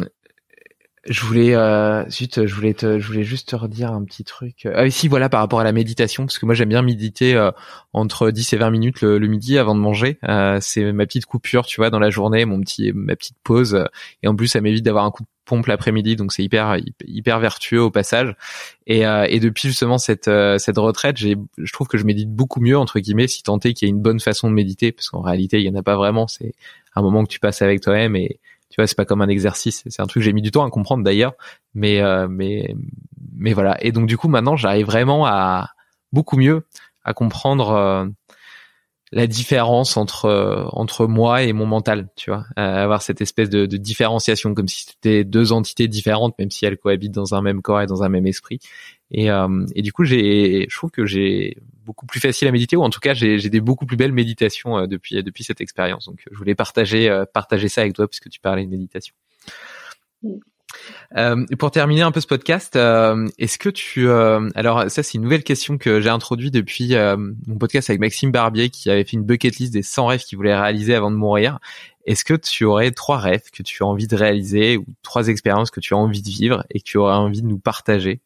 je voulais, euh, zut, je voulais te, je voulais juste te redire un petit truc. Ah ici, voilà, par rapport à la méditation, parce que moi j'aime bien méditer euh, entre 10 et 20 minutes le, midi avant de manger. Euh, c'est ma petite coupure, tu vois, dans la journée, mon petit, ma petite pause. Et en plus, ça m'évite d'avoir un coup de pompe l'après-midi, donc c'est hyper, hyper vertueux au passage. Et, euh, et depuis justement cette, cette retraite, j'ai, je trouve que je médite beaucoup mieux entre guillemets, si tant est qu'il y a une bonne façon de méditer, parce qu'en réalité, il y en a pas vraiment. C'est un moment que tu passes avec toi-même et tu vois, c'est pas comme un exercice. C'est un truc que j'ai mis du temps à comprendre d'ailleurs, mais euh, mais mais voilà. Et donc du coup, maintenant, j'arrive vraiment à beaucoup mieux à comprendre euh, la différence entre euh, entre moi et mon mental, tu vois, avoir cette espèce de, de différenciation comme si c'était deux entités différentes, même si elles cohabitent dans un même corps et dans un même esprit. Et, et du coup, j'ai, je trouve que j'ai beaucoup plus facile à méditer ou en tout cas j'ai des beaucoup plus belles méditations euh, depuis depuis cette expérience. Donc je voulais partager euh, partager ça avec toi puisque tu parlais de méditation. Euh, pour terminer un peu ce podcast, euh, est-ce que tu... Euh, alors ça c'est une nouvelle question que j'ai introduite depuis euh, mon podcast avec Maxime Barbier qui avait fait une bucket list des 100 rêves qu'il voulait réaliser avant de mourir. Est-ce que tu aurais trois rêves que tu as envie de réaliser ou trois expériences que tu as envie de vivre et que tu aurais envie de nous partager?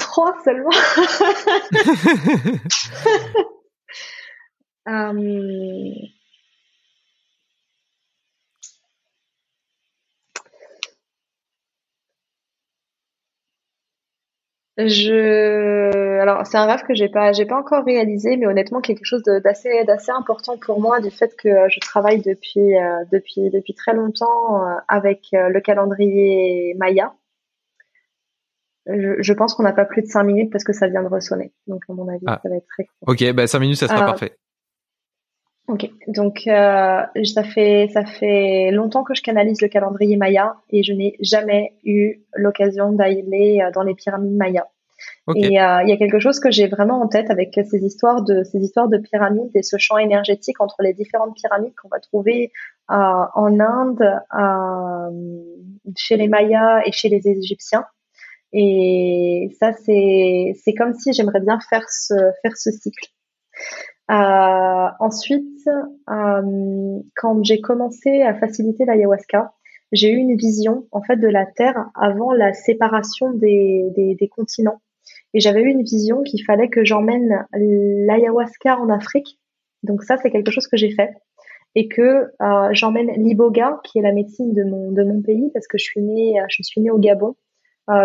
Trois seulement. euh... Je, alors c'est un rêve que j'ai pas, j'ai pas encore réalisé, mais honnêtement quelque chose d'assez, d'assez important pour moi du fait que euh, je travaille depuis, euh, depuis, depuis très longtemps euh, avec le calendrier Maya. Je, je pense qu'on n'a pas plus de cinq minutes parce que ça vient de ressonner, donc à mon avis ah. ça va être très. Court. Ok, bah cinq minutes ça sera parfait. Ok, donc euh, ça fait ça fait longtemps que je canalise le calendrier Maya et je n'ai jamais eu l'occasion d'aller euh, dans les pyramides Maya. Et euh, il y a quelque chose que j'ai vraiment en tête avec ces histoires de ces histoires de pyramides et ce champ énergétique entre les différentes pyramides qu'on va trouver en Inde, chez les Mayas et chez les Égyptiens. Et ça c'est c'est comme si j'aimerais bien faire ce faire ce cycle. Euh, ensuite, euh, quand j'ai commencé à faciliter l'ayahuasca, j'ai eu une vision en fait de la Terre avant la séparation des, des, des continents. Et j'avais eu une vision qu'il fallait que j'emmène l'ayahuasca en Afrique. Donc ça, c'est quelque chose que j'ai fait. Et que euh, j'emmène l'iboga, qui est la médecine de mon, de mon pays, parce que je suis née, je suis née au Gabon,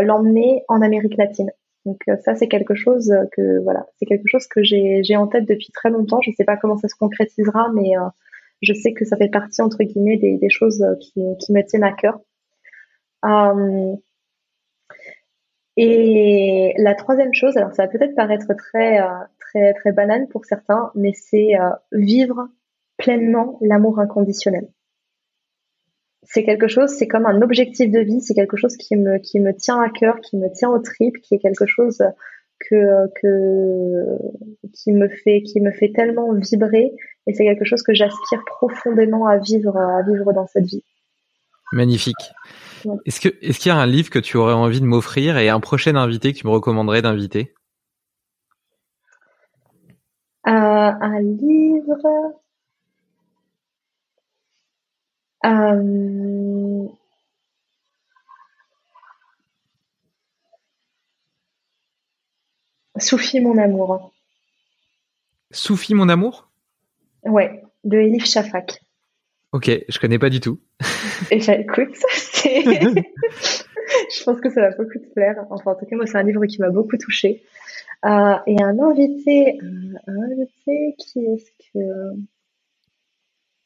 l'emmener en Amérique latine. Donc euh, ça c'est quelque chose que voilà, c'est quelque chose que j'ai en tête depuis très longtemps. Je ne sais pas comment ça se concrétisera, mais euh, je sais que ça fait partie entre guillemets des, des choses qui, qui me tiennent à cœur. Euh, et la troisième chose, alors ça va peut-être paraître très très très banal pour certains, mais c'est vivre pleinement l'amour inconditionnel c'est quelque chose, c'est comme un objectif de vie, c'est quelque chose qui me, qui me tient à cœur, qui me tient au trip, qui est quelque chose que, que, qui me fait, qui me fait tellement vibrer et c'est quelque chose que j'aspire profondément à vivre, à vivre dans cette vie. Magnifique. Est-ce que, est-ce qu'il y a un livre que tu aurais envie de m'offrir et un prochain invité que tu me recommanderais d'inviter? Euh, un livre, euh... Soufi, mon amour. Soufi, mon amour? Ouais, de Elif Shafak. Ok, je connais pas du tout. Et ça, écoute, je pense que ça va beaucoup te plaire. Enfin, en tout cas, moi, c'est un livre qui m'a beaucoup touchée. Euh, et un invité, un invité, qui est-ce que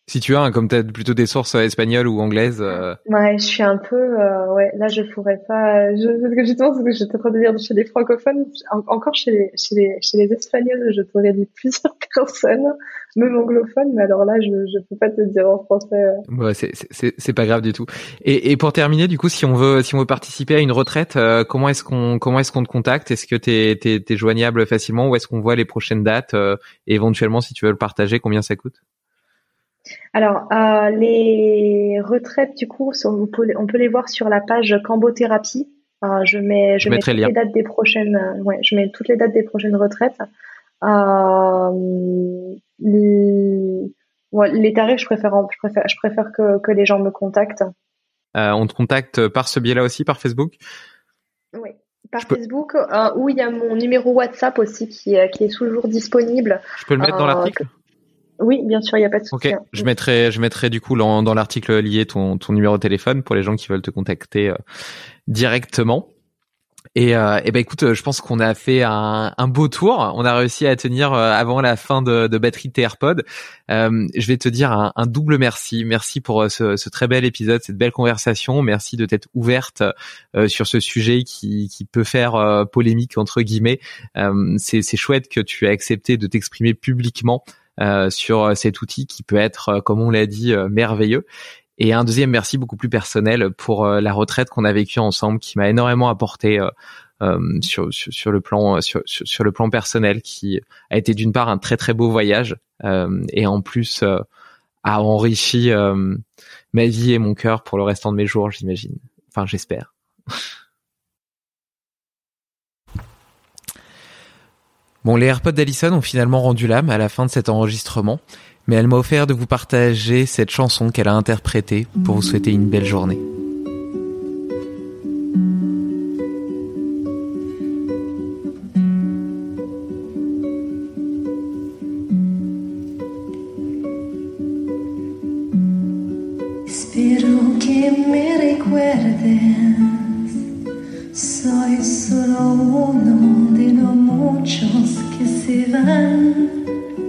si tu as, hein, comme tu as plutôt des sources euh, espagnoles ou anglaises. Euh... Ouais, je suis un peu, euh, ouais, là je pourrais pas. Je, parce que justement, parce que j'étais en train de dire chez les francophones, encore chez les, chez les, chez les espagnols, je pourrais dire plusieurs personnes, même anglophones, mais alors là, je, je peux pas te dire en français. Ouais, c'est, c'est, c'est pas grave du tout. Et, et pour terminer, du coup, si on veut, si on veut participer à une retraite, euh, comment est-ce qu'on, comment est-ce qu'on te contacte? Est-ce que t'es, t'es, t'es joignable facilement ou est-ce qu'on voit les prochaines dates et éventuellement, si tu veux le partager, combien ça coûte? Alors, euh, les retraites, du coup, on peut, on peut les voir sur la page Cambothérapie. Euh, je mets, je, mets toutes les dates des prochaines, euh, ouais, je mets toutes les dates des prochaines retraites. Les, ouais, les tarifs, je préfère, je préfère, je préfère que, que les gens me contactent. On te contacte par ce biais-là aussi, par Facebook? Oui, par Facebook, où il y a mon numéro WhatsApp aussi qui, qui est toujours disponible. Je peux le mettre dans l'article? Oui, bien sûr, il n'y a pas de souci. Ok, je mettrai, je mettrai du coup dans, dans l'article lié ton, ton numéro de téléphone pour les gens qui veulent te contacter euh, directement. Et, euh, et ben écoute, je pense qu'on a fait un, un, beau tour. On a réussi à tenir euh, avant la fin de, de batterie de tes AirPods. Euh, je vais te dire un, un, double merci. Merci pour euh, ce, ce, très bel épisode, cette belle conversation. Merci de t'être ouverte euh, sur ce sujet qui, qui peut faire polémique entre guillemets. C'est chouette que tu aies accepté de t'exprimer publiquement euh, sur euh, cet outil qui peut être, euh, comme on l'a dit, merveilleux. Et un deuxième merci beaucoup plus personnel pour la retraite qu'on a vécue ensemble, qui m'a énormément apporté sur, sur, sur, le plan sur, sur, le plan personnel, qui a été d'une part un très très beau voyage et en plus a enrichi ma vie et mon cœur pour le restant de mes jours, j'imagine. Enfin, j'espère. Bon, les AirPods d'Alison ont finalement rendu l'âme à la fin de cet enregistrement, mais elle m'a offert de vous partager cette chanson qu'elle a interprétée pour vous souhaiter une belle journée. Even.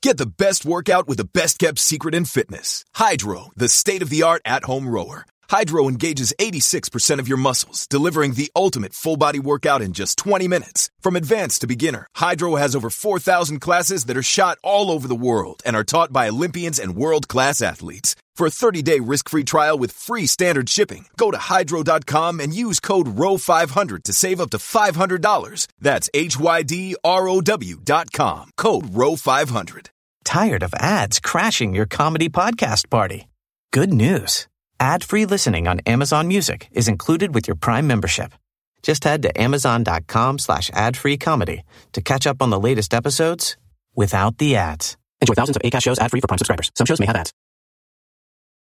Get the best workout with the best kept secret in fitness. Hydro, the state of the art at home rower. Hydro engages 86% of your muscles, delivering the ultimate full body workout in just 20 minutes. From advanced to beginner, Hydro has over 4,000 classes that are shot all over the world and are taught by Olympians and world class athletes. For a 30 day risk free trial with free standard shipping, go to hydro.com and use code ROW500 to save up to $500. That's H Y D R O W.com. Code ROW500. Tired of ads crashing your comedy podcast party? Good news. Ad-free listening on Amazon Music is included with your Prime membership. Just head to amazon.com slash ad-free comedy to catch up on the latest episodes without the ads. Enjoy thousands of ACAST shows ad-free for Prime subscribers. Some shows may have ads.